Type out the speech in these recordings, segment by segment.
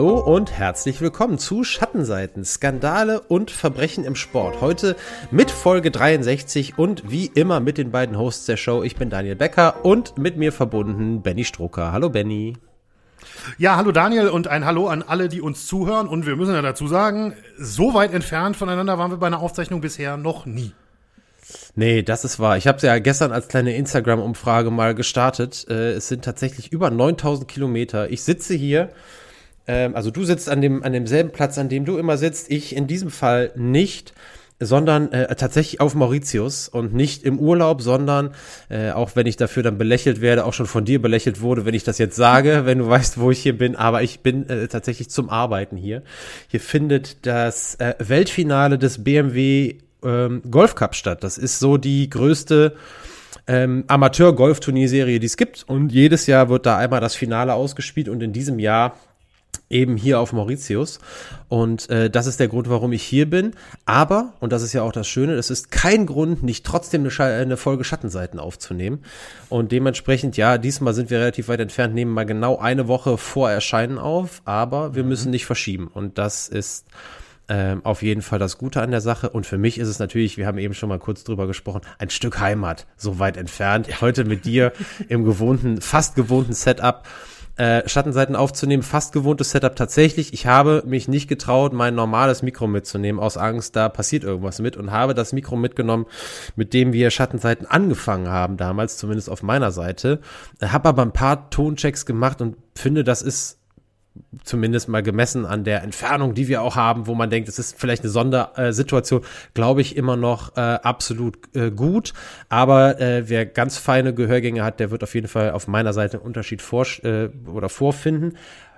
Hallo und herzlich willkommen zu Schattenseiten, Skandale und Verbrechen im Sport. Heute mit Folge 63 und wie immer mit den beiden Hosts der Show. Ich bin Daniel Becker und mit mir verbunden Benny Strucker. Hallo Benny. Ja, hallo Daniel und ein Hallo an alle, die uns zuhören. Und wir müssen ja dazu sagen, so weit entfernt voneinander waren wir bei einer Aufzeichnung bisher noch nie. Nee, das ist wahr. Ich habe ja gestern als kleine Instagram-Umfrage mal gestartet. Äh, es sind tatsächlich über 9000 Kilometer. Ich sitze hier, ähm, also du sitzt an, dem, an demselben Platz, an dem du immer sitzt. Ich in diesem Fall nicht sondern äh, tatsächlich auf Mauritius und nicht im Urlaub, sondern äh, auch wenn ich dafür dann belächelt werde, auch schon von dir belächelt wurde, wenn ich das jetzt sage, wenn du weißt, wo ich hier bin, aber ich bin äh, tatsächlich zum Arbeiten hier. Hier findet das äh, Weltfinale des BMW ähm, Golf Cup statt. Das ist so die größte ähm, Amateur-Golf-Turnierserie, die es gibt. Und jedes Jahr wird da einmal das Finale ausgespielt und in diesem Jahr eben hier auf Mauritius. Und äh, das ist der Grund, warum ich hier bin. Aber, und das ist ja auch das Schöne, es ist kein Grund, nicht trotzdem eine, eine, Folge Schattenseiten aufzunehmen. Und dementsprechend, ja, diesmal sind wir relativ weit entfernt, nehmen mal genau eine Woche vor Erscheinen auf, aber wir mhm. müssen nicht verschieben. Und das ist ähm, auf jeden Fall das Gute an der Sache. Und für mich ist es natürlich, wir haben eben schon mal kurz drüber gesprochen, ein Stück Heimat, so weit entfernt. Heute mit dir im gewohnten, fast gewohnten Setup. Äh, Schattenseiten aufzunehmen, fast gewohntes Setup tatsächlich. Ich habe mich nicht getraut, mein normales Mikro mitzunehmen, aus Angst, da passiert irgendwas mit und habe das Mikro mitgenommen, mit dem wir Schattenseiten angefangen haben, damals, zumindest auf meiner Seite. Habe aber ein paar Tonchecks gemacht und finde, das ist zumindest mal gemessen an der Entfernung, die wir auch haben, wo man denkt, es ist vielleicht eine Sondersituation, glaube ich immer noch äh, absolut äh, gut. Aber äh, wer ganz feine Gehörgänge hat, der wird auf jeden Fall auf meiner Seite einen Unterschied vor, äh, oder vorfinden.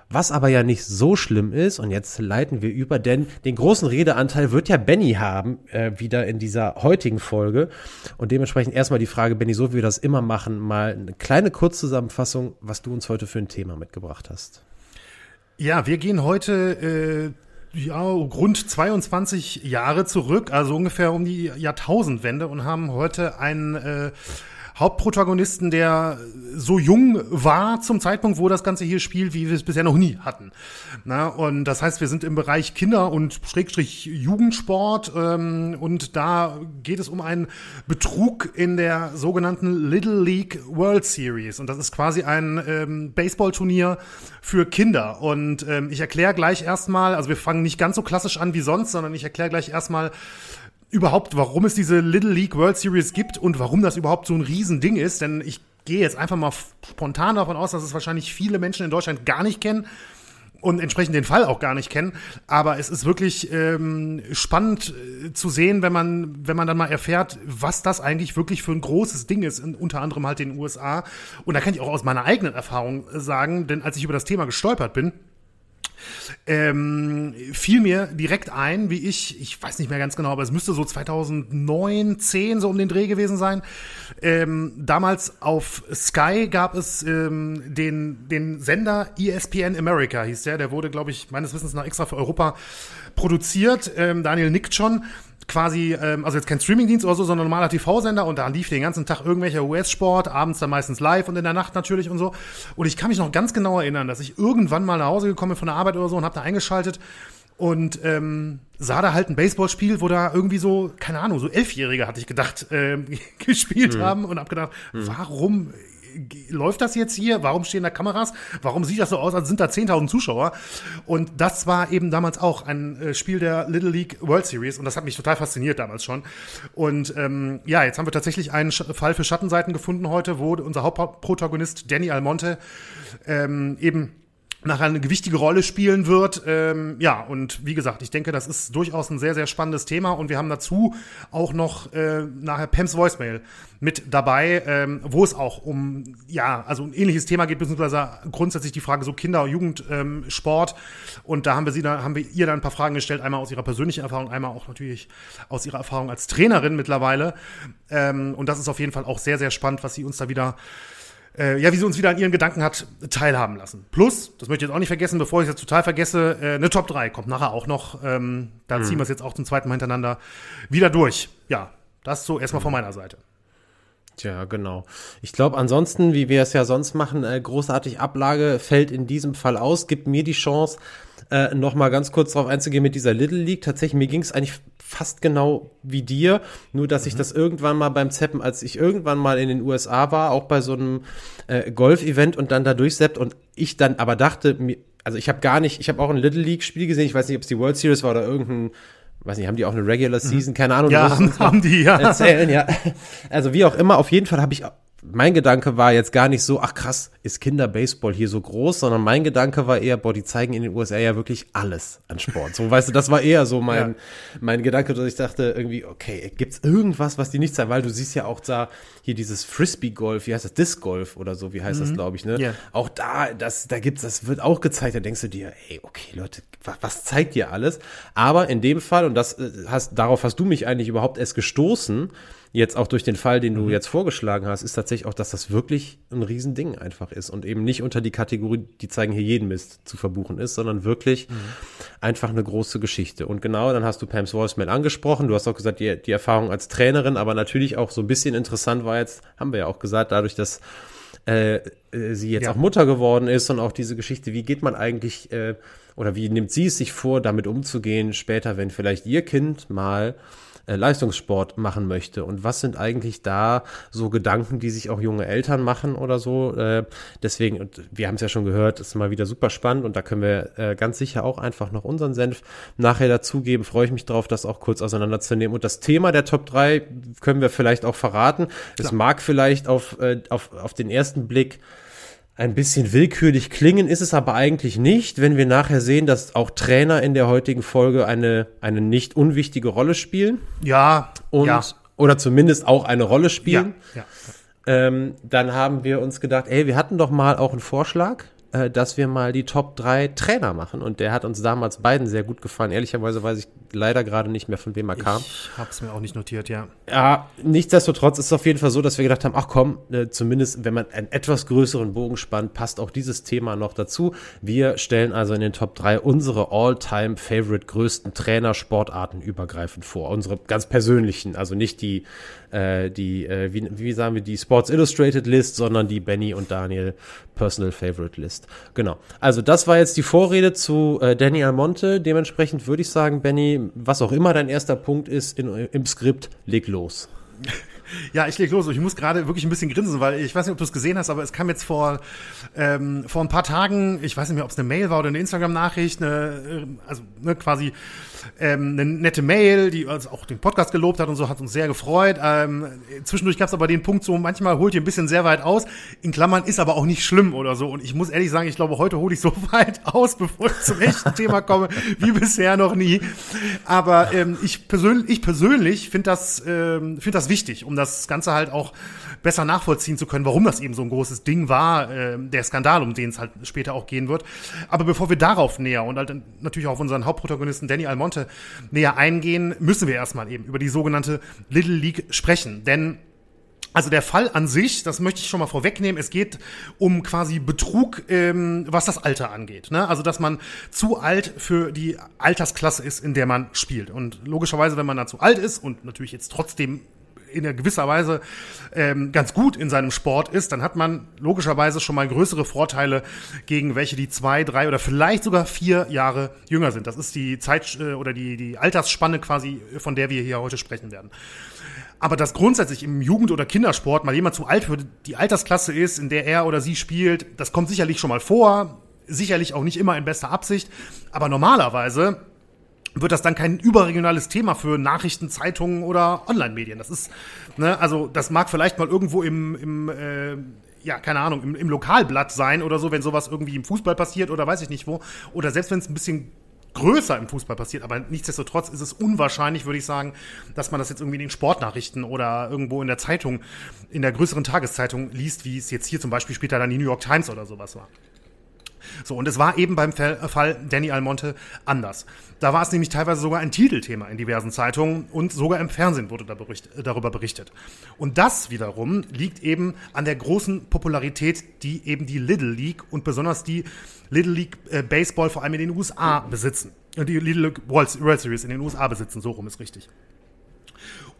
Was aber ja nicht so schlimm ist, und jetzt leiten wir über, denn den großen Redeanteil wird ja Benny haben, äh, wieder in dieser heutigen Folge. Und dementsprechend erstmal die Frage, Benny, so wie wir das immer machen, mal eine kleine Kurzzusammenfassung, was du uns heute für ein Thema mitgebracht hast. Ja, wir gehen heute äh, ja, rund 22 Jahre zurück, also ungefähr um die Jahrtausendwende und haben heute einen äh, Hauptprotagonisten, der so jung war zum Zeitpunkt, wo das Ganze hier spielt, wie wir es bisher noch nie hatten. Na, und das heißt, wir sind im Bereich Kinder- und Schrägstrich Jugendsport ähm, und da geht es um einen Betrug in der sogenannten Little League World Series und das ist quasi ein ähm, Baseballturnier für Kinder und ähm, ich erkläre gleich erstmal, also wir fangen nicht ganz so klassisch an wie sonst, sondern ich erkläre gleich erstmal, überhaupt, warum es diese Little League World Series gibt und warum das überhaupt so ein Riesending ist. Denn ich gehe jetzt einfach mal spontan davon aus, dass es wahrscheinlich viele Menschen in Deutschland gar nicht kennen und entsprechend den Fall auch gar nicht kennen. Aber es ist wirklich ähm, spannend äh, zu sehen, wenn man, wenn man dann mal erfährt, was das eigentlich wirklich für ein großes Ding ist, in, unter anderem halt in den USA. Und da kann ich auch aus meiner eigenen Erfahrung sagen, denn als ich über das Thema gestolpert bin, ähm, fiel mir direkt ein, wie ich, ich weiß nicht mehr ganz genau, aber es müsste so 2009, 10 so um den Dreh gewesen sein. Ähm, damals auf Sky gab es ähm, den, den Sender ESPN America, hieß der. Der wurde, glaube ich, meines Wissens nach extra für Europa produziert. Ähm, Daniel nickt schon quasi, ähm, also jetzt kein Streamingdienst oder so, sondern normaler TV-Sender und da lief den ganzen Tag irgendwelcher US-Sport, abends dann meistens live und in der Nacht natürlich und so. Und ich kann mich noch ganz genau erinnern, dass ich irgendwann mal nach Hause gekommen bin von der Arbeit oder so und habe da eingeschaltet und ähm, sah da halt ein Baseballspiel, wo da irgendwie so, keine Ahnung, so Elfjährige, hatte ich gedacht, ähm, gespielt mhm. haben und hab gedacht, mhm. warum läuft das jetzt hier? Warum stehen da Kameras? Warum sieht das so aus, als sind da 10.000 Zuschauer? Und das war eben damals auch ein äh, Spiel der Little League World Series und das hat mich total fasziniert damals schon. Und ähm, ja, jetzt haben wir tatsächlich einen Fall für Schattenseiten gefunden heute, wo unser Hauptprotagonist Danny Almonte ähm, eben nachher eine gewichtige Rolle spielen wird. Ähm, ja, und wie gesagt, ich denke, das ist durchaus ein sehr, sehr spannendes Thema. Und wir haben dazu auch noch äh, nachher Pams Voicemail mit dabei, ähm, wo es auch um, ja, also ein ähnliches Thema geht, beziehungsweise grundsätzlich die Frage so Kinder- Jugendsport. Ähm, und da haben wir sie da, haben wir ihr dann ein paar Fragen gestellt, einmal aus ihrer persönlichen Erfahrung, einmal auch natürlich aus ihrer Erfahrung als Trainerin mittlerweile. Ähm, und das ist auf jeden Fall auch sehr, sehr spannend, was sie uns da wieder äh, ja, wie sie uns wieder an ihren Gedanken hat teilhaben lassen. Plus, das möchte ich jetzt auch nicht vergessen, bevor ich es jetzt total vergesse, äh, eine Top 3 kommt nachher auch noch. Ähm, da mhm. ziehen wir es jetzt auch zum zweiten Mal hintereinander wieder durch. Ja, das so erstmal mhm. von meiner Seite. Tja, genau. Ich glaube, ansonsten, wie wir es ja sonst machen, äh, großartig Ablage fällt in diesem Fall aus, gibt mir die Chance, äh, noch mal ganz kurz darauf einzugehen mit dieser Little League. Tatsächlich, mir ging es eigentlich fast genau wie dir, nur dass mhm. ich das irgendwann mal beim Zeppen, als ich irgendwann mal in den USA war, auch bei so einem äh, Golf-Event und dann da durchseppt und ich dann aber dachte, mir, also ich habe gar nicht, ich habe auch ein Little League-Spiel gesehen, ich weiß nicht, ob es die World Series war oder irgendein weiß nicht, haben die auch eine Regular mhm. Season? Keine Ahnung. Ja, haben die, ja. Erzählen, ja. Also wie auch immer, auf jeden Fall habe ich mein Gedanke war jetzt gar nicht so, ach krass, ist Kinderbaseball hier so groß, sondern mein Gedanke war eher, boah, die zeigen in den USA ja wirklich alles an Sport. So, weißt du, das war eher so mein, ja. mein Gedanke, dass ich dachte irgendwie, okay, gibt's irgendwas, was die nicht zeigen? Weil du siehst ja auch da hier dieses Frisbee-Golf, wie heißt das, Disc Golf oder so, wie heißt mhm. das, glaube ich, ne? Yeah. Auch da, das, da gibt's, das wird auch gezeigt, da denkst du dir, ey, okay, Leute, was, was zeigt ihr alles? Aber in dem Fall, und das äh, hast, darauf hast du mich eigentlich überhaupt erst gestoßen, jetzt auch durch den Fall, den du mhm. jetzt vorgeschlagen hast, ist tatsächlich auch, dass das wirklich ein Riesending einfach ist und eben nicht unter die Kategorie, die zeigen hier jeden Mist zu verbuchen ist, sondern wirklich mhm. einfach eine große Geschichte. Und genau, dann hast du Pam's Voicemail angesprochen. Du hast auch gesagt, die, die Erfahrung als Trainerin, aber natürlich auch so ein bisschen interessant war jetzt, haben wir ja auch gesagt, dadurch, dass äh, äh, sie jetzt ja. auch Mutter geworden ist und auch diese Geschichte, wie geht man eigentlich äh, oder wie nimmt sie es sich vor, damit umzugehen später, wenn vielleicht ihr Kind mal äh, Leistungssport machen möchte. Und was sind eigentlich da so Gedanken, die sich auch junge Eltern machen oder so? Äh, deswegen, und wir haben es ja schon gehört, ist mal wieder super spannend und da können wir äh, ganz sicher auch einfach noch unseren Senf nachher dazugeben. Freue ich mich drauf, das auch kurz auseinanderzunehmen. Und das Thema der Top 3 können wir vielleicht auch verraten. Klar. Es mag vielleicht auf, auf, auf den ersten Blick ein bisschen willkürlich klingen, ist es aber eigentlich nicht, wenn wir nachher sehen, dass auch Trainer in der heutigen Folge eine, eine nicht unwichtige Rolle spielen. Ja. Und, ja. oder zumindest auch eine Rolle spielen. Ja, ja. Ähm, dann haben wir uns gedacht, ey, wir hatten doch mal auch einen Vorschlag äh, dass wir mal die Top 3 Trainer machen. Und der hat uns damals beiden sehr gut gefallen. Ehrlicherweise weiß ich leider gerade nicht mehr, von wem er kam. Ich habe es mir auch nicht notiert, ja. Ja, nichtsdestotrotz ist es auf jeden Fall so, dass wir gedacht haben, ach komm, äh, zumindest wenn man einen etwas größeren Bogen spannt, passt auch dieses Thema noch dazu. Wir stellen also in den Top 3 unsere all-time favorite größten Trainer Sportarten übergreifend vor. Unsere ganz persönlichen, also nicht die äh, die, äh, wie, wie sagen wir, die Sports Illustrated List, sondern die Benny und Daniel Personal Favorite List. Genau. Also das war jetzt die Vorrede zu äh, Danny Almonte. Dementsprechend würde ich sagen, Benny, was auch immer dein erster Punkt ist in, im Skript, leg los. Ja, ich leg los. Ich muss gerade wirklich ein bisschen grinsen, weil ich weiß nicht, ob du es gesehen hast, aber es kam jetzt vor, ähm, vor ein paar Tagen, ich weiß nicht mehr, ob es eine Mail war oder eine Instagram-Nachricht, eine, äh, also ne, quasi ähm, eine nette Mail, die also auch den Podcast gelobt hat und so, hat uns sehr gefreut. Ähm, zwischendurch gab es aber den Punkt so, manchmal holt ihr ein bisschen sehr weit aus. In Klammern ist aber auch nicht schlimm oder so. Und ich muss ehrlich sagen, ich glaube, heute hole ich so weit aus, bevor ich zum echten Thema komme, wie bisher noch nie. Aber ähm, ich persönlich, ich persönlich finde das, ähm, finde das wichtig, um das Ganze halt auch besser nachvollziehen zu können, warum das eben so ein großes Ding war, äh, der Skandal, um den es halt später auch gehen wird. Aber bevor wir darauf näher und halt natürlich auch auf unseren Hauptprotagonisten Danny Almonte näher eingehen, müssen wir erstmal eben über die sogenannte Little League sprechen. Denn also der Fall an sich, das möchte ich schon mal vorwegnehmen, es geht um quasi Betrug, ähm, was das Alter angeht. Ne? Also dass man zu alt für die Altersklasse ist, in der man spielt. Und logischerweise, wenn man da zu alt ist und natürlich jetzt trotzdem in gewisser Weise ähm, ganz gut in seinem Sport ist, dann hat man logischerweise schon mal größere Vorteile gegen welche, die zwei, drei oder vielleicht sogar vier Jahre jünger sind. Das ist die Zeit äh, oder die, die Altersspanne quasi, von der wir hier heute sprechen werden. Aber dass grundsätzlich im Jugend- oder Kindersport mal jemand zu alt für die Altersklasse ist, in der er oder sie spielt, das kommt sicherlich schon mal vor. Sicherlich auch nicht immer in bester Absicht. Aber normalerweise wird das dann kein überregionales Thema für Nachrichten, Zeitungen oder Online-Medien. Das ist, ne, also das mag vielleicht mal irgendwo im, im äh, ja, keine Ahnung, im, im Lokalblatt sein oder so, wenn sowas irgendwie im Fußball passiert oder weiß ich nicht wo. Oder selbst wenn es ein bisschen größer im Fußball passiert, aber nichtsdestotrotz ist es unwahrscheinlich, würde ich sagen, dass man das jetzt irgendwie in den Sportnachrichten oder irgendwo in der Zeitung, in der größeren Tageszeitung liest, wie es jetzt hier zum Beispiel später dann die New York Times oder sowas war. So, und es war eben beim Fall Danny Almonte anders. Da war es nämlich teilweise sogar ein Titelthema in diversen Zeitungen und sogar im Fernsehen wurde bericht, darüber berichtet. Und das wiederum liegt eben an der großen Popularität, die eben die Little League und besonders die Little League äh, Baseball vor allem in den USA besitzen. Die Little League World Series in den USA besitzen, so rum ist richtig.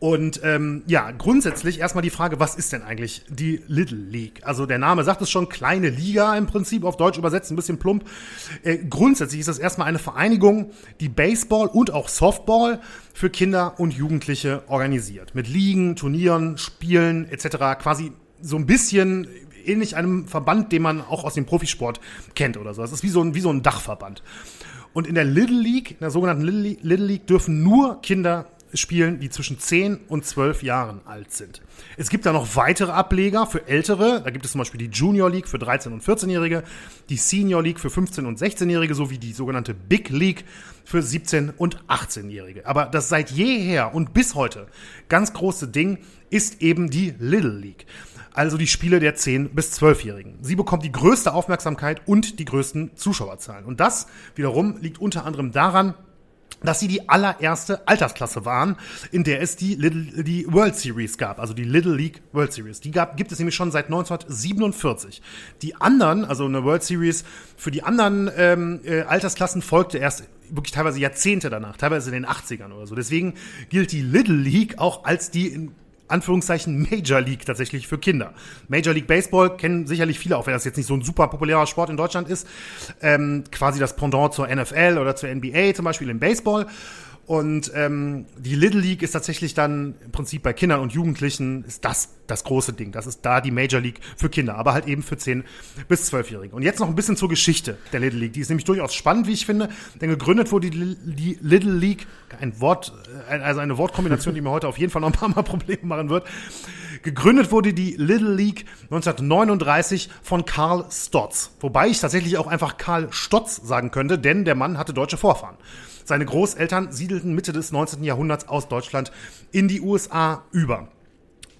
Und ähm, ja, grundsätzlich erstmal die Frage, was ist denn eigentlich die Little League? Also der Name sagt es schon, kleine Liga im Prinzip, auf Deutsch übersetzt, ein bisschen plump. Äh, grundsätzlich ist das erstmal eine Vereinigung, die Baseball und auch Softball für Kinder und Jugendliche organisiert. Mit Ligen, Turnieren, Spielen etc. Quasi so ein bisschen ähnlich einem Verband, den man auch aus dem Profisport kennt oder so. Das ist wie so ein, wie so ein Dachverband. Und in der Little League, in der sogenannten Little League, dürfen nur Kinder spielen, die zwischen 10 und 12 Jahren alt sind. Es gibt da noch weitere Ableger für Ältere. Da gibt es zum Beispiel die Junior League für 13- und 14-Jährige, die Senior League für 15- und 16-Jährige sowie die sogenannte Big League für 17- und 18-Jährige. Aber das seit jeher und bis heute ganz große Ding ist eben die Little League. Also die Spiele der 10- bis 12-Jährigen. Sie bekommt die größte Aufmerksamkeit und die größten Zuschauerzahlen. Und das wiederum liegt unter anderem daran, dass sie die allererste Altersklasse waren, in der es die, Little, die World Series gab, also die Little League World Series. Die gab, gibt es nämlich schon seit 1947. Die anderen, also eine World Series für die anderen ähm, äh, Altersklassen folgte erst wirklich teilweise Jahrzehnte danach, teilweise in den 80ern oder so. Deswegen gilt die Little League auch als die in Anführungszeichen Major League tatsächlich für Kinder. Major League Baseball kennen sicherlich viele, auch wenn das jetzt nicht so ein super populärer Sport in Deutschland ist. Ähm, quasi das Pendant zur NFL oder zur NBA zum Beispiel im Baseball. Und ähm, die Little League ist tatsächlich dann im Prinzip bei Kindern und Jugendlichen ist das das große Ding. Das ist da die Major League für Kinder, aber halt eben für 10 bis 12-Jährige. Und jetzt noch ein bisschen zur Geschichte der Little League. Die ist nämlich durchaus spannend, wie ich finde, denn gegründet wurde die, die Little League, ein Wort, äh, also eine Wortkombination, die mir heute auf jeden Fall noch ein paar Mal Probleme machen wird. Gegründet wurde die Little League 1939 von Karl Stotz. Wobei ich tatsächlich auch einfach Karl Stotz sagen könnte, denn der Mann hatte deutsche Vorfahren. Seine Großeltern siedelten Mitte des 19. Jahrhunderts aus Deutschland in die USA über.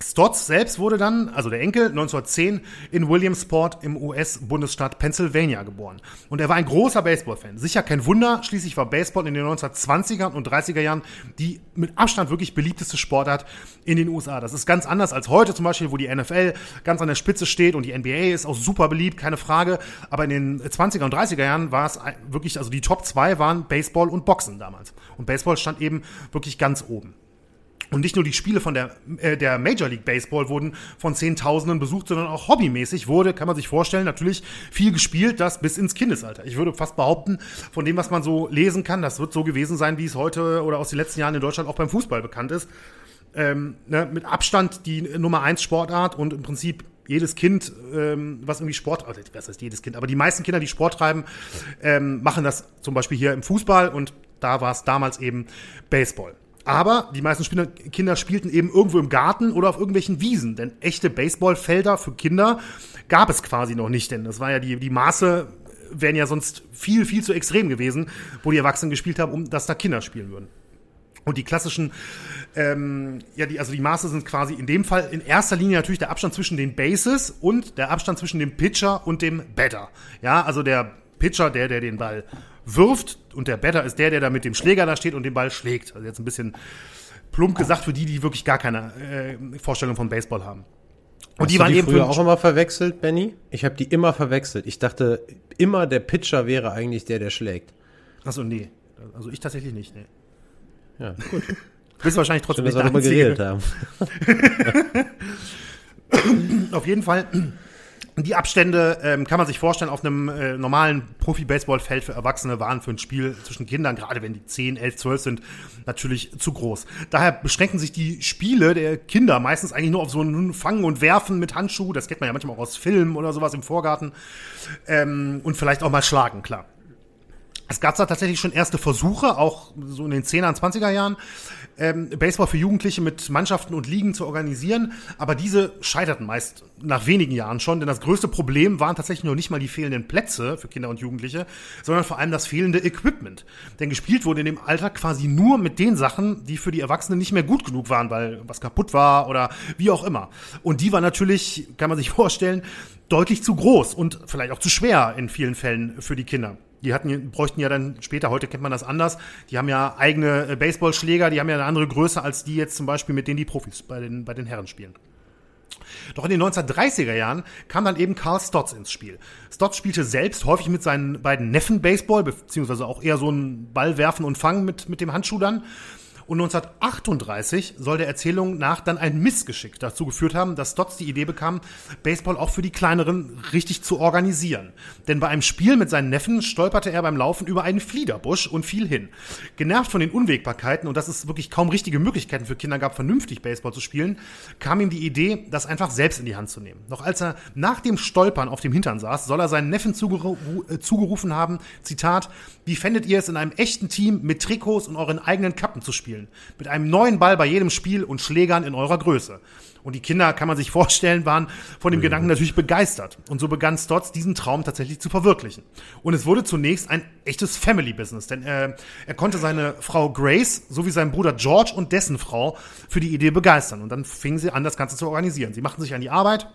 Stotts selbst wurde dann, also der Enkel, 1910 in Williamsport im US-Bundesstaat Pennsylvania geboren. Und er war ein großer Baseball-Fan. Sicher kein Wunder, schließlich war Baseball in den 1920er und 30er Jahren die mit Abstand wirklich beliebteste Sportart in den USA. Das ist ganz anders als heute zum Beispiel, wo die NFL ganz an der Spitze steht und die NBA ist auch super beliebt, keine Frage. Aber in den 20er und 30er Jahren war es wirklich, also die Top 2 waren Baseball und Boxen damals. Und Baseball stand eben wirklich ganz oben. Und nicht nur die Spiele von der, äh, der Major League Baseball wurden von Zehntausenden besucht, sondern auch hobbymäßig wurde, kann man sich vorstellen, natürlich viel gespielt, das bis ins Kindesalter. Ich würde fast behaupten, von dem, was man so lesen kann, das wird so gewesen sein, wie es heute oder aus den letzten Jahren in Deutschland auch beim Fußball bekannt ist. Ähm, ne, mit Abstand die Nummer eins Sportart und im Prinzip jedes Kind, ähm, was irgendwie Sport, also was heißt jedes Kind, aber die meisten Kinder, die Sport treiben, ähm, machen das zum Beispiel hier im Fußball und da war es damals eben Baseball. Aber die meisten Spieler, Kinder spielten eben irgendwo im Garten oder auf irgendwelchen Wiesen. Denn echte Baseballfelder für Kinder gab es quasi noch nicht. Denn das war ja die, die Maße wären ja sonst viel, viel zu extrem gewesen, wo die Erwachsenen gespielt haben, um dass da Kinder spielen würden. Und die klassischen, ähm, ja, die, also die Maße sind quasi in dem Fall in erster Linie natürlich der Abstand zwischen den Bases und der Abstand zwischen dem Pitcher und dem Batter. Ja, also der Pitcher, der, der den Ball wirft und der Batter ist der, der da mit dem Schläger da steht und den Ball schlägt. Also jetzt ein bisschen plump gesagt für die, die wirklich gar keine äh, Vorstellung von Baseball haben. Und Hast die waren die eben früher auch immer verwechselt, Benny? Ich habe die immer verwechselt. Ich dachte immer, der Pitcher wäre eigentlich der, der schlägt. Achso, nee. Also ich tatsächlich nicht, nee. Ja, gut. Bist wahrscheinlich trotzdem Schön, nicht der Einzige. haben. Auf jeden Fall die Abstände ähm, kann man sich vorstellen, auf einem äh, normalen Profi-Baseball-Feld für Erwachsene waren für ein Spiel zwischen Kindern, gerade wenn die 10, 11, 12 sind, natürlich zu groß. Daher beschränken sich die Spiele der Kinder meistens eigentlich nur auf so ein Fangen und Werfen mit Handschuh. Das kennt man ja manchmal auch aus Filmen oder sowas im Vorgarten. Ähm, und vielleicht auch mal schlagen, klar. Es gab da tatsächlich schon erste Versuche, auch so in den 10er und 20er Jahren, ähm, Baseball für Jugendliche mit Mannschaften und Ligen zu organisieren, aber diese scheiterten meist nach wenigen Jahren schon, denn das größte Problem waren tatsächlich nur nicht mal die fehlenden Plätze für Kinder und Jugendliche, sondern vor allem das fehlende Equipment. Denn gespielt wurde in dem Alter quasi nur mit den Sachen, die für die Erwachsenen nicht mehr gut genug waren, weil was kaputt war oder wie auch immer. Und die war natürlich, kann man sich vorstellen, deutlich zu groß und vielleicht auch zu schwer in vielen Fällen für die Kinder. Die hatten, bräuchten ja dann später, heute kennt man das anders, die haben ja eigene äh, Baseballschläger, die haben ja eine andere Größe als die jetzt zum Beispiel, mit denen die Profis bei den, bei den Herren spielen. Doch in den 1930er Jahren kam dann eben Carl Stotz ins Spiel. Stotz spielte selbst häufig mit seinen beiden Neffen Baseball, beziehungsweise auch eher so ein Ball werfen und fangen mit, mit dem Handschuh dann. Und 1938 soll der Erzählung nach dann ein Missgeschick dazu geführt haben, dass Stotts die Idee bekam, Baseball auch für die Kleineren richtig zu organisieren. Denn bei einem Spiel mit seinen Neffen stolperte er beim Laufen über einen Fliederbusch und fiel hin. Genervt von den Unwägbarkeiten und dass es wirklich kaum richtige Möglichkeiten für Kinder gab, vernünftig Baseball zu spielen, kam ihm die Idee, das einfach selbst in die Hand zu nehmen. Noch als er nach dem Stolpern auf dem Hintern saß, soll er seinen Neffen zugeru äh, zugerufen haben, Zitat, wie fändet ihr es in einem echten Team mit Trikots und euren eigenen Kappen zu spielen? Mit einem neuen Ball bei jedem Spiel und Schlägern in eurer Größe. Und die Kinder, kann man sich vorstellen, waren von dem mhm. Gedanken natürlich begeistert. Und so begann Stotts diesen Traum tatsächlich zu verwirklichen. Und es wurde zunächst ein echtes Family-Business, denn äh, er konnte seine Frau Grace sowie seinen Bruder George und dessen Frau für die Idee begeistern. Und dann fingen sie an, das Ganze zu organisieren. Sie machten sich an die Arbeit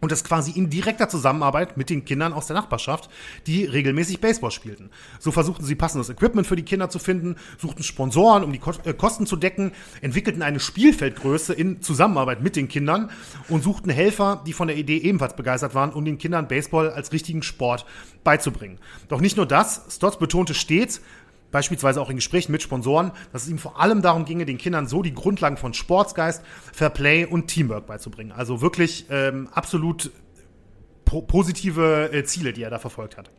und das quasi in direkter Zusammenarbeit mit den Kindern aus der Nachbarschaft, die regelmäßig Baseball spielten. So versuchten sie passendes Equipment für die Kinder zu finden, suchten Sponsoren, um die äh, Kosten zu decken, entwickelten eine Spielfeldgröße in Zusammenarbeit mit den Kindern und suchten Helfer, die von der Idee ebenfalls begeistert waren, um den Kindern Baseball als richtigen Sport beizubringen. Doch nicht nur das, Stotts betonte stets, beispielsweise auch in Gesprächen mit Sponsoren, dass es ihm vor allem darum ginge, den Kindern so die Grundlagen von Sportsgeist, Fair Play und Teamwork beizubringen. Also wirklich ähm, absolut po positive äh, Ziele, die er da verfolgt hat.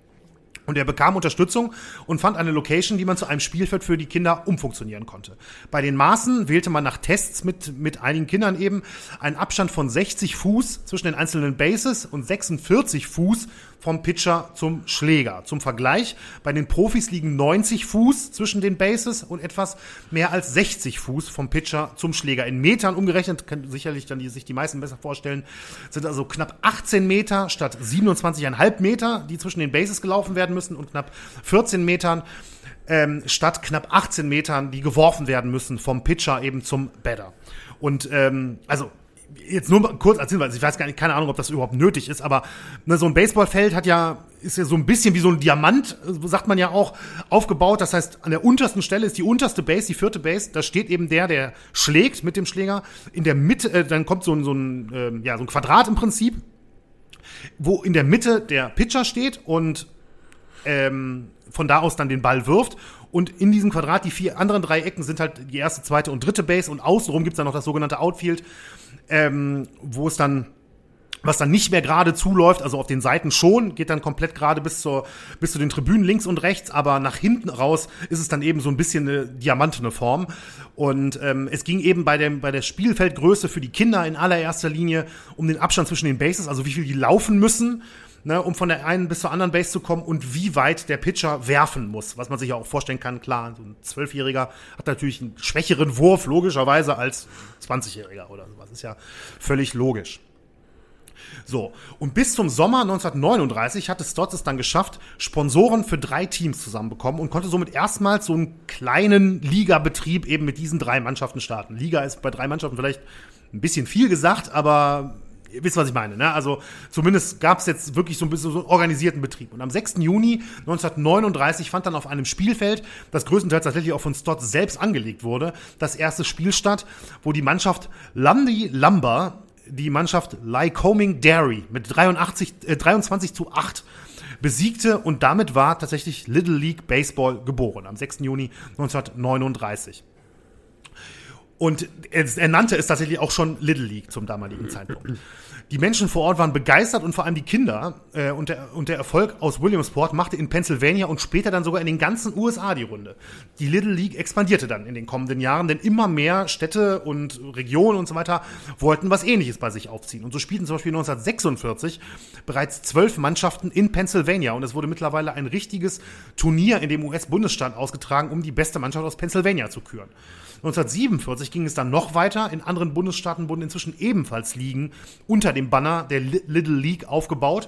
Und er bekam Unterstützung und fand eine Location, die man zu einem Spielfeld für die Kinder umfunktionieren konnte. Bei den Maßen wählte man nach Tests mit, mit einigen Kindern eben einen Abstand von 60 Fuß zwischen den einzelnen Bases und 46 Fuß vom Pitcher zum Schläger. Zum Vergleich, bei den Profis liegen 90 Fuß zwischen den Bases und etwas mehr als 60 Fuß vom Pitcher zum Schläger. In Metern umgerechnet, können sicherlich dann die, sich die meisten besser vorstellen, sind also knapp 18 Meter statt 27,5 Meter, die zwischen den Bases gelaufen werden müssen und knapp 14 Metern ähm, statt knapp 18 Metern, die geworfen werden müssen vom Pitcher eben zum Batter. Und ähm, also jetzt nur kurz als Hinweis, ich weiß gar nicht, keine Ahnung, ob das überhaupt nötig ist, aber ne, so ein Baseballfeld hat ja, ist ja so ein bisschen wie so ein Diamant, sagt man ja auch, aufgebaut. Das heißt, an der untersten Stelle ist die unterste Base, die vierte Base, da steht eben der, der schlägt mit dem Schläger. In der Mitte, äh, dann kommt so ein, so ein, äh, ja, so ein Quadrat im Prinzip, wo in der Mitte der Pitcher steht und ähm, von da aus dann den Ball wirft. Und in diesem Quadrat, die vier anderen drei Ecken sind halt die erste, zweite und dritte Base und außenrum gibt's dann noch das sogenannte Outfield ähm, wo es dann was dann nicht mehr gerade zuläuft, also auf den Seiten schon, geht dann komplett gerade bis zur bis zu den Tribünen links und rechts, aber nach hinten raus ist es dann eben so ein bisschen eine diamantene Form. Und ähm, es ging eben bei dem bei der Spielfeldgröße für die Kinder in allererster Linie um den Abstand zwischen den Bases, also wie viel die laufen müssen ne, um von der einen bis zur anderen Base zu kommen und wie weit der Pitcher werfen muss. Was man sich ja auch vorstellen kann, klar, so ein Zwölfjähriger hat natürlich einen schwächeren Wurf, logischerweise, als 20-Jähriger oder sowas. Ist ja völlig logisch. So, und bis zum Sommer 1939 hatte Stotts es dann geschafft, Sponsoren für drei Teams zusammenbekommen und konnte somit erstmals so einen kleinen Ligabetrieb eben mit diesen drei Mannschaften starten. Liga ist bei drei Mannschaften vielleicht ein bisschen viel gesagt, aber ihr wisst, was ich meine. Ne? Also zumindest gab es jetzt wirklich so ein bisschen so einen organisierten Betrieb. Und am 6. Juni 1939 fand dann auf einem Spielfeld, das größtenteils tatsächlich auch von Stott selbst angelegt wurde, das erste Spiel statt, wo die Mannschaft Lundy Lumber die Mannschaft Lycoming Dairy mit 83, äh, 23 zu 8 besiegte und damit war tatsächlich Little League Baseball geboren am 6. Juni 1939. Und er, er, nannte es tatsächlich auch schon Little League zum damaligen Zeitpunkt. Die Menschen vor Ort waren begeistert und vor allem die Kinder. Äh, und, der, und der Erfolg aus Williamsport machte in Pennsylvania und später dann sogar in den ganzen USA die Runde. Die Little League expandierte dann in den kommenden Jahren, denn immer mehr Städte und Regionen und so weiter wollten was Ähnliches bei sich aufziehen. Und so spielten zum Beispiel 1946 bereits zwölf Mannschaften in Pennsylvania und es wurde mittlerweile ein richtiges Turnier in dem US-Bundesstaat ausgetragen, um die beste Mannschaft aus Pennsylvania zu küren. 1947 ging es dann noch weiter. In anderen Bundesstaaten wurden inzwischen ebenfalls Ligen unter dem Banner der Little League aufgebaut.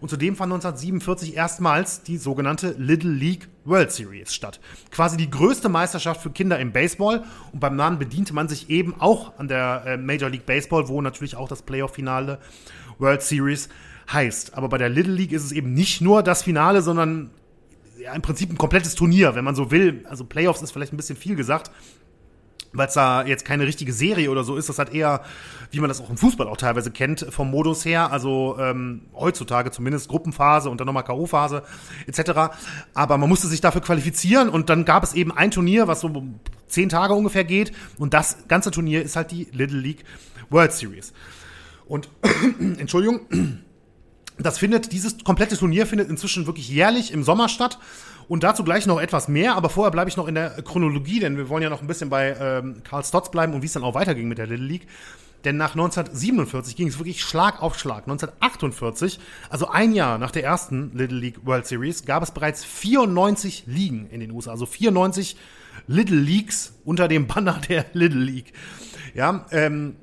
Und zudem fand 1947 erstmals die sogenannte Little League World Series statt. Quasi die größte Meisterschaft für Kinder im Baseball. Und beim Namen bediente man sich eben auch an der äh, Major League Baseball, wo natürlich auch das Playoff-Finale World Series heißt. Aber bei der Little League ist es eben nicht nur das Finale, sondern ja, im Prinzip ein komplettes Turnier, wenn man so will. Also Playoffs ist vielleicht ein bisschen viel gesagt. Weil es da jetzt keine richtige Serie oder so ist. Das hat eher, wie man das auch im Fußball auch teilweise kennt, vom Modus her. Also ähm, heutzutage zumindest Gruppenphase und dann nochmal K.O.-Phase etc. Aber man musste sich dafür qualifizieren und dann gab es eben ein Turnier, was so zehn Tage ungefähr geht. Und das ganze Turnier ist halt die Little League World Series. Und Entschuldigung, das findet, dieses komplette Turnier findet inzwischen wirklich jährlich im Sommer statt. Und dazu gleich noch etwas mehr, aber vorher bleibe ich noch in der Chronologie, denn wir wollen ja noch ein bisschen bei ähm, Karl Stotz bleiben und wie es dann auch weiterging mit der Little League. Denn nach 1947 ging es wirklich Schlag auf Schlag. 1948, also ein Jahr nach der ersten Little League World Series, gab es bereits 94 Ligen in den USA. Also 94 Little Leagues unter dem Banner der Little League. Ja, ähm,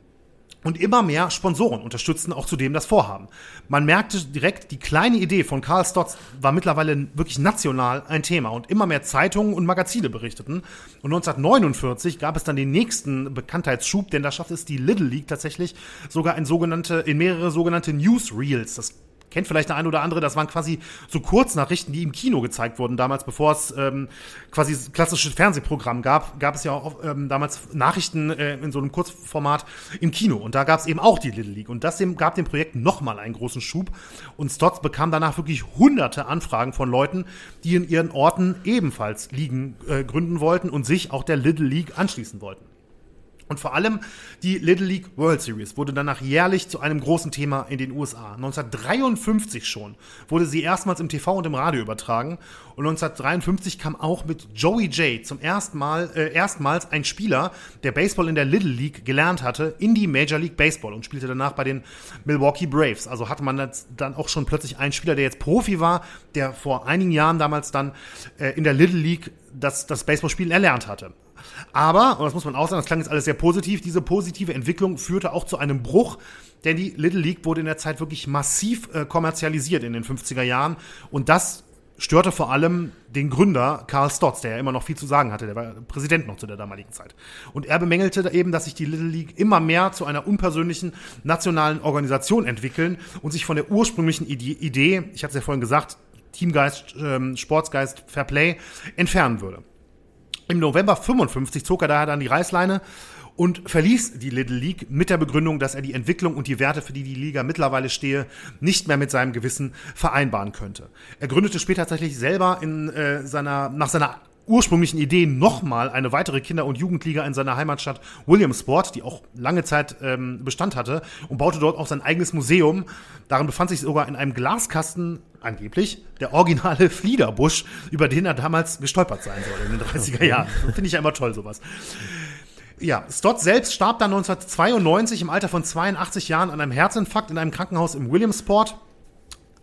und immer mehr Sponsoren unterstützten auch zudem das Vorhaben. Man merkte direkt, die kleine Idee von Karl Stotz war mittlerweile wirklich national ein Thema und immer mehr Zeitungen und Magazine berichteten. Und 1949 gab es dann den nächsten Bekanntheitsschub, denn da schaffte es die Little League tatsächlich sogar in sogenannte, in mehrere sogenannte Newsreels. Das kennt vielleicht der eine oder andere, das waren quasi so Kurznachrichten, die im Kino gezeigt wurden damals, bevor es ähm, quasi klassisches Fernsehprogramm gab, gab es ja auch ähm, damals Nachrichten äh, in so einem Kurzformat im Kino. Und da gab es eben auch die Little League. Und das dem, gab dem Projekt nochmal einen großen Schub. Und Stotz bekam danach wirklich hunderte Anfragen von Leuten, die in ihren Orten ebenfalls Ligen äh, gründen wollten und sich auch der Little League anschließen wollten. Und vor allem die Little League World Series wurde danach jährlich zu einem großen Thema in den USA. 1953 schon wurde sie erstmals im TV und im Radio übertragen. Und 1953 kam auch mit Joey J zum ersten Mal, äh, erstmals ein Spieler, der Baseball in der Little League gelernt hatte, in die Major League Baseball und spielte danach bei den Milwaukee Braves. Also hatte man dann auch schon plötzlich einen Spieler, der jetzt Profi war, der vor einigen Jahren damals dann äh, in der Little League das, das Baseballspielen erlernt hatte. Aber, und das muss man auch sagen, das klang jetzt alles sehr positiv, diese positive Entwicklung führte auch zu einem Bruch, denn die Little League wurde in der Zeit wirklich massiv äh, kommerzialisiert in den 50er Jahren und das störte vor allem den Gründer Karl Stotz, der ja immer noch viel zu sagen hatte, der war Präsident noch zu der damaligen Zeit. Und er bemängelte eben, dass sich die Little League immer mehr zu einer unpersönlichen nationalen Organisation entwickeln und sich von der ursprünglichen Idee, ich hatte es ja vorhin gesagt, Teamgeist, ähm, Sportsgeist, Fair Play entfernen würde. Im November 55 zog er daher dann die Reißleine und verließ die Little League mit der Begründung, dass er die Entwicklung und die Werte, für die die Liga mittlerweile stehe, nicht mehr mit seinem Gewissen vereinbaren könnte. Er gründete später tatsächlich selber in äh, seiner nach seiner ursprünglichen Idee nochmal eine weitere Kinder- und Jugendliga in seiner Heimatstadt Williamsport, die auch lange Zeit ähm, Bestand hatte, und baute dort auch sein eigenes Museum. Darin befand sich sogar in einem Glaskasten angeblich der originale Fliederbusch, über den er damals gestolpert sein soll in den 30er Jahren. Finde ich ja immer toll, sowas. Ja, Stott selbst starb dann 1992 im Alter von 82 Jahren an einem Herzinfarkt in einem Krankenhaus im Williamsport.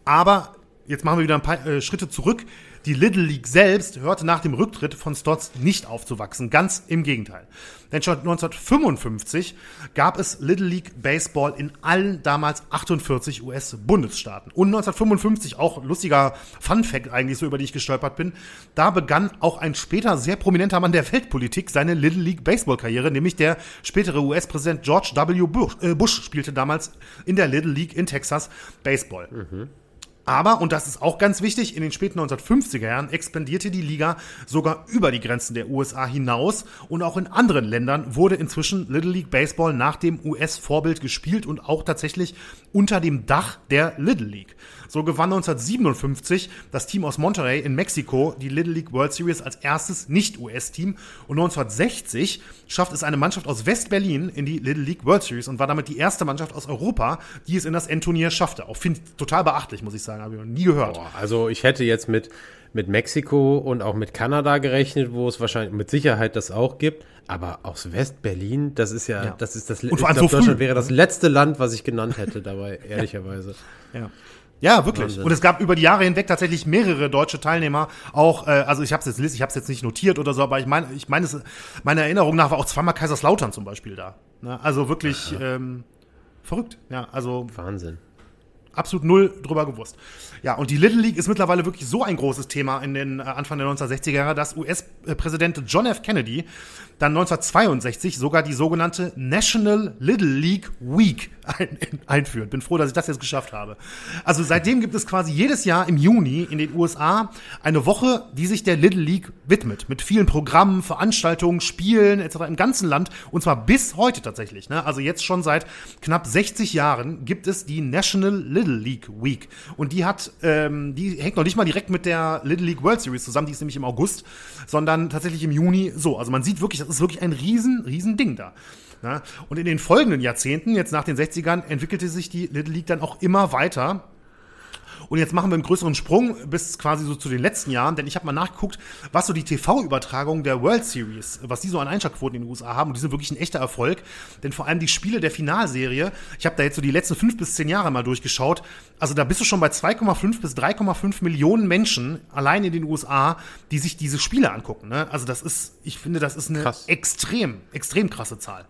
Aber jetzt machen wir wieder ein paar äh, Schritte zurück. Die Little League selbst hörte nach dem Rücktritt von Stotts nicht aufzuwachsen, ganz im Gegenteil. Denn schon 1955 gab es Little League Baseball in allen damals 48 US-Bundesstaaten. Und 1955, auch lustiger Fun Fact eigentlich so, über die ich gestolpert bin, da begann auch ein später sehr prominenter Mann der Weltpolitik seine Little League Baseball-Karriere, nämlich der spätere US-Präsident George W. Bush, äh, Bush spielte damals in der Little League in Texas Baseball. Mhm. Aber, und das ist auch ganz wichtig, in den späten 1950er Jahren expandierte die Liga sogar über die Grenzen der USA hinaus und auch in anderen Ländern wurde inzwischen Little League Baseball nach dem US-Vorbild gespielt und auch tatsächlich unter dem Dach der Little League. So gewann 1957 das Team aus Monterey in Mexiko die Little League World Series als erstes Nicht-US-Team und 1960 schafft es eine Mannschaft aus West-Berlin in die Little League World Series und war damit die erste Mannschaft aus Europa, die es in das Endturnier schaffte. Auch finde ich total beachtlich, muss ich sagen, habe ich noch nie gehört. Boah, also ich hätte jetzt mit mit Mexiko und auch mit Kanada gerechnet, wo es wahrscheinlich mit Sicherheit das auch gibt. Aber aus West-Berlin, das ist ja, ja, das ist das. Und vor allem so Deutschland wäre das letzte Land, was ich genannt hätte dabei, ehrlicherweise. Ja. Ja, wirklich. Wahnsinn. Und es gab über die Jahre hinweg tatsächlich mehrere deutsche Teilnehmer. Auch, äh, also ich habe es jetzt, ich habe jetzt nicht notiert oder so, aber ich meine, ich meine, meiner Erinnerung nach war auch zweimal Kaiserslautern zum Beispiel da. Ne? Also wirklich ähm, verrückt. Ja, also Wahnsinn. absolut null drüber gewusst. Ja, und die Little League ist mittlerweile wirklich so ein großes Thema in den äh, Anfang der 1960er Jahre, dass US-Präsident John F. Kennedy dann 1962 sogar die sogenannte National Little League Week ein, einführt. Bin froh, dass ich das jetzt geschafft habe. Also seitdem gibt es quasi jedes Jahr im Juni in den USA eine Woche, die sich der Little League widmet. Mit vielen Programmen, Veranstaltungen, Spielen etc. im ganzen Land. Und zwar bis heute tatsächlich. Ne? Also jetzt schon seit knapp 60 Jahren gibt es die National Little League Week. Und die hat, ähm, die hängt noch nicht mal direkt mit der Little League World Series zusammen. Die ist nämlich im August, sondern tatsächlich im Juni so. Also man sieht wirklich, ist wirklich ein riesen, riesen Ding da. Ja, und in den folgenden Jahrzehnten, jetzt nach den 60ern, entwickelte sich die Little League dann auch immer weiter. Und jetzt machen wir einen größeren Sprung bis quasi so zu den letzten Jahren, denn ich habe mal nachgeguckt, was so die TV-Übertragung der World Series, was die so an Einschaltquoten in den USA haben. Und die sind wirklich ein echter Erfolg, denn vor allem die Spiele der Finalserie, ich habe da jetzt so die letzten fünf bis zehn Jahre mal durchgeschaut, also da bist du schon bei 2,5 bis 3,5 Millionen Menschen allein in den USA, die sich diese Spiele angucken. Ne? Also das ist, ich finde, das ist eine Krass. extrem, extrem krasse Zahl.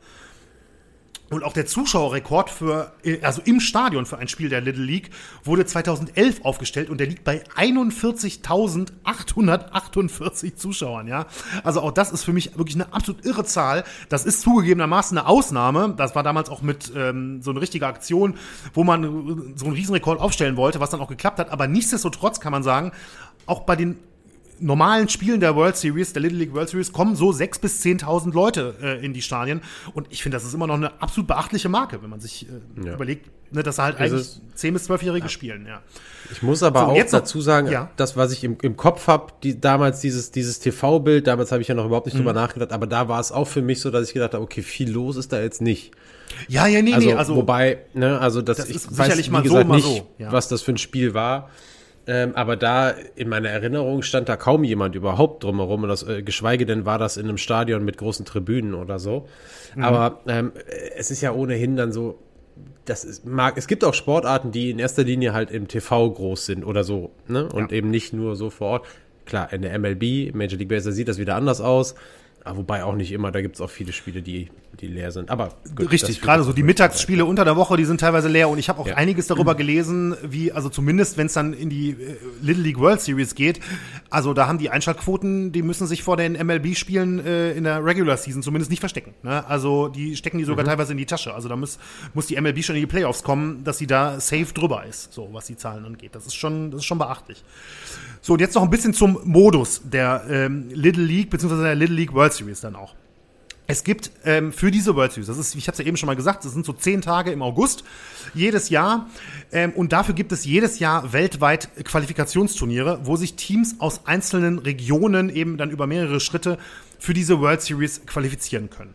Und auch der Zuschauerrekord für, also im Stadion für ein Spiel der Little League wurde 2011 aufgestellt und der liegt bei 41.848 Zuschauern, ja. Also auch das ist für mich wirklich eine absolut irre Zahl. Das ist zugegebenermaßen eine Ausnahme. Das war damals auch mit ähm, so eine richtige Aktion, wo man so einen Riesenrekord aufstellen wollte, was dann auch geklappt hat. Aber nichtsdestotrotz kann man sagen, auch bei den normalen Spielen der World Series, der Little League World Series, kommen so 6.000 bis 10.000 Leute äh, in die Stadien. Und ich finde, das ist immer noch eine absolut beachtliche Marke, wenn man sich äh, ja. überlegt, ne, dass halt eigentlich es, 10- bis 12-Jährige ja. spielen. Ja. Ich muss aber so, auch dazu sagen, ja. das, was ich im, im Kopf habe, die, damals dieses, dieses TV-Bild, damals habe ich ja noch überhaupt nicht mhm. drüber nachgedacht, aber da war es auch für mich so, dass ich gedacht habe, okay, viel los ist da jetzt nicht. Ja, ja, nee, also, nee. Also, wobei, ne, also das, das ich ist weiß, sicherlich mal gesagt, so, mal nicht, so. Ja. was das für ein Spiel war. Ähm, aber da in meiner Erinnerung stand da kaum jemand überhaupt drumherum. Und das, äh, geschweige denn war das in einem Stadion mit großen Tribünen oder so. Mhm. Aber ähm, es ist ja ohnehin dann so, das ist, mag, es gibt auch Sportarten, die in erster Linie halt im TV groß sind oder so, ne? Und ja. eben nicht nur so vor Ort. Klar, in der MLB, Major League Baseball, sieht das wieder anders aus. Ah, wobei auch nicht immer, da gibt es auch viele Spiele, die, die leer sind. Aber gut, Richtig, gerade so die Mittagsspiele unter der Woche, die sind teilweise leer. Und ich habe auch ja. einiges darüber gelesen, wie, also zumindest wenn es dann in die äh, Little League World Series geht, also da haben die Einschaltquoten, die müssen sich vor den MLB-Spielen äh, in der Regular Season zumindest nicht verstecken. Ne? Also die stecken die sogar mhm. teilweise in die Tasche. Also da muss, muss die MLB schon in die Playoffs kommen, dass sie da safe drüber ist, so was die Zahlen angeht. Das ist schon, das ist schon beachtlich. So, und jetzt noch ein bisschen zum Modus der ähm, Little League, beziehungsweise der Little League World Series dann auch. Es gibt ähm, für diese World Series, das ist, ich habe es ja eben schon mal gesagt, das sind so zehn Tage im August jedes Jahr. Ähm, und dafür gibt es jedes Jahr weltweit Qualifikationsturniere, wo sich Teams aus einzelnen Regionen eben dann über mehrere Schritte für diese World Series qualifizieren können.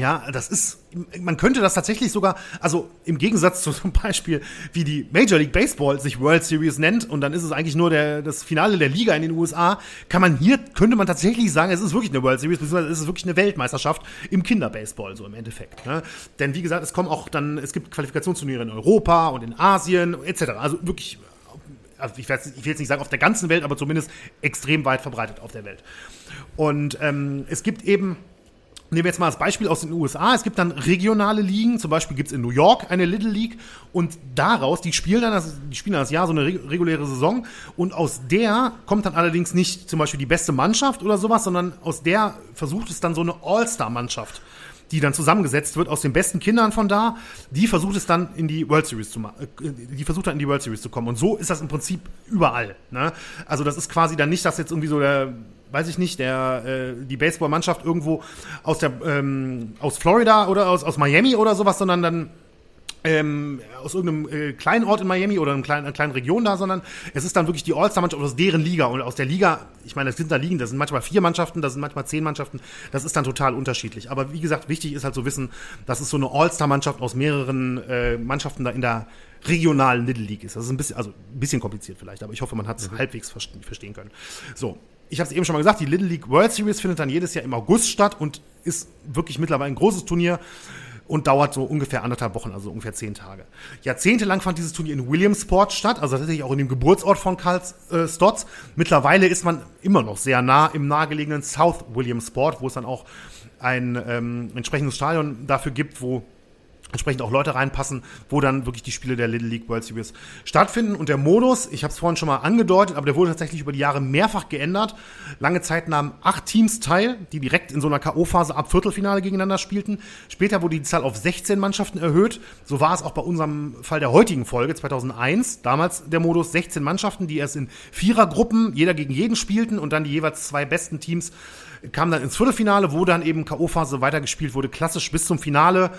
Ja, das ist, man könnte das tatsächlich sogar, also im Gegensatz zu zum Beispiel, wie die Major League Baseball sich World Series nennt und dann ist es eigentlich nur der, das Finale der Liga in den USA, kann man hier, könnte man tatsächlich sagen, es ist wirklich eine World Series, beziehungsweise es ist wirklich eine Weltmeisterschaft im Kinderbaseball, so im Endeffekt. Ne? Denn wie gesagt, es kommen auch dann, es gibt Qualifikationsturniere in Europa und in Asien etc. Also wirklich, also ich, ich will jetzt nicht sagen auf der ganzen Welt, aber zumindest extrem weit verbreitet auf der Welt. Und ähm, es gibt eben Nehmen wir jetzt mal das Beispiel aus den USA. Es gibt dann regionale Ligen, zum Beispiel gibt es in New York eine Little League und daraus, die spielen dann das, die spielen dann das Jahr so eine reguläre Saison und aus der kommt dann allerdings nicht zum Beispiel die beste Mannschaft oder sowas, sondern aus der versucht es dann so eine All-Star-Mannschaft die dann zusammengesetzt wird aus den besten Kindern von da, die versucht es dann in die World Series zu machen, äh, die versucht dann in die World Series zu kommen. Und so ist das im Prinzip überall. Ne? Also das ist quasi dann nicht, dass jetzt irgendwie so der weiß ich nicht, der, äh, die Baseballmannschaft irgendwo aus der, ähm, aus Florida oder aus, aus Miami oder sowas, sondern dann ähm, aus irgendeinem äh, kleinen Ort in Miami oder einer kleinen, einer kleinen Region da, sondern es ist dann wirklich die All-Star-Mannschaft aus deren Liga. Und aus der Liga, ich meine, das sind da Ligen, das sind manchmal vier Mannschaften, das sind manchmal zehn Mannschaften, das ist dann total unterschiedlich. Aber wie gesagt, wichtig ist halt zu wissen, dass es so eine All-Star-Mannschaft aus mehreren äh, Mannschaften da in der regionalen Little League ist. Das ist ein bisschen, also ein bisschen kompliziert vielleicht, aber ich hoffe, man hat es mhm. halbwegs verstehen können. So, ich habe es eben schon mal gesagt, die Little League World Series findet dann jedes Jahr im August statt und ist wirklich mittlerweile ein großes Turnier und dauert so ungefähr anderthalb Wochen, also ungefähr zehn Tage. Jahrzehntelang fand dieses Turnier in Williamsport statt, also tatsächlich auch in dem Geburtsort von Karl äh, Stotts. Mittlerweile ist man immer noch sehr nah im nahegelegenen South Williamsport, wo es dann auch ein ähm, entsprechendes Stadion dafür gibt, wo entsprechend auch Leute reinpassen, wo dann wirklich die Spiele der Little League World Series stattfinden. Und der Modus, ich habe es vorhin schon mal angedeutet, aber der wurde tatsächlich über die Jahre mehrfach geändert. Lange Zeit nahmen acht Teams teil, die direkt in so einer K.O.-Phase ab Viertelfinale gegeneinander spielten. Später wurde die Zahl auf 16 Mannschaften erhöht. So war es auch bei unserem Fall der heutigen Folge 2001. Damals der Modus 16 Mannschaften, die erst in Vierergruppen, jeder gegen jeden spielten und dann die jeweils zwei besten Teams kamen dann ins Viertelfinale, wo dann eben K.O.-Phase weitergespielt wurde, klassisch bis zum Finale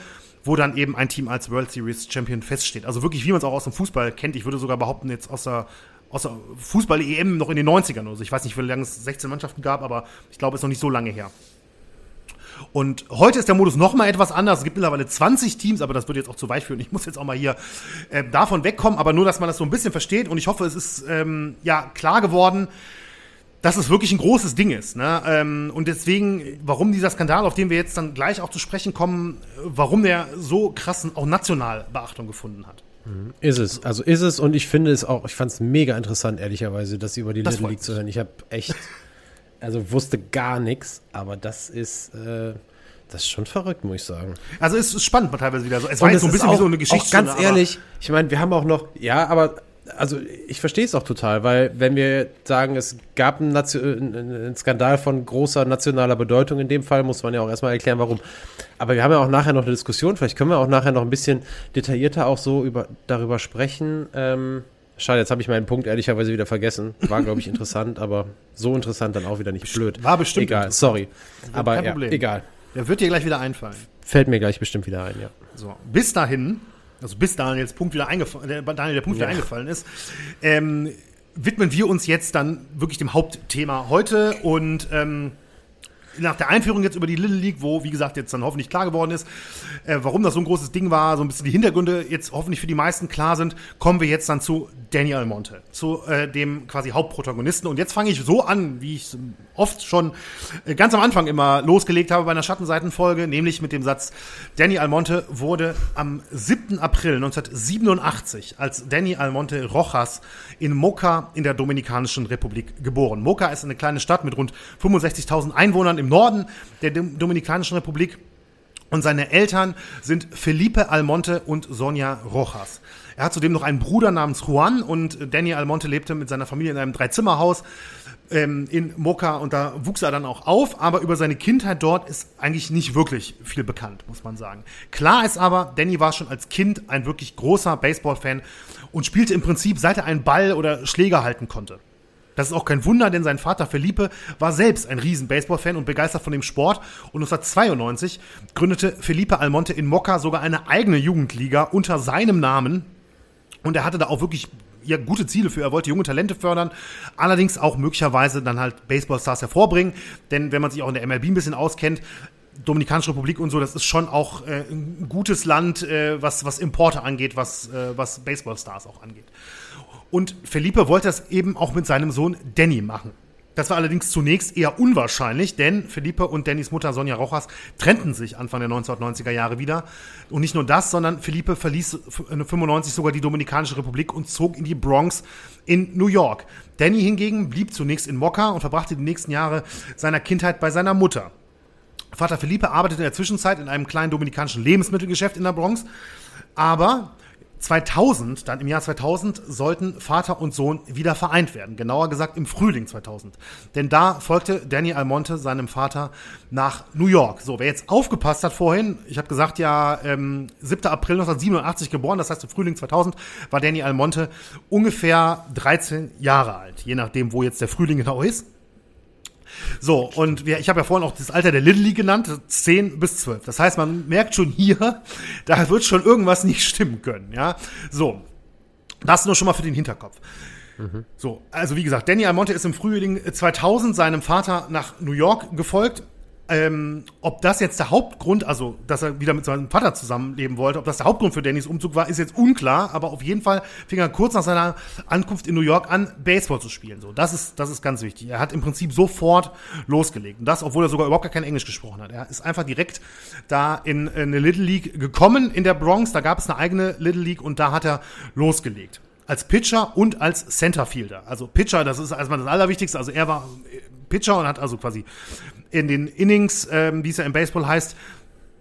wo dann eben ein Team als World Series Champion feststeht. Also wirklich, wie man es auch aus dem Fußball kennt. Ich würde sogar behaupten, jetzt aus der, aus der Fußball-EM noch in den 90ern. Also ich weiß nicht, wie lange es 16 Mannschaften gab, aber ich glaube, es ist noch nicht so lange her. Und heute ist der Modus noch mal etwas anders. Es gibt mittlerweile 20 Teams, aber das würde jetzt auch zu weit führen. Ich muss jetzt auch mal hier äh, davon wegkommen, aber nur, dass man das so ein bisschen versteht. Und ich hoffe, es ist ähm, ja klar geworden, dass es wirklich ein großes Ding ist. Ne? Ähm, und deswegen, warum dieser Skandal, auf den wir jetzt dann gleich auch zu sprechen kommen, warum der so krassen, auch national Beachtung gefunden hat. Mhm. Ist es, also ist es und ich finde es auch, ich fand es mega interessant, ehrlicherweise, das über die das Little League zu hören. Ich habe echt, also wusste gar nichts, aber das ist, äh, das ist schon verrückt, muss ich sagen. Also es ist spannend teilweise wieder so. Es war jetzt so ein bisschen auch, wie so eine Geschichte. Ganz ehrlich, ich meine, wir haben auch noch, ja, aber also ich verstehe es auch total, weil wenn wir sagen, es gab einen, einen, Skandal von großer nationaler Bedeutung in dem Fall, muss man ja auch erstmal erklären, warum. Aber wir haben ja auch nachher noch eine Diskussion, vielleicht können wir auch nachher noch ein bisschen detaillierter auch so über, darüber sprechen. Ähm, schade, jetzt habe ich meinen Punkt ehrlicherweise wieder vergessen. War, glaube ich, interessant, aber so interessant dann auch wieder nicht blöd. War bestimmt. Egal, sorry. Aber ja, egal. Der wird dir gleich wieder einfallen. Fällt mir gleich bestimmt wieder ein, ja. So, bis dahin also bis Daniels Punkt wieder eingefallen, der, Daniel der Punkt ja. wieder eingefallen ist, ähm, widmen wir uns jetzt dann wirklich dem Hauptthema heute und ähm, nach der Einführung jetzt über die Little League, wo, wie gesagt, jetzt dann hoffentlich klar geworden ist, äh, warum das so ein großes Ding war, so ein bisschen die Hintergründe jetzt hoffentlich für die meisten klar sind, kommen wir jetzt dann zu Danny Almonte, zu äh, dem quasi Hauptprotagonisten. Und jetzt fange ich so an, wie ich oft schon äh, ganz am Anfang immer losgelegt habe bei einer Schattenseitenfolge, nämlich mit dem Satz, Danny Almonte wurde am 7. April 1987 als Danny Almonte Rojas in Moca in der Dominikanischen Republik geboren. Moca ist eine kleine Stadt mit rund 65.000 Einwohnern im Norden der Dominikanischen Republik. Und seine Eltern sind Felipe Almonte und Sonja Rojas. Er hat zudem noch einen Bruder namens Juan und Danny Almonte lebte mit seiner Familie in einem Dreizimmerhaus ähm, in Moca und da wuchs er dann auch auf, aber über seine Kindheit dort ist eigentlich nicht wirklich viel bekannt, muss man sagen. Klar ist aber, Danny war schon als Kind ein wirklich großer Baseball-Fan und spielte im Prinzip, seit er einen Ball oder Schläger halten konnte. Das ist auch kein Wunder, denn sein Vater Felipe war selbst ein riesen Baseball-Fan und begeistert von dem Sport. Und 1992 gründete Felipe Almonte in Mokka sogar eine eigene Jugendliga unter seinem Namen. Und er hatte da auch wirklich ja, gute Ziele für. Er wollte junge Talente fördern, allerdings auch möglicherweise dann halt Baseballstars hervorbringen. Denn wenn man sich auch in der MLB ein bisschen auskennt, Dominikanische Republik und so, das ist schon auch äh, ein gutes Land, äh, was, was Importe angeht, was, äh, was Baseballstars auch angeht. Und Felipe wollte das eben auch mit seinem Sohn Danny machen. Das war allerdings zunächst eher unwahrscheinlich, denn Felipe und Dannys Mutter Sonja Rojas trennten sich Anfang der 1990er Jahre wieder. Und nicht nur das, sondern Felipe verließ 1995 sogar die Dominikanische Republik und zog in die Bronx in New York. Danny hingegen blieb zunächst in Mokka und verbrachte die nächsten Jahre seiner Kindheit bei seiner Mutter. Vater Felipe arbeitete in der Zwischenzeit in einem kleinen dominikanischen Lebensmittelgeschäft in der Bronx, aber 2000, dann im Jahr 2000, sollten Vater und Sohn wieder vereint werden. Genauer gesagt im Frühling 2000. Denn da folgte Danny Almonte seinem Vater nach New York. So, wer jetzt aufgepasst hat vorhin, ich habe gesagt, ja, ähm, 7. April 1987 geboren, das heißt im Frühling 2000 war Danny Almonte ungefähr 13 Jahre alt. Je nachdem, wo jetzt der Frühling genau ist. So, und wir, ich habe ja vorhin auch das Alter der League genannt, 10 bis 12. Das heißt, man merkt schon hier, da wird schon irgendwas nicht stimmen können, ja. So, das nur schon mal für den Hinterkopf. So, also wie gesagt, Danny Almonte ist im Frühling 2000 seinem Vater nach New York gefolgt ähm, ob das jetzt der Hauptgrund, also dass er wieder mit seinem Vater zusammenleben wollte, ob das der Hauptgrund für Dannys Umzug war, ist jetzt unklar. Aber auf jeden Fall fing er kurz nach seiner Ankunft in New York an, Baseball zu spielen. So, das ist, das ist ganz wichtig. Er hat im Prinzip sofort losgelegt. Und das, obwohl er sogar überhaupt gar kein Englisch gesprochen hat. Er ist einfach direkt da in, in eine Little League gekommen in der Bronx. Da gab es eine eigene Little League und da hat er losgelegt als Pitcher und als Centerfielder. Also Pitcher, das ist erstmal das Allerwichtigste. Also er war Pitcher und hat also quasi in den Innings, ähm, wie es ja im Baseball heißt,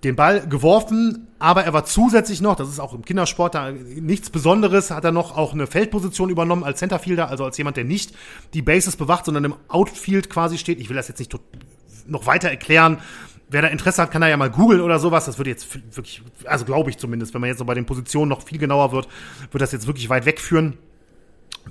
den Ball geworfen, aber er war zusätzlich noch, das ist auch im Kindersport da nichts Besonderes, hat er noch auch eine Feldposition übernommen als Centerfielder, also als jemand, der nicht die Bases bewacht, sondern im Outfield quasi steht. Ich will das jetzt nicht noch weiter erklären. Wer da Interesse hat, kann da ja mal googeln oder sowas. Das wird jetzt wirklich, also glaube ich zumindest, wenn man jetzt noch bei den Positionen noch viel genauer wird, wird das jetzt wirklich weit wegführen.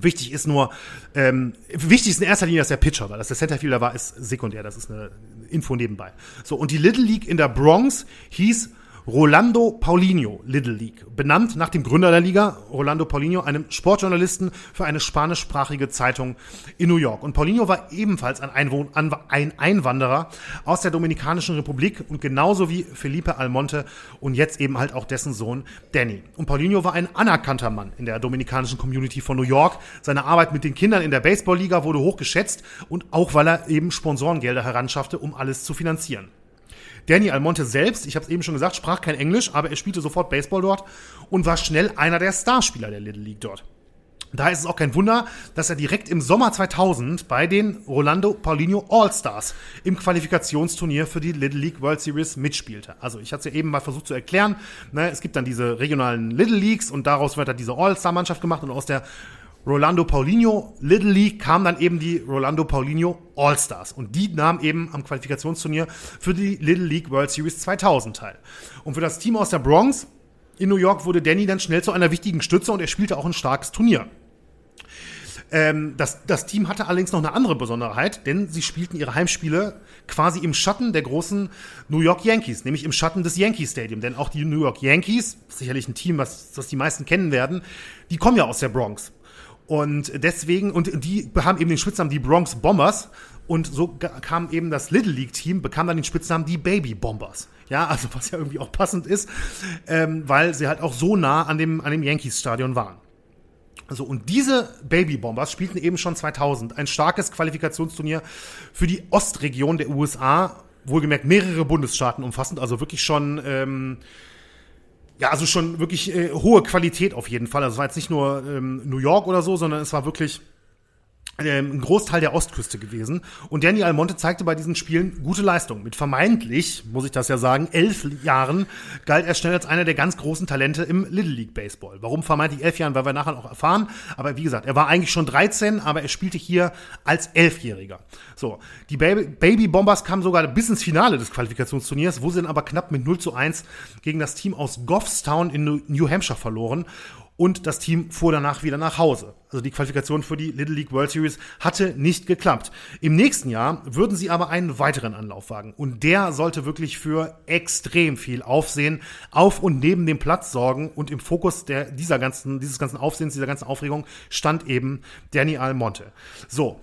Wichtig ist nur, ähm, wichtig ist in erster Linie, dass der Pitcher war. Dass der Centerfielder war, ist sekundär. Das ist eine Info nebenbei. So, und die Little League in der Bronx hieß Rolando Paulinho Little League, benannt nach dem Gründer der Liga, Rolando Paulinho, einem Sportjournalisten für eine spanischsprachige Zeitung in New York. Und Paulinho war ebenfalls ein, Einwohn ein Einwanderer aus der Dominikanischen Republik und genauso wie Felipe Almonte und jetzt eben halt auch dessen Sohn Danny. Und Paulinho war ein anerkannter Mann in der dominikanischen Community von New York. Seine Arbeit mit den Kindern in der Baseballliga wurde hoch geschätzt und auch weil er eben Sponsorengelder heranschaffte, um alles zu finanzieren. Danny Almonte selbst, ich habe es eben schon gesagt, sprach kein Englisch, aber er spielte sofort Baseball dort und war schnell einer der Starspieler der Little League dort. Da ist es auch kein Wunder, dass er direkt im Sommer 2000 bei den Rolando Paulinho All-Stars im Qualifikationsturnier für die Little League World Series mitspielte. Also ich hatte es ja eben mal versucht zu erklären. Ne, es gibt dann diese regionalen Little Leagues und daraus wird dann diese All-Star-Mannschaft gemacht und aus der Rolando Paulinho Little League kam dann eben die Rolando Paulinho All-Stars. Und die nahmen eben am Qualifikationsturnier für die Little League World Series 2000 teil. Und für das Team aus der Bronx in New York wurde Danny dann schnell zu einer wichtigen Stütze und er spielte auch ein starkes Turnier. Ähm, das, das Team hatte allerdings noch eine andere Besonderheit, denn sie spielten ihre Heimspiele quasi im Schatten der großen New York Yankees, nämlich im Schatten des Yankee Stadium. Denn auch die New York Yankees, sicherlich ein Team, was, was die meisten kennen werden, die kommen ja aus der Bronx. Und deswegen, und die haben eben den Spitznamen die Bronx Bombers. Und so kam eben das Little League Team, bekam dann den Spitznamen die Baby Bombers. Ja, also was ja irgendwie auch passend ist, ähm, weil sie halt auch so nah an dem, an dem Yankees Stadion waren. Also, und diese Baby Bombers spielten eben schon 2000 ein starkes Qualifikationsturnier für die Ostregion der USA, wohlgemerkt mehrere Bundesstaaten umfassend, also wirklich schon ähm, ja, also schon wirklich äh, hohe Qualität auf jeden Fall. Also es war jetzt nicht nur ähm, New York oder so, sondern es war wirklich ein Großteil der Ostküste gewesen. Und Danny Almonte zeigte bei diesen Spielen gute Leistung. Mit vermeintlich, muss ich das ja sagen, elf Jahren galt er schnell als einer der ganz großen Talente im Little League Baseball. Warum vermeintlich elf Jahren, weil wir nachher noch erfahren. Aber wie gesagt, er war eigentlich schon 13, aber er spielte hier als Elfjähriger. So, die Baby, Baby Bombers kamen sogar bis ins Finale des Qualifikationsturniers, wo sie dann aber knapp mit 0 zu 1 gegen das Team aus Goffstown in New Hampshire verloren und das Team fuhr danach wieder nach Hause. Also die Qualifikation für die Little League World Series hatte nicht geklappt. Im nächsten Jahr würden sie aber einen weiteren Anlauf wagen und der sollte wirklich für extrem viel Aufsehen auf und neben dem Platz sorgen und im Fokus der, dieser ganzen, dieses ganzen Aufsehens, dieser ganzen Aufregung stand eben Danny Almonte. So,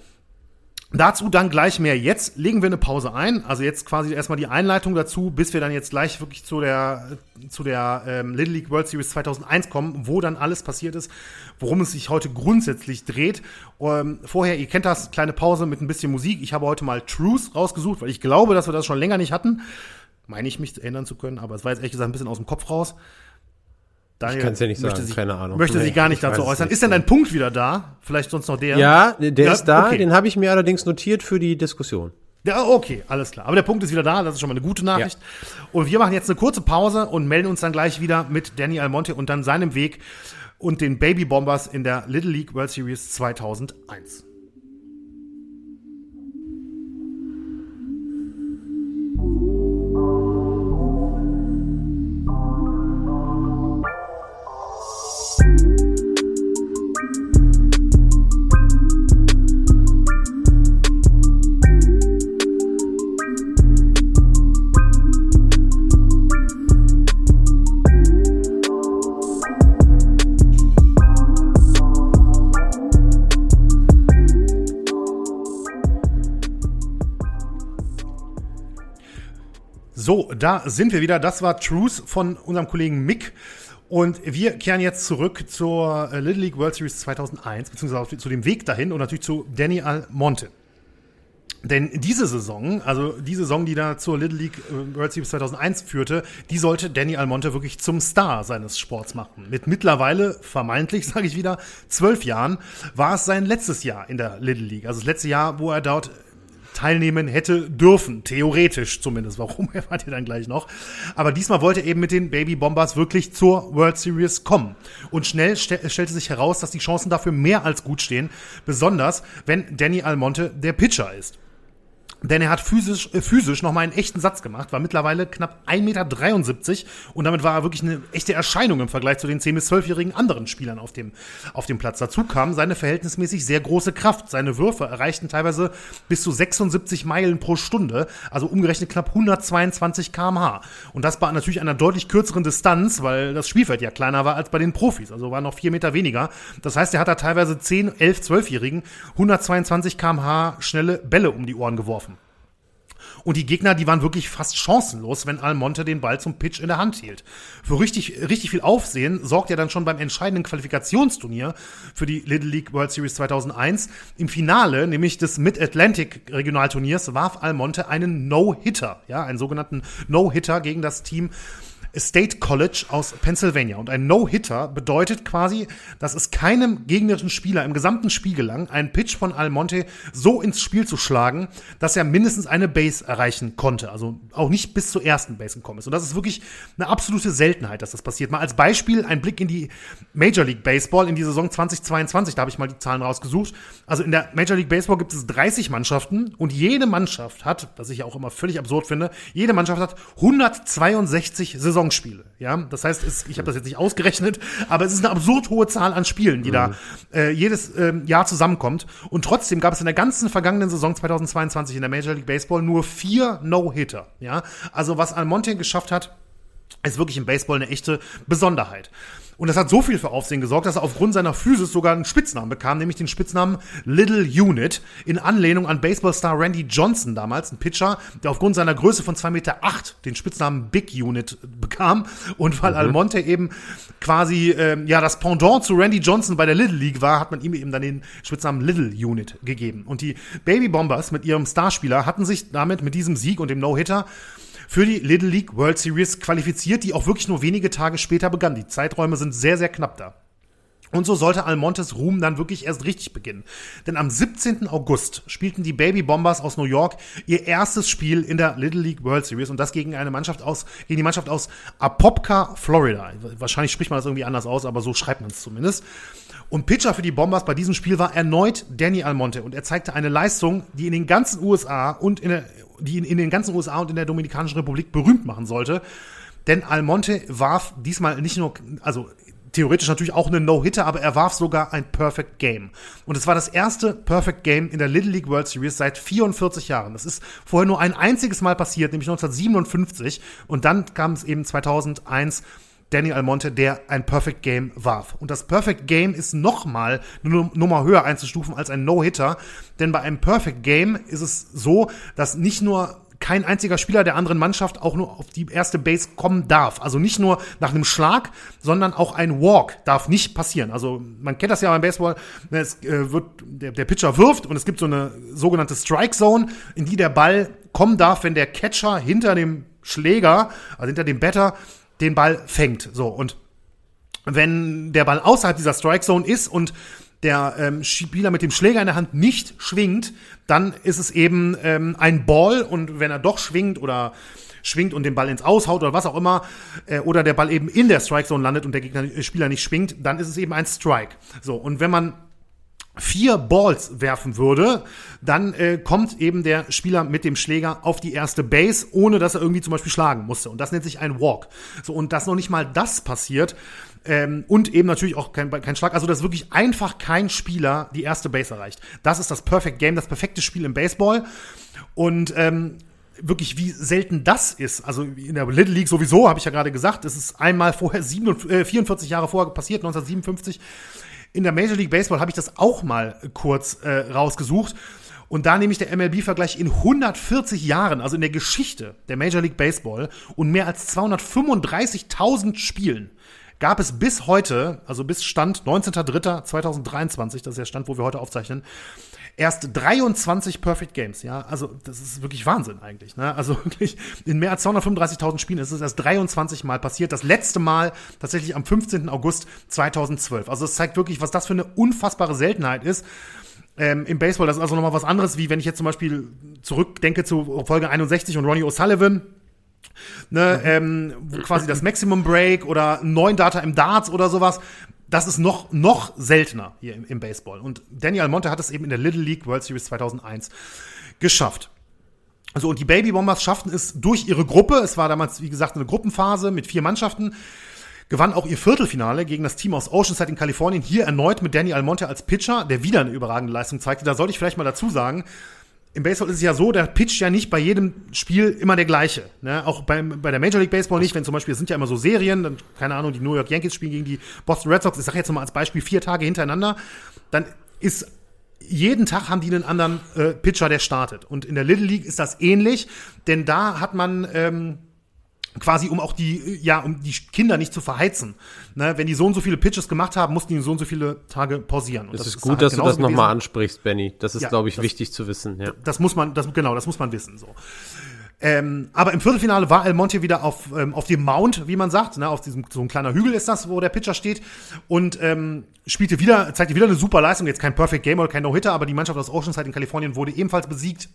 Dazu dann gleich mehr. Jetzt legen wir eine Pause ein. Also jetzt quasi erstmal die Einleitung dazu, bis wir dann jetzt gleich wirklich zu der, zu der ähm, Little League World Series 2001 kommen, wo dann alles passiert ist, worum es sich heute grundsätzlich dreht. Ähm, vorher, ihr kennt das, kleine Pause mit ein bisschen Musik. Ich habe heute mal Truth rausgesucht, weil ich glaube, dass wir das schon länger nicht hatten. Meine ich mich erinnern zu können, aber es war jetzt ehrlich gesagt ein bisschen aus dem Kopf raus. Daniel ich kann es ja nicht sagen, sich, keine Ahnung. Möchte nee, sich gar nicht dazu äußern. Nicht. Ist denn dein Punkt wieder da? Vielleicht sonst noch der? Ja, der ja, ist da. Okay. Den habe ich mir allerdings notiert für die Diskussion. Ja, okay, alles klar. Aber der Punkt ist wieder da, das ist schon mal eine gute Nachricht. Ja. Und wir machen jetzt eine kurze Pause und melden uns dann gleich wieder mit Danny Almonte und dann seinem Weg und den Baby Bombers in der Little League World Series 2001. So, da sind wir wieder. Das war Truth von unserem Kollegen Mick. Und wir kehren jetzt zurück zur äh, Little League World Series 2001, beziehungsweise zu dem Weg dahin und natürlich zu Danny Almonte. Denn diese Saison, also die Saison, die da zur Little League äh, World Series 2001 führte, die sollte Danny Almonte wirklich zum Star seines Sports machen. Mit mittlerweile, vermeintlich, sage ich wieder, zwölf Jahren, war es sein letztes Jahr in der Little League. Also das letzte Jahr, wo er dort teilnehmen hätte dürfen. Theoretisch zumindest. Warum erfahrt ihr dann gleich noch. Aber diesmal wollte er eben mit den Baby Bombers wirklich zur World Series kommen. Und schnell st stellte sich heraus, dass die Chancen dafür mehr als gut stehen. Besonders, wenn Danny Almonte der Pitcher ist. Denn er hat physisch, äh, physisch nochmal einen echten Satz gemacht, war mittlerweile knapp 1,73 Meter und damit war er wirklich eine echte Erscheinung im Vergleich zu den 10- bis 12-jährigen anderen Spielern auf dem, auf dem Platz. Dazu kam seine verhältnismäßig sehr große Kraft. Seine Würfe erreichten teilweise bis zu 76 Meilen pro Stunde, also umgerechnet knapp 122 kmh. Und das bei natürlich einer deutlich kürzeren Distanz, weil das Spielfeld ja kleiner war als bei den Profis, also war noch vier Meter weniger. Das heißt, er hat da teilweise 10, 11, 12-jährigen 122 kmh schnelle Bälle um die Ohren geworfen. Und die Gegner, die waren wirklich fast chancenlos, wenn Almonte den Ball zum Pitch in der Hand hielt. Für richtig, richtig viel Aufsehen sorgt er dann schon beim entscheidenden Qualifikationsturnier für die Little League World Series 2001. Im Finale, nämlich des Mid-Atlantic Regionalturniers, warf Almonte einen No-Hitter, ja, einen sogenannten No-Hitter gegen das Team State College aus Pennsylvania. Und ein No-Hitter bedeutet quasi, dass es keinem gegnerischen Spieler im gesamten Spiel gelang, einen Pitch von Almonte so ins Spiel zu schlagen, dass er mindestens eine Base erreichen konnte. Also auch nicht bis zur ersten Base gekommen ist. Und das ist wirklich eine absolute Seltenheit, dass das passiert. Mal als Beispiel ein Blick in die Major League Baseball in die Saison 2022. Da habe ich mal die Zahlen rausgesucht. Also in der Major League Baseball gibt es 30 Mannschaften und jede Mannschaft hat, was ich ja auch immer völlig absurd finde, jede Mannschaft hat 162 Saison Saisonspiele. Ja, das heißt, es, ich habe das jetzt nicht ausgerechnet, aber es ist eine absurd hohe Zahl an Spielen, die mhm. da äh, jedes äh, Jahr zusammenkommt. Und trotzdem gab es in der ganzen vergangenen Saison 2022 in der Major League Baseball nur vier No-Hitter. Ja, also was Almonte geschafft hat, ist wirklich im Baseball eine echte Besonderheit. Und das hat so viel für Aufsehen gesorgt, dass er aufgrund seiner Physis sogar einen Spitznamen bekam, nämlich den Spitznamen Little Unit, in Anlehnung an Baseballstar Randy Johnson damals, ein Pitcher, der aufgrund seiner Größe von zwei Meter acht den Spitznamen Big Unit bekam. Und weil mhm. Almonte eben quasi ähm, ja das Pendant zu Randy Johnson bei der Little League war, hat man ihm eben dann den Spitznamen Little Unit gegeben. Und die Baby Bombers mit ihrem Starspieler hatten sich damit mit diesem Sieg und dem No-Hitter für die Little League World Series qualifiziert, die auch wirklich nur wenige Tage später begann. Die Zeiträume sind sehr, sehr knapp da. Und so sollte Almontes Ruhm dann wirklich erst richtig beginnen. Denn am 17. August spielten die Baby Bombers aus New York ihr erstes Spiel in der Little League World Series und das gegen eine Mannschaft aus, gegen die Mannschaft aus Apopka, Florida. Wahrscheinlich spricht man das irgendwie anders aus, aber so schreibt man es zumindest. Und Pitcher für die Bombers bei diesem Spiel war erneut Danny Almonte und er zeigte eine Leistung, die in den ganzen USA und in der, die in, in den ganzen USA und in der Dominikanischen Republik berühmt machen sollte. Denn Almonte warf diesmal nicht nur, also theoretisch natürlich auch eine No-Hitter, aber er warf sogar ein Perfect Game. Und es war das erste Perfect Game in der Little League World Series seit 44 Jahren. Das ist vorher nur ein einziges Mal passiert, nämlich 1957. Und dann kam es eben 2001 Danny Almonte, der ein Perfect Game warf. Und das Perfect Game ist nochmal eine Nummer höher einzustufen als ein No-Hitter. Denn bei einem Perfect Game ist es so, dass nicht nur kein einziger Spieler der anderen Mannschaft auch nur auf die erste Base kommen darf. Also nicht nur nach einem Schlag, sondern auch ein Walk darf nicht passieren. Also man kennt das ja beim Baseball, es äh, wird der, der Pitcher wirft und es gibt so eine sogenannte Strike Zone, in die der Ball kommen darf, wenn der Catcher hinter dem Schläger, also hinter dem Batter, den Ball fängt. So, und wenn der Ball außerhalb dieser Strike Zone ist und der ähm, Spieler mit dem Schläger in der Hand nicht schwingt, dann ist es eben ähm, ein Ball und wenn er doch schwingt oder schwingt und den Ball ins Aushaut oder was auch immer, äh, oder der Ball eben in der Strike Zone landet und der Gegner, äh, Spieler nicht schwingt, dann ist es eben ein Strike. So, und wenn man vier Balls werfen würde, dann äh, kommt eben der Spieler mit dem Schläger auf die erste Base, ohne dass er irgendwie zum Beispiel schlagen musste. Und das nennt sich ein Walk. So, und dass noch nicht mal das passiert, ähm, und eben natürlich auch kein, kein Schlag, also dass wirklich einfach kein Spieler die erste Base erreicht. Das ist das Perfect Game, das perfekte Spiel im Baseball. Und ähm, wirklich, wie selten das ist. Also in der Little League sowieso, habe ich ja gerade gesagt, es ist einmal vorher, 47, äh, 44 Jahre vorher passiert, 1957 in der Major League Baseball habe ich das auch mal kurz äh, rausgesucht. Und da nehme ich der MLB-Vergleich in 140 Jahren, also in der Geschichte der Major League Baseball und mehr als 235.000 Spielen, gab es bis heute, also bis Stand 19.03.2023, das ist der Stand, wo wir heute aufzeichnen, erst 23 Perfect Games, ja. Also, das ist wirklich Wahnsinn eigentlich, ne? Also wirklich, in mehr als 235.000 Spielen ist es erst 23 Mal passiert. Das letzte Mal tatsächlich am 15. August 2012. Also, es zeigt wirklich, was das für eine unfassbare Seltenheit ist. ähm, im Baseball. Das ist also nochmal was anderes, wie wenn ich jetzt zum Beispiel zurückdenke zu Folge 61 und Ronnie O'Sullivan. Ne, ähm, wo quasi das Maximum Break oder neun Data im Darts oder sowas. Das ist noch, noch seltener hier im, im Baseball. Und Daniel Almonte hat es eben in der Little League World Series 2001 geschafft. Also und die Baby Bombers schafften es durch ihre Gruppe. Es war damals, wie gesagt, eine Gruppenphase mit vier Mannschaften. Gewann auch ihr Viertelfinale gegen das Team aus Oceanside in Kalifornien. Hier erneut mit Danny Almonte als Pitcher, der wieder eine überragende Leistung zeigte. Da sollte ich vielleicht mal dazu sagen, im Baseball ist es ja so, der pitcht ja nicht bei jedem Spiel immer der gleiche. Ne? Auch beim, bei der Major League Baseball nicht, wenn zum Beispiel, es sind ja immer so Serien, dann, keine Ahnung, die New York Yankees spielen gegen die Boston Red Sox, ich sage jetzt mal als Beispiel vier Tage hintereinander, dann ist jeden Tag haben die einen anderen äh, Pitcher, der startet. Und in der Little League ist das ähnlich, denn da hat man ähm, quasi um auch die, ja, um die Kinder nicht zu verheizen. Ne, wenn die so und so viele Pitches gemacht haben, mussten die so und so viele Tage pausieren. Und das, das ist gut, ist dass du das nochmal ansprichst, Benny. Das ist, ja, glaube ich, das, wichtig zu wissen. Ja. Das muss man, das, genau, das muss man wissen. So. Ähm, aber im Viertelfinale war El Monte wieder auf, ähm, auf dem Mount, wie man sagt. Ne, auf diesem, so ein kleiner Hügel ist das, wo der Pitcher steht. Und ähm, spielte wieder, zeigte wieder eine super Leistung. Jetzt kein Perfect Game oder kein No-Hitter, aber die Mannschaft aus Oceanside in Kalifornien wurde ebenfalls besiegt.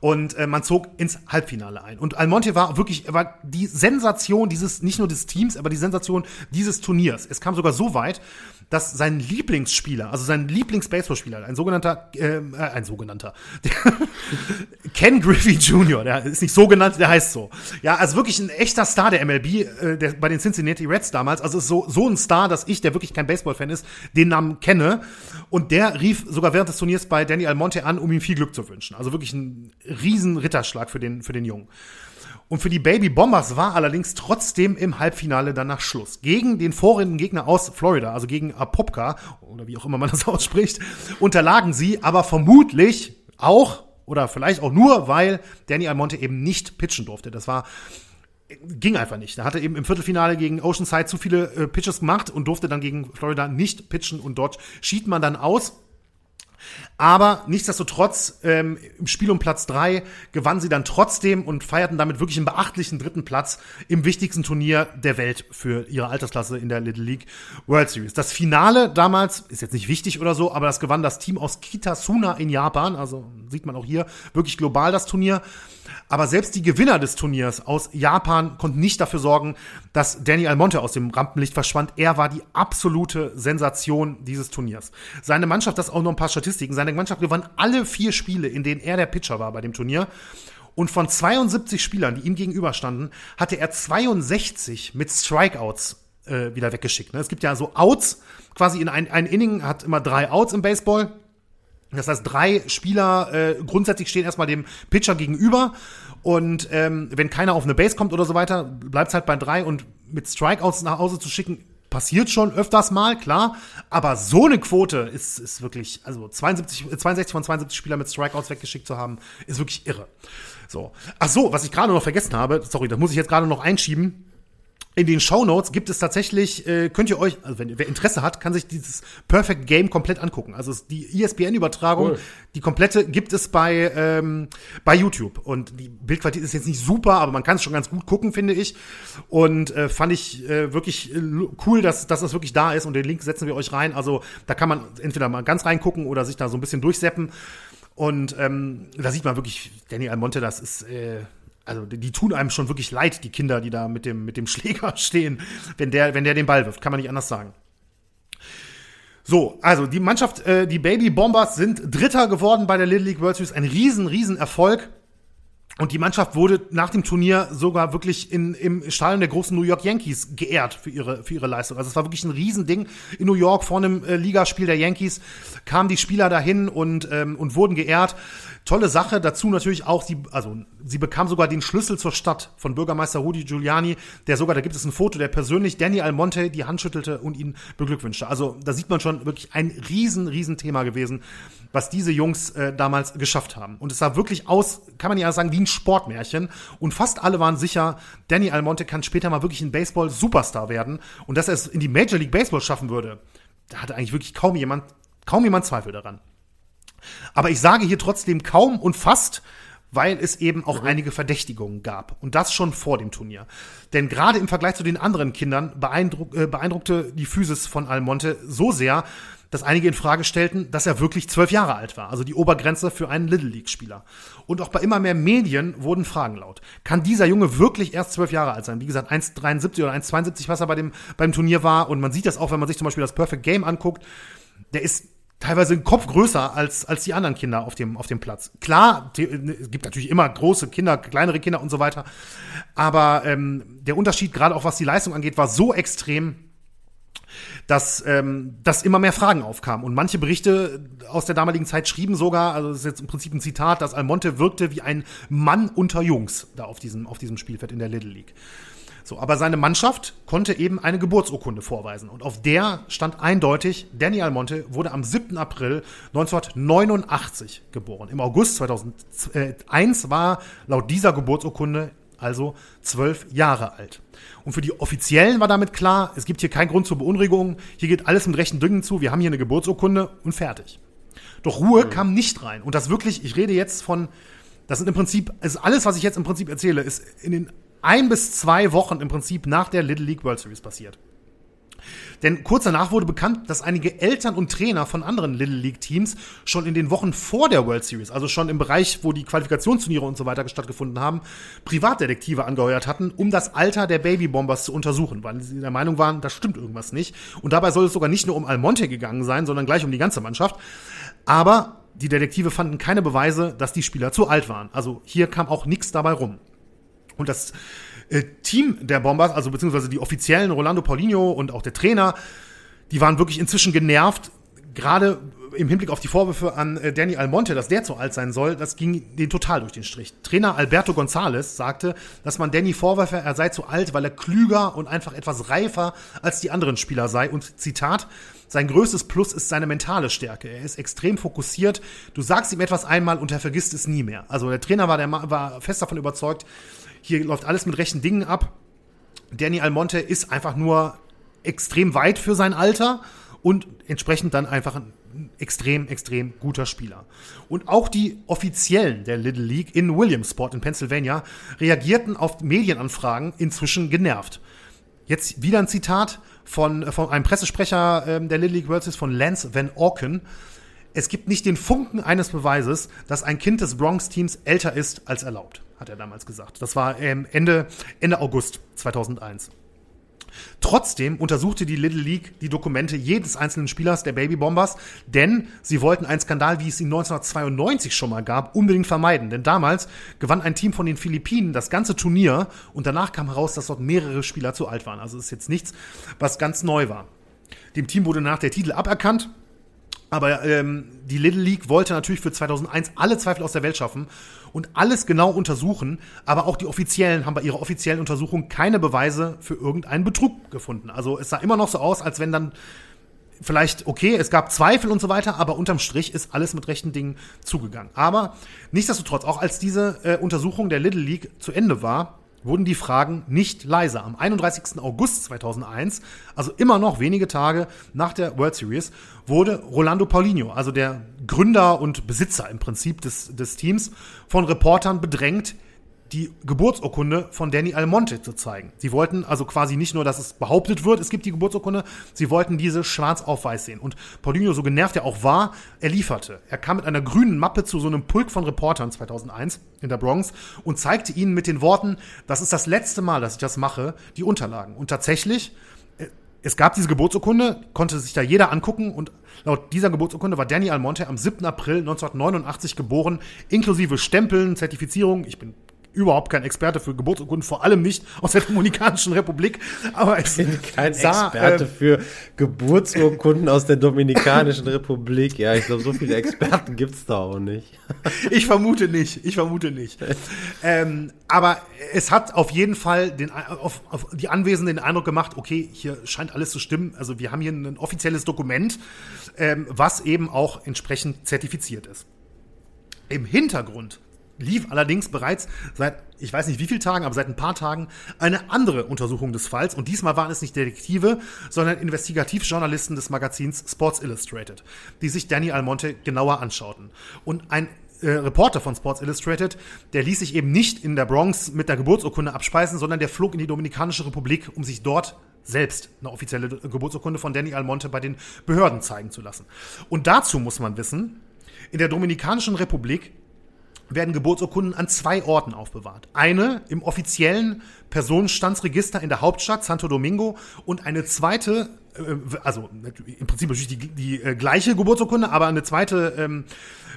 Und äh, man zog ins Halbfinale ein. Und Almonte war wirklich, war die Sensation dieses, nicht nur des Teams, aber die Sensation dieses Turniers. Es kam sogar so weit, dass sein Lieblingsspieler, also sein Lieblings-Baseballspieler, ein sogenannter, äh, äh ein sogenannter, Ken Griffey Jr., der ist nicht so genannt, der heißt so. Ja, also wirklich ein echter Star der MLB, äh, der, bei den Cincinnati Reds damals. Also ist so, so ein Star, dass ich, der wirklich kein Baseball-Fan ist, den Namen kenne. Und der rief sogar während des Turniers bei Danny Almonte an, um ihm viel Glück zu wünschen. Also wirklich ein riesen Ritterschlag für den, für den Jungen. Und für die Baby Bombers war allerdings trotzdem im Halbfinale danach Schluss. Gegen den Vorrundengegner aus Florida, also gegen Apopka, oder wie auch immer man das ausspricht, unterlagen sie, aber vermutlich auch, oder vielleicht auch nur, weil Danny Almonte eben nicht pitchen durfte. Das war ging einfach nicht. Er hatte eben im Viertelfinale gegen Oceanside zu viele äh, Pitches gemacht und durfte dann gegen Florida nicht pitchen und dort schied man dann aus. Aber nichtsdestotrotz, ähm, im Spiel um Platz drei gewannen sie dann trotzdem und feierten damit wirklich einen beachtlichen dritten Platz im wichtigsten Turnier der Welt für ihre Altersklasse in der Little League World Series. Das Finale damals ist jetzt nicht wichtig oder so, aber das gewann das Team aus Kitasuna in Japan. Also sieht man auch hier wirklich global das Turnier. Aber selbst die Gewinner des Turniers aus Japan konnten nicht dafür sorgen, dass Danny Almonte aus dem Rampenlicht verschwand. Er war die absolute Sensation dieses Turniers. Seine Mannschaft, das auch noch ein paar Statistiken, seine Mannschaft gewann alle vier Spiele, in denen er der Pitcher war bei dem Turnier. Und von 72 Spielern, die ihm gegenüberstanden, hatte er 62 mit Strikeouts äh, wieder weggeschickt. Ne? Es gibt ja so Outs, quasi in ein, ein Inning hat immer drei Outs im Baseball. Das heißt, drei Spieler äh, grundsätzlich stehen erstmal dem Pitcher gegenüber. Und ähm, wenn keiner auf eine Base kommt oder so weiter, bleibt es halt bei drei. Und mit Strikeouts nach Hause zu schicken, passiert schon öfters mal, klar. Aber so eine Quote ist, ist wirklich, also 72, 62 von 72 Spielern mit Strikeouts weggeschickt zu haben, ist wirklich irre. So. Ach so, was ich gerade noch vergessen habe, sorry, das muss ich jetzt gerade noch einschieben in den Show Notes gibt es tatsächlich, äh, könnt ihr euch, also wenn wer Interesse hat, kann sich dieses Perfect Game komplett angucken. Also die ESPN-Übertragung, cool. die komplette gibt es bei ähm, bei YouTube und die Bildqualität ist jetzt nicht super, aber man kann es schon ganz gut gucken, finde ich. Und äh, fand ich äh, wirklich äh, cool, dass, dass das wirklich da ist und den Link setzen wir euch rein. Also da kann man entweder mal ganz reingucken oder sich da so ein bisschen durchseppen. Und ähm, da sieht man wirklich, Danny Almonte, das ist äh, also die, tun einem schon wirklich leid, die Kinder, die da mit dem, mit dem Schläger stehen, wenn der, wenn der den Ball wirft. Kann man nicht anders sagen. So, also die Mannschaft, äh, die Baby Bombers sind Dritter geworden bei der Little League World Series. Ein riesen, riesen Erfolg. Und die Mannschaft wurde nach dem Turnier sogar wirklich in, im Stadion der großen New York Yankees geehrt für ihre, für ihre Leistung. Also es war wirklich ein Riesending in New York vor einem äh, Ligaspiel der Yankees. Kamen die Spieler dahin und, ähm, und wurden geehrt. Tolle Sache. Dazu natürlich auch, sie, also sie bekam sogar den Schlüssel zur Stadt von Bürgermeister Rudi Giuliani, der sogar, da gibt es ein Foto, der persönlich Danny Almonte die Hand schüttelte und ihn beglückwünschte. Also da sieht man schon wirklich ein riesen, riesen Thema gewesen, was diese Jungs äh, damals geschafft haben. Und es sah wirklich aus, kann man ja sagen, wie ein Sportmärchen. Und fast alle waren sicher, Danny Almonte kann später mal wirklich ein Baseball-Superstar werden. Und dass er es in die Major League Baseball schaffen würde, da hatte eigentlich wirklich kaum jemand, kaum jemand Zweifel daran. Aber ich sage hier trotzdem kaum und fast, weil es eben auch mhm. einige Verdächtigungen gab. Und das schon vor dem Turnier. Denn gerade im Vergleich zu den anderen Kindern beeindruck, äh, beeindruckte die Physis von Almonte so sehr, dass einige in Frage stellten, dass er wirklich zwölf Jahre alt war, also die Obergrenze für einen Little League-Spieler. Und auch bei immer mehr Medien wurden Fragen laut. Kann dieser Junge wirklich erst zwölf Jahre alt sein? Wie gesagt, 1,73 oder 1,72, was er bei dem, beim Turnier war. Und man sieht das auch, wenn man sich zum Beispiel das Perfect Game anguckt. Der ist teilweise ein Kopf größer als, als die anderen Kinder auf dem, auf dem Platz. Klar, es gibt natürlich immer große Kinder, kleinere Kinder und so weiter. Aber ähm, der Unterschied, gerade auch was die Leistung angeht, war so extrem, dass, ähm, dass immer mehr Fragen aufkamen. Und manche Berichte aus der damaligen Zeit schrieben sogar, also das ist jetzt im Prinzip ein Zitat, dass Almonte wirkte wie ein Mann unter Jungs da auf diesem, auf diesem Spielfeld in der Little League. So, aber seine Mannschaft konnte eben eine Geburtsurkunde vorweisen. Und auf der stand eindeutig, Danny Almonte wurde am 7. April 1989 geboren. Im August 2001 war laut dieser Geburtsurkunde also zwölf Jahre alt. Und für die Offiziellen war damit klar, es gibt hier keinen Grund zur Beunruhigung, hier geht alles mit rechten Dingen zu, wir haben hier eine Geburtsurkunde und fertig. Doch Ruhe mhm. kam nicht rein. Und das wirklich, ich rede jetzt von, das sind im Prinzip, ist alles, was ich jetzt im Prinzip erzähle, ist in den ein bis zwei Wochen im Prinzip nach der Little League World Series passiert. Denn kurz danach wurde bekannt, dass einige Eltern und Trainer von anderen Little League Teams schon in den Wochen vor der World Series, also schon im Bereich, wo die Qualifikationsturniere und so weiter stattgefunden haben, Privatdetektive angeheuert hatten, um das Alter der Baby Bombers zu untersuchen, weil sie der Meinung waren, da stimmt irgendwas nicht. Und dabei soll es sogar nicht nur um Almonte gegangen sein, sondern gleich um die ganze Mannschaft. Aber die Detektive fanden keine Beweise, dass die Spieler zu alt waren. Also hier kam auch nichts dabei rum. Und das äh, Team der Bombers, also beziehungsweise die offiziellen Rolando Paulinho und auch der Trainer, die waren wirklich inzwischen genervt, gerade im Hinblick auf die Vorwürfe an äh, Danny Almonte, dass der zu alt sein soll, das ging den total durch den Strich. Trainer Alberto González sagte, dass man Danny vorwürfe, er sei zu alt, weil er klüger und einfach etwas reifer als die anderen Spieler sei. Und Zitat, sein größtes Plus ist seine mentale Stärke. Er ist extrem fokussiert. Du sagst ihm etwas einmal und er vergisst es nie mehr. Also der Trainer war, der, war fest davon überzeugt, hier läuft alles mit rechten Dingen ab. Danny Almonte ist einfach nur extrem weit für sein Alter und entsprechend dann einfach ein extrem, extrem guter Spieler. Und auch die Offiziellen der Little League in Williamsport in Pennsylvania reagierten auf Medienanfragen inzwischen genervt. Jetzt wieder ein Zitat von, von einem Pressesprecher ähm, der Little League World Series von Lance Van Orken. Es gibt nicht den Funken eines Beweises, dass ein Kind des Bronx-Teams älter ist als erlaubt hat er damals gesagt. Das war ähm, Ende, Ende August 2001. Trotzdem untersuchte die Little League die Dokumente jedes einzelnen Spielers der Baby Bombers, denn sie wollten einen Skandal, wie es ihn 1992 schon mal gab, unbedingt vermeiden. Denn damals gewann ein Team von den Philippinen das ganze Turnier und danach kam heraus, dass dort mehrere Spieler zu alt waren. Also ist jetzt nichts, was ganz neu war. Dem Team wurde nach der Titel aberkannt aber ähm, die Little League wollte natürlich für 2001 alle Zweifel aus der Welt schaffen und alles genau untersuchen. Aber auch die Offiziellen haben bei ihrer offiziellen Untersuchung keine Beweise für irgendeinen Betrug gefunden. Also es sah immer noch so aus, als wenn dann vielleicht, okay, es gab Zweifel und so weiter, aber unterm Strich ist alles mit rechten Dingen zugegangen. Aber nichtsdestotrotz, auch als diese äh, Untersuchung der Little League zu Ende war, wurden die Fragen nicht leiser. Am 31. August 2001, also immer noch wenige Tage nach der World Series, wurde Rolando Paulinho, also der Gründer und Besitzer im Prinzip des, des Teams, von Reportern bedrängt, die Geburtsurkunde von Danny Almonte zu zeigen. Sie wollten also quasi nicht nur, dass es behauptet wird, es gibt die Geburtsurkunde, sie wollten diese schwarz auf weiß sehen. Und Paulinho, so genervt er auch war, er lieferte. Er kam mit einer grünen Mappe zu so einem Pulk von Reportern 2001 in der Bronx und zeigte ihnen mit den Worten, das ist das letzte Mal, dass ich das mache, die Unterlagen. Und tatsächlich, äh, es gab diese Geburtsurkunde, konnte sich da jeder angucken und laut dieser Geburtsurkunde war Danny Almonte am 7. April 1989 geboren, inklusive Stempeln, Zertifizierung. Ich bin überhaupt kein Experte für Geburtsurkunden, vor allem nicht aus der Dominikanischen Republik. Aber ich bin kein sah, Experte äh, für Geburtsurkunden aus der Dominikanischen Republik. Ja, ich glaube, so viele Experten gibt's da auch nicht. ich vermute nicht. Ich vermute nicht. ähm, aber es hat auf jeden Fall den, auf, auf die Anwesenden den Eindruck gemacht, okay, hier scheint alles zu stimmen. Also wir haben hier ein offizielles Dokument, ähm, was eben auch entsprechend zertifiziert ist. Im Hintergrund lief allerdings bereits seit, ich weiß nicht wie vielen Tagen, aber seit ein paar Tagen eine andere Untersuchung des Falls. Und diesmal waren es nicht Detektive, sondern Investigativjournalisten des Magazins Sports Illustrated, die sich Danny Almonte genauer anschauten. Und ein äh, Reporter von Sports Illustrated, der ließ sich eben nicht in der Bronx mit der Geburtsurkunde abspeisen, sondern der flog in die Dominikanische Republik, um sich dort selbst eine offizielle Geburtsurkunde von Danny Almonte bei den Behörden zeigen zu lassen. Und dazu muss man wissen, in der Dominikanischen Republik werden Geburtsurkunden an zwei Orten aufbewahrt. Eine im offiziellen Personenstandsregister in der Hauptstadt Santo Domingo und eine zweite, äh, also im Prinzip natürlich die, die äh, gleiche Geburtsurkunde, aber eine zweite ähm,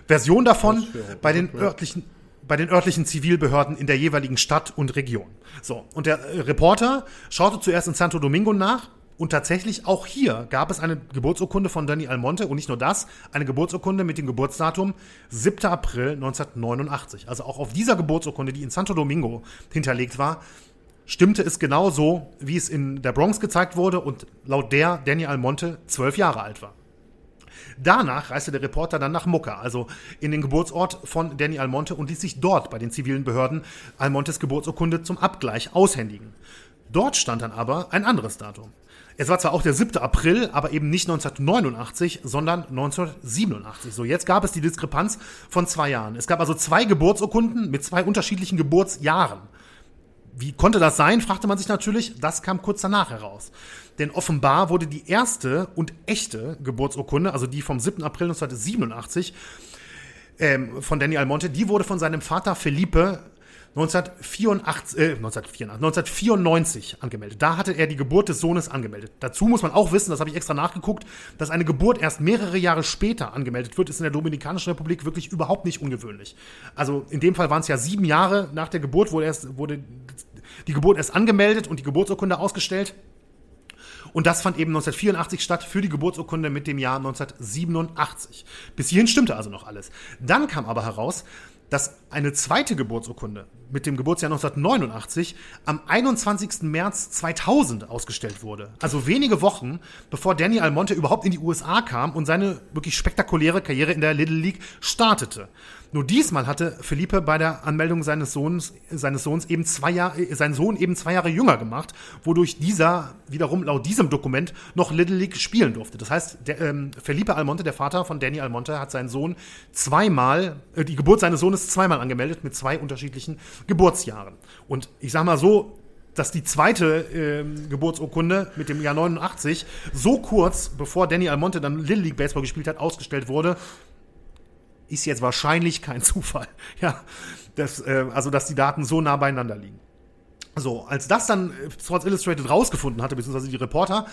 Version davon bei den örtlichen bei den örtlichen Zivilbehörden in der jeweiligen Stadt und Region. So, und der äh, Reporter schaute zuerst in Santo Domingo nach und tatsächlich auch hier gab es eine Geburtsurkunde von Danny Almonte und nicht nur das, eine Geburtsurkunde mit dem Geburtsdatum 7. April 1989. Also auch auf dieser Geburtsurkunde, die in Santo Domingo hinterlegt war, stimmte es genau so, wie es in der Bronx gezeigt wurde und laut der Danny Almonte zwölf Jahre alt war. Danach reiste der Reporter dann nach Mokka, also in den Geburtsort von Danny Almonte und ließ sich dort bei den zivilen Behörden Almontes Geburtsurkunde zum Abgleich aushändigen. Dort stand dann aber ein anderes Datum. Es war zwar auch der 7. April, aber eben nicht 1989, sondern 1987. So, jetzt gab es die Diskrepanz von zwei Jahren. Es gab also zwei Geburtsurkunden mit zwei unterschiedlichen Geburtsjahren. Wie konnte das sein, fragte man sich natürlich. Das kam kurz danach heraus. Denn offenbar wurde die erste und echte Geburtsurkunde, also die vom 7. April 1987, ähm, von Danny Almonte, die wurde von seinem Vater Felipe 1984, äh, 1994, 1994 angemeldet. Da hatte er die Geburt des Sohnes angemeldet. Dazu muss man auch wissen, das habe ich extra nachgeguckt, dass eine Geburt erst mehrere Jahre später angemeldet wird, ist in der Dominikanischen Republik wirklich überhaupt nicht ungewöhnlich. Also in dem Fall waren es ja sieben Jahre nach der Geburt, wurde, erst, wurde die Geburt erst angemeldet und die Geburtsurkunde ausgestellt. Und das fand eben 1984 statt für die Geburtsurkunde mit dem Jahr 1987. Bis hierhin stimmte also noch alles. Dann kam aber heraus, dass eine zweite Geburtsurkunde mit dem Geburtsjahr 1989 am 21. März 2000 ausgestellt wurde. Also wenige Wochen, bevor Danny Almonte überhaupt in die USA kam und seine wirklich spektakuläre Karriere in der Little League startete. Nur diesmal hatte Felipe bei der Anmeldung seines Sohns, seines Sohns eben zwei Jahre, äh, seinen Sohn eben zwei Jahre jünger gemacht, wodurch dieser wiederum laut diesem Dokument noch Little League spielen durfte. Das heißt, der, ähm, Felipe Almonte, der Vater von Danny Almonte, hat seinen Sohn zweimal, äh, die Geburt seines Sohnes zweimal angemeldet mit zwei unterschiedlichen Geburtsjahren. Und ich sag mal so, dass die zweite äh, Geburtsurkunde mit dem Jahr 89 so kurz, bevor Danny Almonte dann Little League Baseball gespielt hat, ausgestellt wurde, ist jetzt wahrscheinlich kein Zufall. Ja, das, äh, also dass die Daten so nah beieinander liegen. So, als das dann äh, Sports Illustrated rausgefunden hatte, beziehungsweise die Reporter,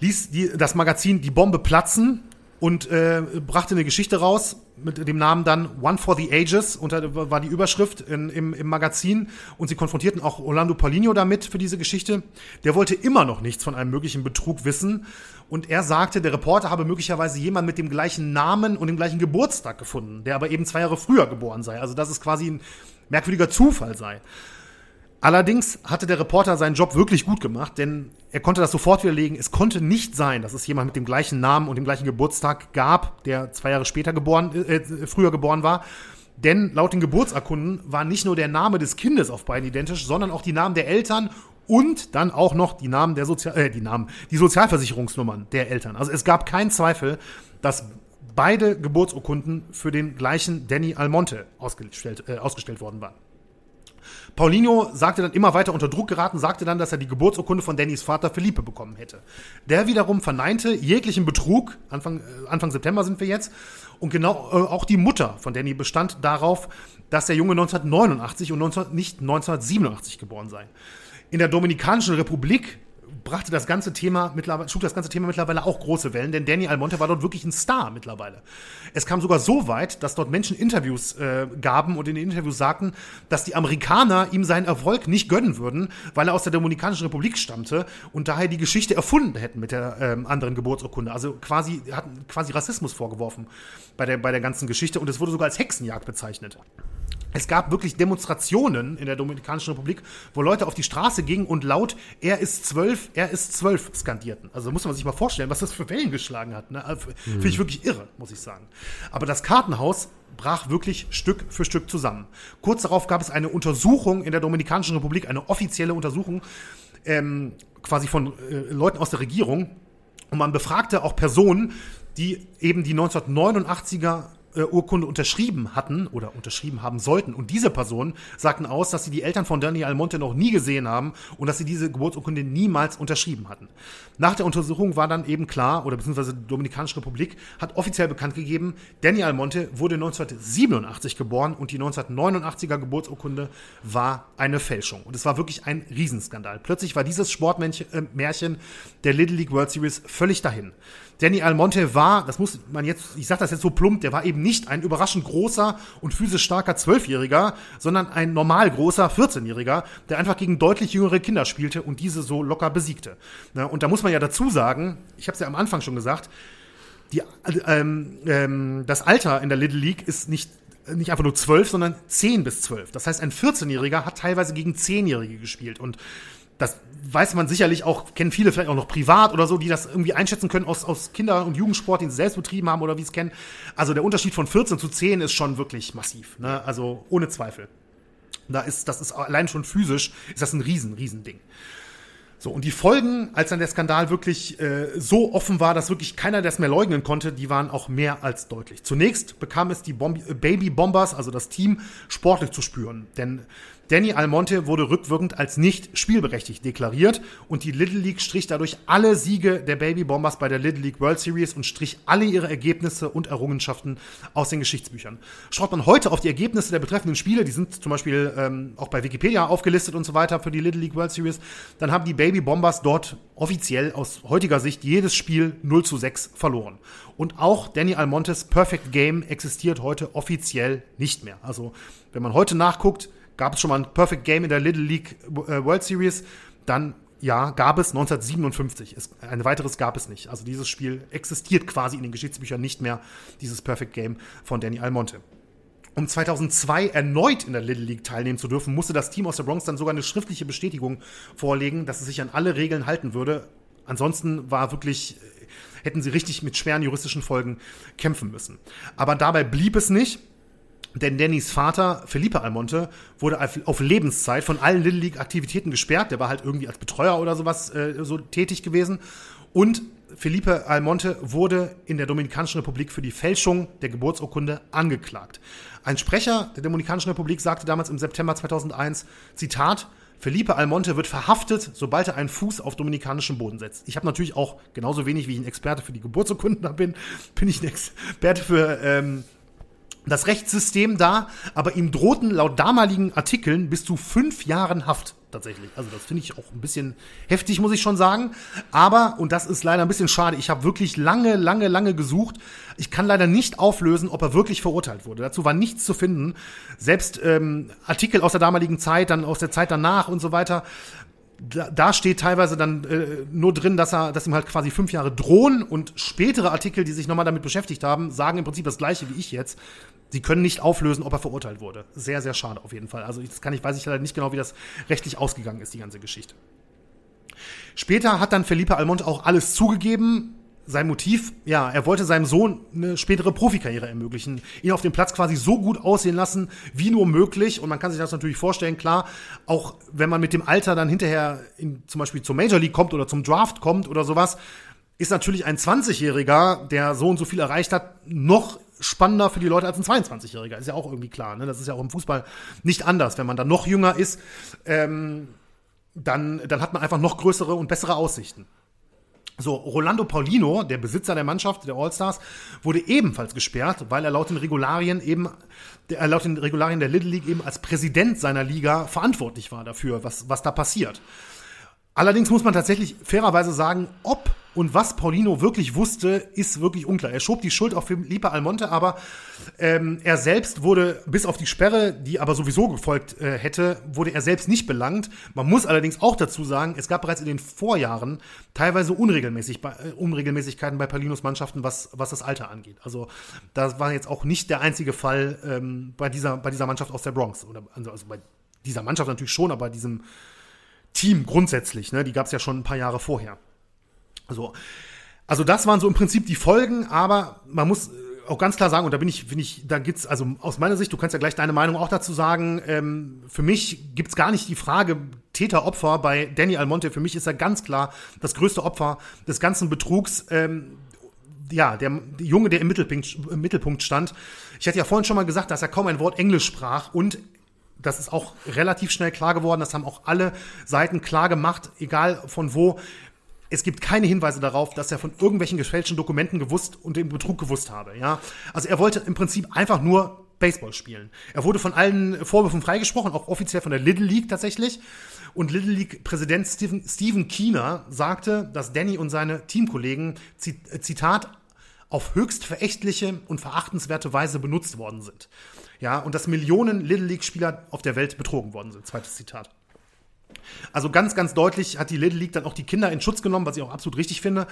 ließ die, das Magazin die Bombe platzen und äh, brachte eine Geschichte raus mit dem Namen dann One for the Ages, unter, war die Überschrift in, im, im Magazin und sie konfrontierten auch Orlando Paulinho damit für diese Geschichte. Der wollte immer noch nichts von einem möglichen Betrug wissen und er sagte, der Reporter habe möglicherweise jemanden mit dem gleichen Namen und dem gleichen Geburtstag gefunden, der aber eben zwei Jahre früher geboren sei. Also dass es quasi ein merkwürdiger Zufall sei. Allerdings hatte der Reporter seinen Job wirklich gut gemacht, denn er konnte das sofort widerlegen. Es konnte nicht sein, dass es jemand mit dem gleichen Namen und dem gleichen Geburtstag gab, der zwei Jahre später geboren, äh, früher geboren war. Denn laut den Geburtsurkunden war nicht nur der Name des Kindes auf beiden identisch, sondern auch die Namen der Eltern und dann auch noch die Namen der Sozial äh, die Namen, die Sozialversicherungsnummern der Eltern. Also es gab keinen Zweifel, dass beide Geburtsurkunden für den gleichen Danny Almonte ausgestellt, äh, ausgestellt worden waren. Paulinho sagte dann immer weiter unter Druck geraten, sagte dann, dass er die Geburtsurkunde von Dannys Vater Felipe bekommen hätte. Der wiederum verneinte jeglichen Betrug, Anfang, äh, Anfang September sind wir jetzt, und genau äh, auch die Mutter von Danny bestand darauf, dass der Junge 1989 und 19, nicht 1987 geboren sei. In der Dominikanischen Republik brachte das ganze Thema mittlerweile, schlug das ganze Thema mittlerweile auch große Wellen, denn Danny Almonte war dort wirklich ein Star mittlerweile. Es kam sogar so weit, dass dort Menschen Interviews äh, gaben und in den Interviews sagten, dass die Amerikaner ihm seinen Erfolg nicht gönnen würden, weil er aus der Dominikanischen Republik stammte und daher die Geschichte erfunden hätten mit der ähm, anderen Geburtsurkunde. Also quasi, hatten quasi Rassismus vorgeworfen bei der, bei der ganzen Geschichte und es wurde sogar als Hexenjagd bezeichnet. Es gab wirklich Demonstrationen in der Dominikanischen Republik, wo Leute auf die Straße gingen und laut er ist zwölf, er ist zwölf skandierten. Also muss man sich mal vorstellen, was das für Wellen geschlagen hat. Ne? Also, mhm. Finde ich wirklich irre, muss ich sagen. Aber das Kartenhaus brach wirklich Stück für Stück zusammen. Kurz darauf gab es eine Untersuchung in der Dominikanischen Republik, eine offizielle Untersuchung, ähm, quasi von äh, Leuten aus der Regierung. Und man befragte auch Personen, die eben die 1989er Geburtsurkunde unterschrieben hatten oder unterschrieben haben sollten. Und diese Personen sagten aus, dass sie die Eltern von Danny Almonte noch nie gesehen haben und dass sie diese Geburtsurkunde niemals unterschrieben hatten. Nach der Untersuchung war dann eben klar, oder beziehungsweise die Dominikanische Republik hat offiziell bekannt gegeben, Danny Almonte wurde 1987 geboren und die 1989er Geburtsurkunde war eine Fälschung. Und es war wirklich ein Riesenskandal. Plötzlich war dieses Sportmärchen äh, der Little League World Series völlig dahin. Danny Almonte war, das muss man jetzt, ich sage das jetzt so plump, der war eben nicht ein überraschend großer und physisch starker Zwölfjähriger, sondern ein normal großer 14-Jähriger, der einfach gegen deutlich jüngere Kinder spielte und diese so locker besiegte. Und da muss man ja dazu sagen, ich habe es ja am Anfang schon gesagt, die, ähm, ähm, das Alter in der Little League ist nicht nicht einfach nur zwölf, sondern zehn bis zwölf. Das heißt, ein 14-Jähriger hat teilweise gegen Zehnjährige gespielt. Und das weiß man sicherlich auch, kennen viele vielleicht auch noch privat oder so, die das irgendwie einschätzen können aus, aus Kinder- und Jugendsport, den sie selbst betrieben haben oder wie es kennen. Also der Unterschied von 14 zu 10 ist schon wirklich massiv. Ne? Also ohne Zweifel. Da ist, das ist allein schon physisch, ist das ein riesen, riesen Ding. So, und die Folgen, als dann der Skandal wirklich äh, so offen war, dass wirklich keiner das mehr leugnen konnte, die waren auch mehr als deutlich. Zunächst bekam es die Bomb äh, Baby Bombers, also das Team, sportlich zu spüren. Denn Danny Almonte wurde rückwirkend als nicht spielberechtigt deklariert und die Little League strich dadurch alle Siege der Baby Bombers bei der Little League World Series und strich alle ihre Ergebnisse und Errungenschaften aus den Geschichtsbüchern. Schaut man heute auf die Ergebnisse der betreffenden Spiele, die sind zum Beispiel ähm, auch bei Wikipedia aufgelistet und so weiter für die Little League World Series, dann haben die Baby Bombers dort offiziell aus heutiger Sicht jedes Spiel 0 zu 6 verloren. Und auch Danny Almontes Perfect Game existiert heute offiziell nicht mehr. Also wenn man heute nachguckt, Gab es schon mal ein Perfect Game in der Little League äh, World Series? Dann ja, gab es 1957. Es, ein weiteres gab es nicht. Also dieses Spiel existiert quasi in den Geschichtsbüchern nicht mehr, dieses Perfect Game von Danny Almonte. Um 2002 erneut in der Little League teilnehmen zu dürfen, musste das Team aus der Bronx dann sogar eine schriftliche Bestätigung vorlegen, dass es sich an alle Regeln halten würde. Ansonsten war wirklich, hätten sie richtig mit schweren juristischen Folgen kämpfen müssen. Aber dabei blieb es nicht. Denn Dannys Vater, Felipe Almonte, wurde auf Lebenszeit von allen Little League-Aktivitäten gesperrt. Der war halt irgendwie als Betreuer oder sowas äh, so tätig gewesen. Und Felipe Almonte wurde in der Dominikanischen Republik für die Fälschung der Geburtsurkunde angeklagt. Ein Sprecher der Dominikanischen Republik sagte damals im September 2001, Zitat, Felipe Almonte wird verhaftet, sobald er einen Fuß auf dominikanischem Boden setzt. Ich habe natürlich auch, genauso wenig wie ich ein Experte für die Geburtsurkunden bin, bin ich ein Experte für ähm, das Rechtssystem da, aber ihm drohten laut damaligen Artikeln bis zu fünf Jahren Haft tatsächlich. Also das finde ich auch ein bisschen heftig, muss ich schon sagen. Aber, und das ist leider ein bisschen schade, ich habe wirklich lange, lange, lange gesucht. Ich kann leider nicht auflösen, ob er wirklich verurteilt wurde. Dazu war nichts zu finden. Selbst ähm, Artikel aus der damaligen Zeit, dann aus der Zeit danach und so weiter. Da, steht teilweise dann äh, nur drin, dass er, dass ihm halt quasi fünf Jahre drohen und spätere Artikel, die sich nochmal damit beschäftigt haben, sagen im Prinzip das gleiche wie ich jetzt. Sie können nicht auflösen, ob er verurteilt wurde. Sehr, sehr schade auf jeden Fall. Also das kann ich, weiß ich leider nicht genau, wie das rechtlich ausgegangen ist, die ganze Geschichte. Später hat dann Felipe Almonte auch alles zugegeben. Sein Motiv, ja, er wollte seinem Sohn eine spätere Profikarriere ermöglichen, ihn auf dem Platz quasi so gut aussehen lassen, wie nur möglich. Und man kann sich das natürlich vorstellen, klar, auch wenn man mit dem Alter dann hinterher in, zum Beispiel zur Major League kommt oder zum Draft kommt oder sowas, ist natürlich ein 20-Jähriger, der so und so viel erreicht hat, noch spannender für die Leute als ein 22-Jähriger. Ist ja auch irgendwie klar. Ne? Das ist ja auch im Fußball nicht anders. Wenn man dann noch jünger ist, ähm, dann, dann hat man einfach noch größere und bessere Aussichten. So, Rolando Paulino, der Besitzer der Mannschaft, der All-Stars, wurde ebenfalls gesperrt, weil er laut den Regularien eben, der, laut den Regularien der Little League eben als Präsident seiner Liga verantwortlich war dafür, was, was da passiert. Allerdings muss man tatsächlich fairerweise sagen, ob und was Paulino wirklich wusste, ist wirklich unklar. Er schob die Schuld auf Felipe Almonte, aber ähm, er selbst wurde bis auf die Sperre, die aber sowieso gefolgt äh, hätte, wurde er selbst nicht belangt. Man muss allerdings auch dazu sagen, es gab bereits in den Vorjahren teilweise Unregelmäßig, äh, Unregelmäßigkeiten bei Paulinos Mannschaften, was, was das Alter angeht. Also das war jetzt auch nicht der einzige Fall ähm, bei, dieser, bei dieser Mannschaft aus der Bronx. Oder, also, also bei dieser Mannschaft natürlich schon, aber bei diesem Team grundsätzlich, ne? Die gab es ja schon ein paar Jahre vorher. So. Also das waren so im Prinzip die Folgen, aber man muss äh, auch ganz klar sagen, und da bin ich, bin ich, da gibt's, also aus meiner Sicht, du kannst ja gleich deine Meinung auch dazu sagen, ähm, für mich gibt's gar nicht die Frage Täter-Opfer bei Danny Almonte. Für mich ist er ganz klar das größte Opfer des ganzen Betrugs. Ähm, ja, der, der Junge, der im Mittelpunkt, im Mittelpunkt stand. Ich hatte ja vorhin schon mal gesagt, dass er kaum ein Wort Englisch sprach und das ist auch relativ schnell klar geworden. Das haben auch alle Seiten klar gemacht, egal von wo. Es gibt keine Hinweise darauf, dass er von irgendwelchen gefälschten Dokumenten gewusst und den Betrug gewusst habe. Ja, also er wollte im Prinzip einfach nur Baseball spielen. Er wurde von allen Vorwürfen freigesprochen, auch offiziell von der Little League tatsächlich. Und Little League-Präsident Stephen, Stephen Keener sagte, dass Danny und seine Teamkollegen, Zitat, auf höchst verächtliche und verachtenswerte Weise benutzt worden sind. Ja, und dass Millionen Little League-Spieler auf der Welt betrogen worden sind. Zweites Zitat. Also ganz, ganz deutlich hat die Little League dann auch die Kinder in Schutz genommen, was ich auch absolut richtig finde.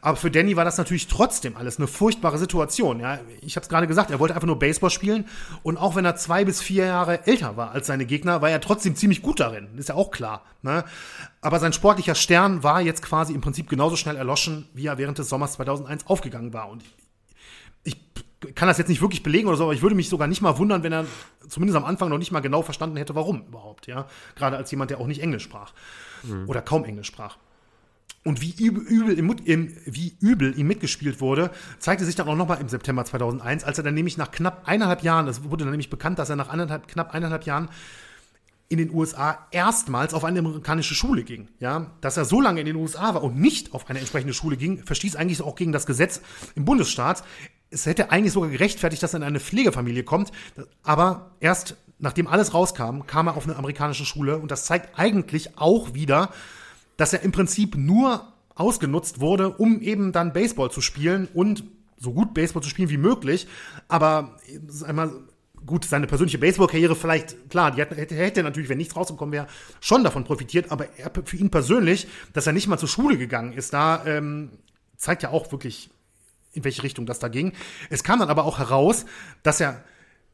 Aber für Danny war das natürlich trotzdem alles eine furchtbare Situation. Ja, ich habe es gerade gesagt, er wollte einfach nur Baseball spielen und auch wenn er zwei bis vier Jahre älter war als seine Gegner, war er trotzdem ziemlich gut darin. Ist ja auch klar. Ne? Aber sein sportlicher Stern war jetzt quasi im Prinzip genauso schnell erloschen, wie er während des Sommers 2001 aufgegangen war. Und kann das jetzt nicht wirklich belegen oder so, aber ich würde mich sogar nicht mal wundern, wenn er zumindest am Anfang noch nicht mal genau verstanden hätte, warum überhaupt, ja. Gerade als jemand, der auch nicht Englisch sprach. Mhm. Oder kaum Englisch sprach. Und wie übel, übel im, im, wie übel ihm mitgespielt wurde, zeigte sich dann auch nochmal im September 2001, als er dann nämlich nach knapp eineinhalb Jahren, es wurde dann nämlich bekannt, dass er nach eineinhalb, knapp eineinhalb Jahren in den USA erstmals auf eine amerikanische Schule ging. Ja, dass er so lange in den USA war und nicht auf eine entsprechende Schule ging, verstieß eigentlich auch gegen das Gesetz im Bundesstaat es hätte eigentlich sogar gerechtfertigt, dass er in eine Pflegefamilie kommt. Aber erst nachdem alles rauskam, kam er auf eine amerikanische Schule. Und das zeigt eigentlich auch wieder, dass er im Prinzip nur ausgenutzt wurde, um eben dann Baseball zu spielen und so gut Baseball zu spielen wie möglich. Aber einmal gut, seine persönliche Baseball-Karriere vielleicht, klar, die hätte, hätte natürlich, wenn nichts rausgekommen wäre, schon davon profitiert, aber er, für ihn persönlich, dass er nicht mal zur Schule gegangen ist, da ähm, zeigt ja auch wirklich in welche Richtung das da ging. Es kam dann aber auch heraus, dass er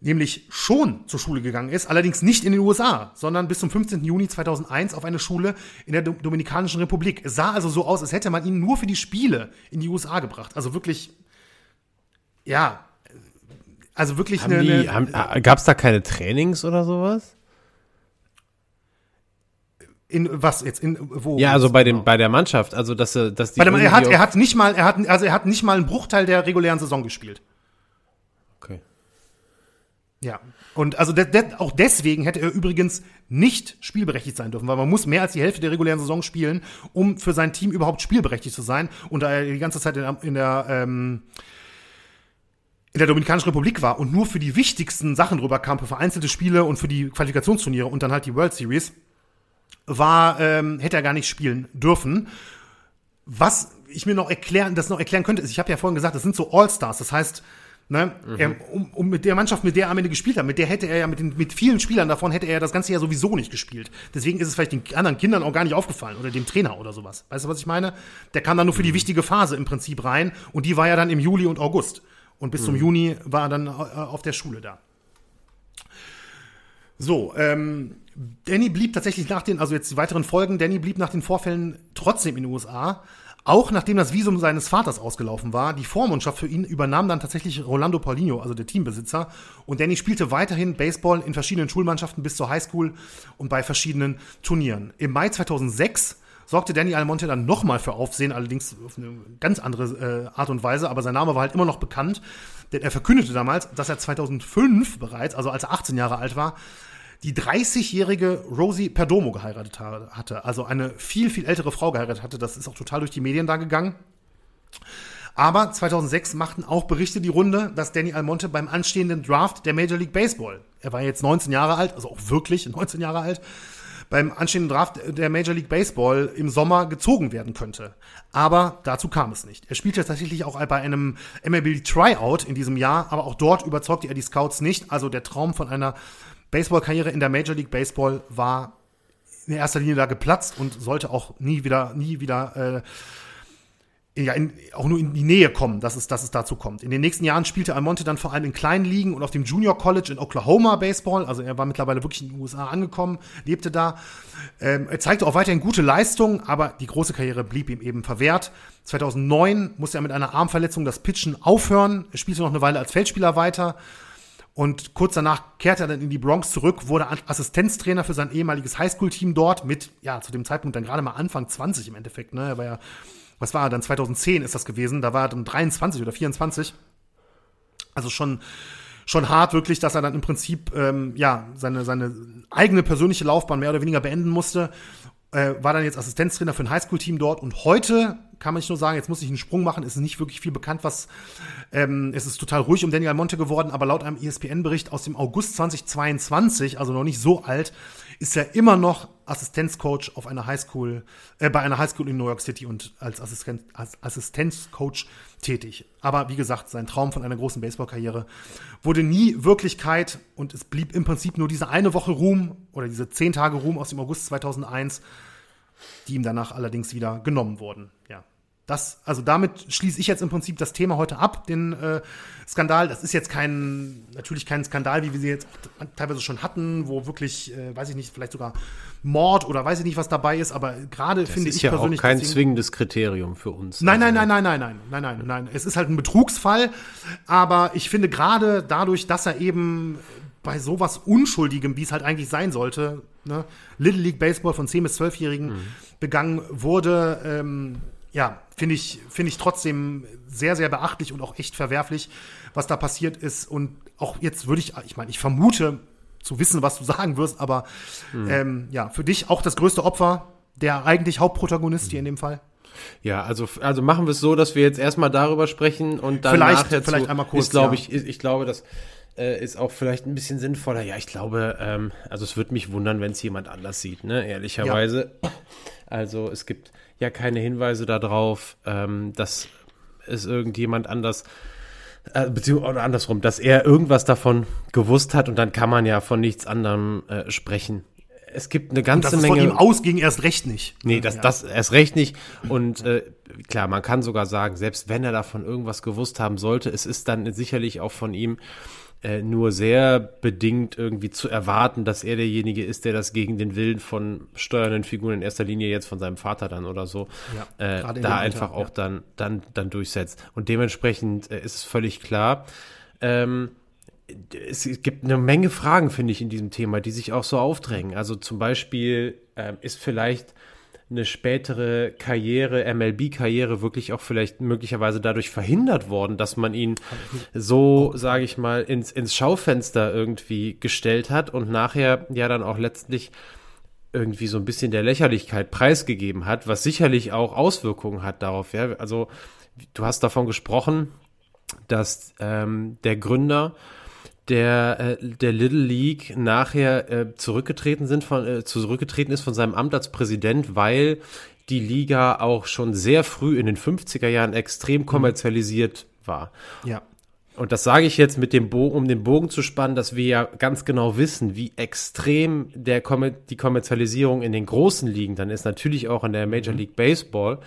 nämlich schon zur Schule gegangen ist, allerdings nicht in den USA, sondern bis zum 15. Juni 2001 auf eine Schule in der Dominikanischen Republik. Es sah also so aus, als hätte man ihn nur für die Spiele in die USA gebracht. Also wirklich, ja, also wirklich haben eine. eine Gab es da keine Trainings oder sowas? In was jetzt in wo? Ja, also bei dem genau? bei der Mannschaft, also dass er dass die dem, er hat er hat nicht mal er hat also er hat nicht mal einen Bruchteil der regulären Saison gespielt. Okay. Ja, und also de, de, auch deswegen hätte er übrigens nicht spielberechtigt sein dürfen, weil man muss mehr als die Hälfte der regulären Saison spielen, um für sein Team überhaupt spielberechtigt zu sein. Und da er die ganze Zeit in der, in der ähm, in der Dominikanischen Republik war und nur für die wichtigsten Sachen drüber kam, für vereinzelte Spiele und für die Qualifikationsturniere und dann halt die World Series, war, ähm, hätte er gar nicht spielen dürfen. Was ich mir noch erklären, das noch erklären könnte, ist, ich habe ja vorhin gesagt, das sind so All-Stars. Das heißt, ne, mhm. er, um, um mit der Mannschaft, mit der er am Ende gespielt hat, mit der hätte er ja, mit, den, mit vielen Spielern davon hätte er das ganze Jahr sowieso nicht gespielt. Deswegen ist es vielleicht den anderen Kindern auch gar nicht aufgefallen oder dem Trainer oder sowas. Weißt du, was ich meine? Der kam dann nur für die mhm. wichtige Phase im Prinzip rein und die war ja dann im Juli und August. Und bis mhm. zum Juni war er dann äh, auf der Schule da. So, ähm, Danny blieb tatsächlich nach den, also jetzt die weiteren Folgen, Danny blieb nach den Vorfällen trotzdem in den USA. Auch nachdem das Visum seines Vaters ausgelaufen war. Die Vormundschaft für ihn übernahm dann tatsächlich Rolando Paulinho, also der Teambesitzer. Und Danny spielte weiterhin Baseball in verschiedenen Schulmannschaften bis zur Highschool und bei verschiedenen Turnieren. Im Mai 2006 sorgte Danny Almonte dann nochmal für Aufsehen, allerdings auf eine ganz andere äh, Art und Weise, aber sein Name war halt immer noch bekannt, denn er verkündete damals, dass er 2005 bereits, also als er 18 Jahre alt war, die 30-jährige Rosie Perdomo geheiratet hatte. Also eine viel, viel ältere Frau geheiratet hatte. Das ist auch total durch die Medien da gegangen. Aber 2006 machten auch Berichte die Runde, dass Danny Almonte beim anstehenden Draft der Major League Baseball, er war jetzt 19 Jahre alt, also auch wirklich 19 Jahre alt, beim anstehenden Draft der Major League Baseball im Sommer gezogen werden könnte. Aber dazu kam es nicht. Er spielte tatsächlich auch bei einem MLB Tryout in diesem Jahr, aber auch dort überzeugte er die Scouts nicht. Also der Traum von einer Baseballkarriere in der Major League Baseball war in erster Linie da geplatzt und sollte auch nie wieder, nie wieder äh, ja, in, auch nur in die Nähe kommen, dass es, dass es dazu kommt. In den nächsten Jahren spielte Almonte dann vor allem in kleinen Ligen und auf dem Junior College in Oklahoma Baseball. Also er war mittlerweile wirklich in den USA angekommen, lebte da. Ähm, er zeigte auch weiterhin gute Leistungen, aber die große Karriere blieb ihm eben verwehrt. 2009 musste er mit einer Armverletzung das Pitchen aufhören. Er spielte noch eine Weile als Feldspieler weiter und kurz danach kehrte er dann in die Bronx zurück, wurde Assistenztrainer für sein ehemaliges Highschool-Team dort mit, ja, zu dem Zeitpunkt dann gerade mal Anfang 20 im Endeffekt, ne? Er war ja was war er dann, 2010 ist das gewesen, da war er dann 23 oder 24. Also schon, schon hart wirklich, dass er dann im Prinzip ähm, ja seine, seine eigene persönliche Laufbahn mehr oder weniger beenden musste. Äh, war dann jetzt Assistenztrainer für ein Highschool-Team dort und heute kann man nicht nur sagen, jetzt muss ich einen Sprung machen, ist nicht wirklich viel bekannt, was ähm, es ist total ruhig um Daniel Monte geworden, aber laut einem ESPN-Bericht aus dem August 2022, also noch nicht so alt, ist er immer noch Assistenzcoach auf einer Highschool, äh, bei einer Highschool in New York City und als, Assistent, als Assistenzcoach tätig. Aber wie gesagt, sein Traum von einer großen Baseballkarriere wurde nie Wirklichkeit und es blieb im Prinzip nur diese eine Woche Ruhm oder diese zehn Tage Ruhm aus dem August 2001, die ihm danach allerdings wieder genommen wurden. Ja. Das, also damit schließe ich jetzt im Prinzip das Thema heute ab, den äh, Skandal. Das ist jetzt kein, natürlich kein Skandal, wie wir sie jetzt teilweise schon hatten, wo wirklich, äh, weiß ich nicht, vielleicht sogar Mord oder weiß ich nicht, was dabei ist, aber gerade finde ich ja persönlich. Auch kein deswegen, zwingendes Kriterium für uns. Nein, nein, nein, nein, nein, nein, nein, nein, nein. Es ist halt ein Betrugsfall, aber ich finde gerade dadurch, dass er eben bei sowas Unschuldigem, wie es halt eigentlich sein sollte, ne, Little League Baseball von 10- bis 12-Jährigen mhm. begangen wurde, ähm, ja, finde ich, finde ich trotzdem sehr, sehr beachtlich und auch echt verwerflich, was da passiert ist. Und auch jetzt würde ich, ich meine, ich vermute zu wissen, was du sagen wirst, aber mhm. ähm, ja, für dich auch das größte Opfer, der eigentlich Hauptprotagonist mhm. hier in dem Fall. Ja, also, also machen wir es so, dass wir jetzt erstmal darüber sprechen und dann vielleicht, nachher vielleicht einmal kurz. Ist, glaube ja. ich, ich glaube, das äh, ist auch vielleicht ein bisschen sinnvoller. Ja, ich glaube, ähm, also es würde mich wundern, wenn es jemand anders sieht, ne, ehrlicherweise. Ja. Also es gibt ja keine Hinweise darauf, ähm, dass es irgendjemand anders äh, beziehungsweise oder andersrum, dass er irgendwas davon gewusst hat und dann kann man ja von nichts anderem äh, sprechen. Es gibt eine ganze und dass Menge. Es von ihm ausging erst recht nicht. Nee, das, ja. das erst recht nicht. Und äh, klar, man kann sogar sagen, selbst wenn er davon irgendwas gewusst haben sollte, es ist dann sicherlich auch von ihm äh, nur sehr bedingt irgendwie zu erwarten, dass er derjenige ist, der das gegen den Willen von steuernden Figuren in erster Linie jetzt von seinem Vater dann oder so ja, äh, da einfach Alter, auch ja. dann, dann, dann durchsetzt. Und dementsprechend äh, ist es völlig klar. Ähm, es gibt eine Menge Fragen, finde ich, in diesem Thema, die sich auch so aufdrängen. Also zum Beispiel ähm, ist vielleicht eine spätere Karriere, MLB-Karriere wirklich auch vielleicht möglicherweise dadurch verhindert worden, dass man ihn so, sage ich mal, ins, ins Schaufenster irgendwie gestellt hat und nachher ja dann auch letztlich irgendwie so ein bisschen der Lächerlichkeit preisgegeben hat, was sicherlich auch Auswirkungen hat darauf. Ja? Also du hast davon gesprochen, dass ähm, der Gründer der, äh, der Little League nachher äh, zurückgetreten sind von, äh, zurückgetreten ist von seinem Amt als Präsident, weil die Liga auch schon sehr früh in den 50er Jahren extrem kommerzialisiert war. Ja. Und das sage ich jetzt mit dem Bogen, um den Bogen zu spannen, dass wir ja ganz genau wissen, wie extrem der die Kommerzialisierung in den großen Ligen dann ist, natürlich auch in der Major mhm. League Baseball.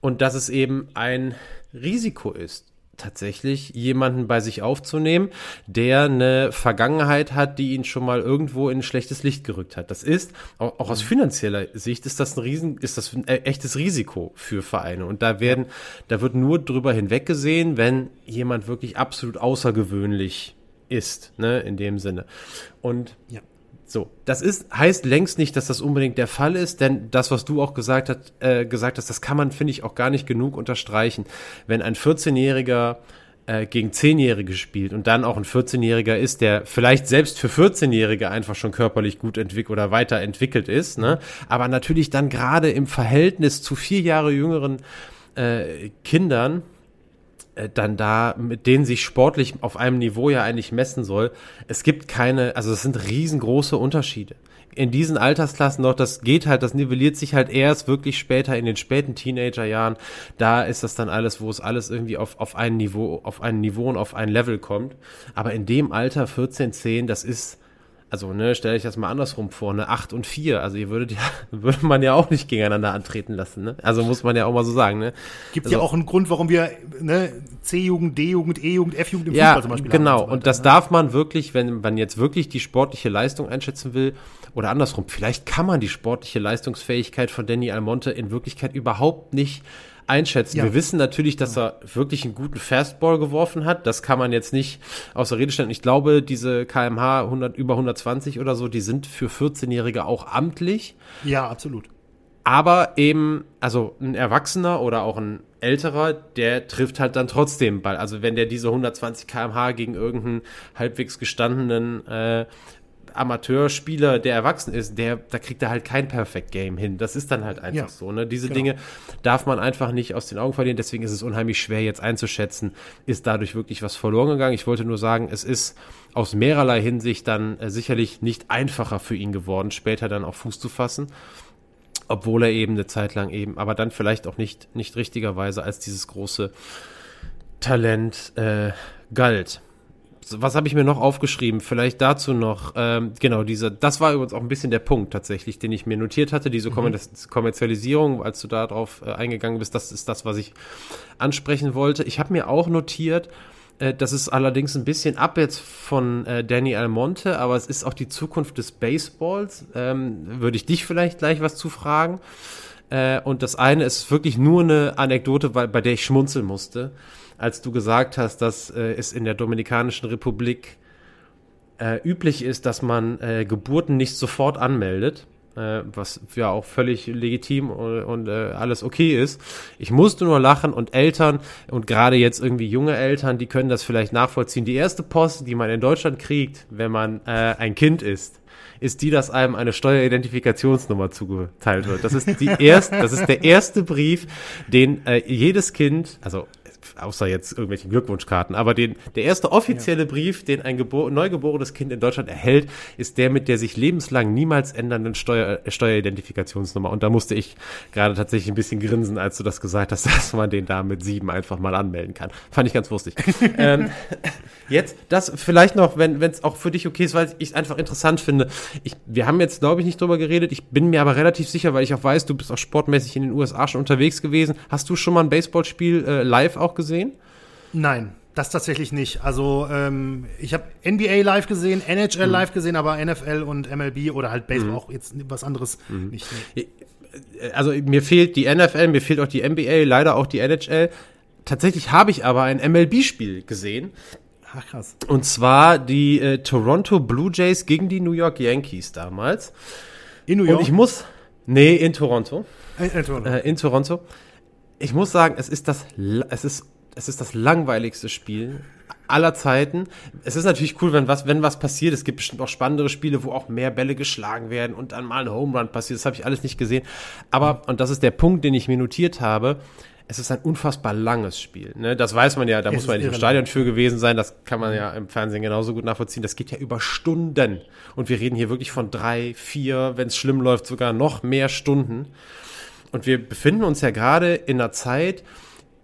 Und dass es eben ein Risiko ist tatsächlich jemanden bei sich aufzunehmen, der eine Vergangenheit hat, die ihn schon mal irgendwo in ein schlechtes Licht gerückt hat. Das ist, auch, auch aus mhm. finanzieller Sicht, ist das ein Riesen, ist das ein echtes Risiko für Vereine. Und da werden, da wird nur drüber hinweggesehen, wenn jemand wirklich absolut außergewöhnlich ist, ne, in dem Sinne. Und ja. So, das ist, heißt längst nicht, dass das unbedingt der Fall ist, denn das, was du auch gesagt, hat, äh, gesagt hast, das kann man, finde ich, auch gar nicht genug unterstreichen. Wenn ein 14-Jähriger äh, gegen 10-Jährige spielt und dann auch ein 14-Jähriger ist, der vielleicht selbst für 14-Jährige einfach schon körperlich gut entwickelt oder weiterentwickelt ist, ne? aber natürlich dann gerade im Verhältnis zu vier Jahre jüngeren äh, Kindern dann da, mit denen sich sportlich auf einem Niveau ja eigentlich messen soll. Es gibt keine, also es sind riesengroße Unterschiede. In diesen Altersklassen noch, das geht halt, das nivelliert sich halt erst wirklich später in den späten Teenagerjahren. Da ist das dann alles, wo es alles irgendwie auf, auf ein Niveau, auf ein Niveau und auf ein Level kommt. Aber in dem Alter 14, 10, das ist, also, ne, stell ich das mal andersrum vor, ne, 8 und 4, also ihr würdet ja, würde man ja auch nicht gegeneinander antreten lassen, ne? Also muss man ja auch mal so sagen, ne? Gibt also, ja auch einen Grund, warum wir, ne, C-Jugend, D-Jugend, E-Jugend, F-Jugend im ja, Fußball zum Beispiel genau. haben. Genau, und das ne? darf man wirklich, wenn man jetzt wirklich die sportliche Leistung einschätzen will, oder andersrum, vielleicht kann man die sportliche Leistungsfähigkeit von Danny Almonte in Wirklichkeit überhaupt nicht einschätzen. Ja. Wir wissen natürlich, dass er wirklich einen guten Fastball geworfen hat. Das kann man jetzt nicht außer Rede stellen. Ich glaube, diese KMH 100, über 120 oder so, die sind für 14-Jährige auch amtlich. Ja, absolut. Aber eben, also ein Erwachsener oder auch ein älterer, der trifft halt dann trotzdem Ball. Also wenn der diese 120 km/h gegen irgendeinen halbwegs gestandenen äh, Amateurspieler, der erwachsen ist, der, da kriegt er halt kein Perfect Game hin. Das ist dann halt einfach ja, so. Ne? Diese genau. Dinge darf man einfach nicht aus den Augen verlieren. Deswegen ist es unheimlich schwer jetzt einzuschätzen, ist dadurch wirklich was verloren gegangen. Ich wollte nur sagen, es ist aus mehrerlei Hinsicht dann äh, sicherlich nicht einfacher für ihn geworden, später dann auch Fuß zu fassen. Obwohl er eben eine Zeit lang eben, aber dann vielleicht auch nicht, nicht richtigerweise als dieses große Talent äh, galt was habe ich mir noch aufgeschrieben? Vielleicht dazu noch, ähm, genau, diese, das war übrigens auch ein bisschen der Punkt tatsächlich, den ich mir notiert hatte, diese mhm. Kommerzialisierung, als du darauf äh, eingegangen bist, das ist das, was ich ansprechen wollte. Ich habe mir auch notiert, äh, das ist allerdings ein bisschen ab jetzt von äh, Danny Almonte, aber es ist auch die Zukunft des Baseballs. Ähm, Würde ich dich vielleicht gleich was zu fragen. Äh, und das eine ist wirklich nur eine Anekdote, bei, bei der ich schmunzeln musste als du gesagt hast, dass äh, es in der Dominikanischen Republik äh, üblich ist, dass man äh, Geburten nicht sofort anmeldet, äh, was ja auch völlig legitim und, und äh, alles okay ist. Ich musste nur lachen und Eltern und gerade jetzt irgendwie junge Eltern, die können das vielleicht nachvollziehen. Die erste Post, die man in Deutschland kriegt, wenn man äh, ein Kind ist, ist die, dass einem eine Steueridentifikationsnummer zugeteilt wird. Das ist die erste, das ist der erste Brief, den äh, jedes Kind, also außer jetzt irgendwelchen Glückwunschkarten. Aber den, der erste offizielle ja. Brief, den ein Gebor neugeborenes Kind in Deutschland erhält, ist der mit der sich lebenslang niemals ändernden Steuer, äh, Steueridentifikationsnummer. Und da musste ich gerade tatsächlich ein bisschen grinsen, als du das gesagt hast, dass man den da mit sieben einfach mal anmelden kann. Fand ich ganz lustig. ähm, jetzt, das vielleicht noch, wenn es auch für dich okay ist, weil ich es einfach interessant finde. Ich, wir haben jetzt, glaube ich, nicht drüber geredet. Ich bin mir aber relativ sicher, weil ich auch weiß, du bist auch sportmäßig in den USA schon unterwegs gewesen. Hast du schon mal ein Baseballspiel äh, live auch gesehen? Nein, das tatsächlich nicht. Also ähm, ich habe NBA live gesehen, NHL mhm. live gesehen, aber NFL und MLB oder halt Baseball mhm. auch jetzt was anderes mhm. nicht. Nee. Also mir fehlt die NFL, mir fehlt auch die NBA, leider auch die NHL. Tatsächlich habe ich aber ein MLB-Spiel gesehen. Ach krass. Und zwar die äh, Toronto Blue Jays gegen die New York Yankees damals. In New York? Und ich muss. Nee, in Toronto. In, in Toronto. Äh, in Toronto. Ich muss sagen, es ist das, es ist es ist das langweiligste Spiel aller Zeiten. Es ist natürlich cool, wenn was, wenn was passiert. Es gibt bestimmt auch spannendere Spiele, wo auch mehr Bälle geschlagen werden und dann mal ein Home Run passiert. Das habe ich alles nicht gesehen. Aber, und das ist der Punkt, den ich mir notiert habe, es ist ein unfassbar langes Spiel. Ne? Das weiß man ja, da es muss man nicht im Stadion für gewesen sein. Das kann man ja im Fernsehen genauso gut nachvollziehen. Das geht ja über Stunden. Und wir reden hier wirklich von drei, vier, wenn es schlimm läuft, sogar noch mehr Stunden. Und wir befinden uns ja gerade in einer Zeit,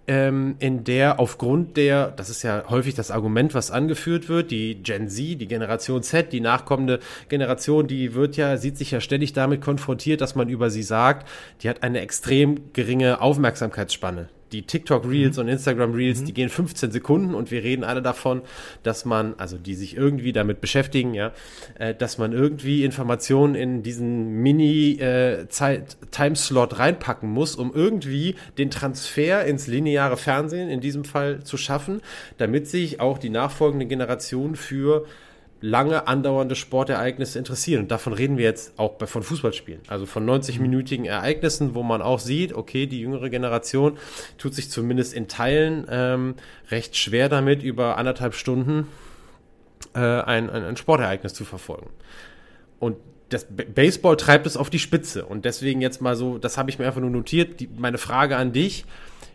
ähm, in der aufgrund der, das ist ja häufig das Argument, was angeführt wird, die Gen Z, die Generation Z, die nachkommende Generation, die wird ja, sieht sich ja ständig damit konfrontiert, dass man über sie sagt, die hat eine extrem geringe Aufmerksamkeitsspanne die TikTok Reels mhm. und Instagram Reels, mhm. die gehen 15 Sekunden und wir reden alle davon, dass man, also die sich irgendwie damit beschäftigen, ja, äh, dass man irgendwie Informationen in diesen Mini-Timeslot äh, reinpacken muss, um irgendwie den Transfer ins lineare Fernsehen in diesem Fall zu schaffen, damit sich auch die nachfolgende Generation für lange andauernde Sportereignisse interessieren. Und davon reden wir jetzt auch bei, von Fußballspielen. Also von 90-minütigen Ereignissen, wo man auch sieht, okay, die jüngere Generation tut sich zumindest in Teilen ähm, recht schwer damit, über anderthalb Stunden äh, ein, ein, ein Sportereignis zu verfolgen. Und das Baseball treibt es auf die Spitze. Und deswegen jetzt mal so, das habe ich mir einfach nur notiert. Die, meine Frage an dich,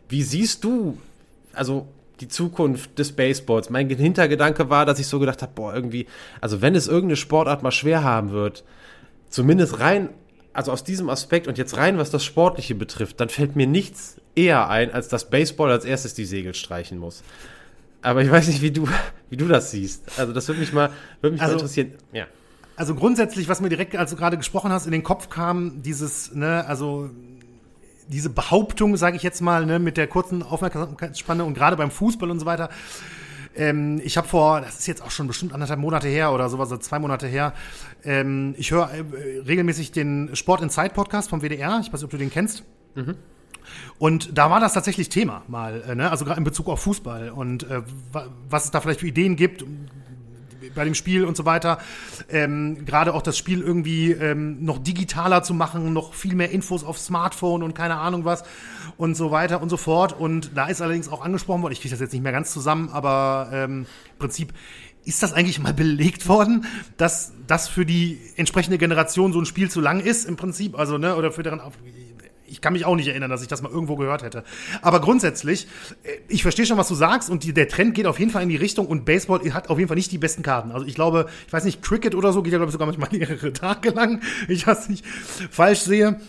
wie siehst du, also die Zukunft des Baseballs. Mein Hintergedanke war, dass ich so gedacht habe, boah, irgendwie, also wenn es irgendeine Sportart mal schwer haben wird, zumindest rein, also aus diesem Aspekt und jetzt rein, was das Sportliche betrifft, dann fällt mir nichts eher ein, als dass Baseball als erstes die Segel streichen muss. Aber ich weiß nicht, wie du, wie du das siehst. Also das würde mich mal, würde mich also, mal interessieren. Ja. Also grundsätzlich, was mir direkt, als du gerade gesprochen hast, in den Kopf kam, dieses, ne, also diese Behauptung, sage ich jetzt mal, ne, mit der kurzen Aufmerksamkeitsspanne und gerade beim Fußball und so weiter. Ähm, ich habe vor, das ist jetzt auch schon bestimmt anderthalb Monate her oder sowas, also zwei Monate her, ähm, ich höre äh, regelmäßig den Sport Inside Podcast vom WDR. Ich weiß nicht, ob du den kennst. Mhm. Und da war das tatsächlich Thema mal, äh, ne? also gerade in Bezug auf Fußball und äh, was es da vielleicht für Ideen gibt, bei dem Spiel und so weiter. Ähm, Gerade auch das Spiel irgendwie ähm, noch digitaler zu machen, noch viel mehr Infos auf Smartphone und keine Ahnung was und so weiter und so fort. Und da ist allerdings auch angesprochen worden, ich kriege das jetzt nicht mehr ganz zusammen, aber ähm, im Prinzip ist das eigentlich mal belegt worden, dass das für die entsprechende Generation so ein Spiel zu lang ist im Prinzip, also ne, oder für deren ich kann mich auch nicht erinnern, dass ich das mal irgendwo gehört hätte. Aber grundsätzlich, äh, ich verstehe schon, was du sagst und die, der Trend geht auf jeden Fall in die Richtung und Baseball hat auf jeden Fall nicht die besten Karten. Also ich glaube, ich weiß nicht, Cricket oder so geht ja glaube ich sogar manchmal mehrere Tage lang. Ich das nicht falsch sehe.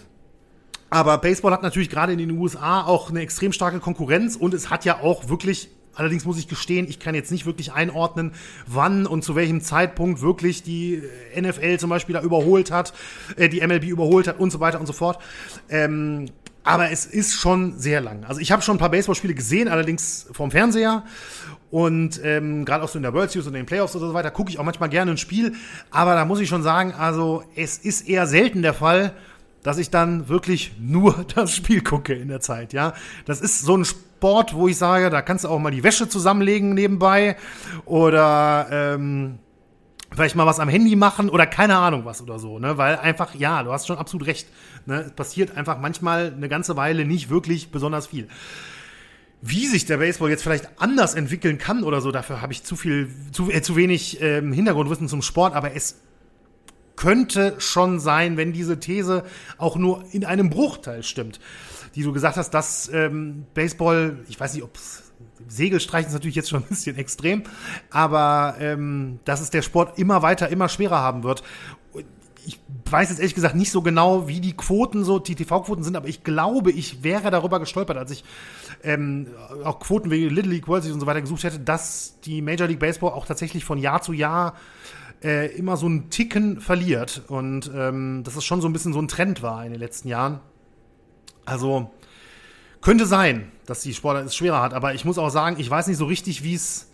Aber Baseball hat natürlich gerade in den USA auch eine extrem starke Konkurrenz und es hat ja auch wirklich Allerdings muss ich gestehen, ich kann jetzt nicht wirklich einordnen, wann und zu welchem Zeitpunkt wirklich die NFL zum Beispiel da überholt hat, äh, die MLB überholt hat und so weiter und so fort. Ähm, aber es ist schon sehr lang. Also ich habe schon ein paar Baseballspiele gesehen, allerdings vom Fernseher. Und ähm, gerade auch so in der World Series und in den Playoffs oder so weiter gucke ich auch manchmal gerne ein Spiel. Aber da muss ich schon sagen, also es ist eher selten der Fall, dass ich dann wirklich nur das Spiel gucke in der Zeit, ja. Das ist so ein Sport, wo ich sage, da kannst du auch mal die Wäsche zusammenlegen nebenbei oder ähm, vielleicht mal was am Handy machen oder keine Ahnung was oder so, ne? Weil einfach, ja, du hast schon absolut recht. Ne? Es passiert einfach manchmal eine ganze Weile nicht wirklich besonders viel. Wie sich der Baseball jetzt vielleicht anders entwickeln kann oder so, dafür habe ich zu viel, zu, äh, zu wenig ähm, Hintergrundwissen zum Sport, aber es könnte schon sein, wenn diese These auch nur in einem Bruchteil stimmt, die du gesagt hast, dass ähm, Baseball, ich weiß nicht, ob Segelstreichen ist natürlich jetzt schon ein bisschen extrem, aber ähm, dass es der Sport immer weiter, immer schwerer haben wird. Ich weiß jetzt ehrlich gesagt nicht so genau, wie die Quoten so, die TV-Quoten sind, aber ich glaube, ich wäre darüber gestolpert, als ich ähm, auch Quoten wie Little League, World Series und so weiter gesucht hätte, dass die Major League Baseball auch tatsächlich von Jahr zu Jahr äh, immer so einen Ticken verliert. Und ähm, dass es schon so ein bisschen so ein Trend war in den letzten Jahren. Also könnte sein, dass die Sportart es schwerer hat, aber ich muss auch sagen, ich weiß nicht so richtig, wie es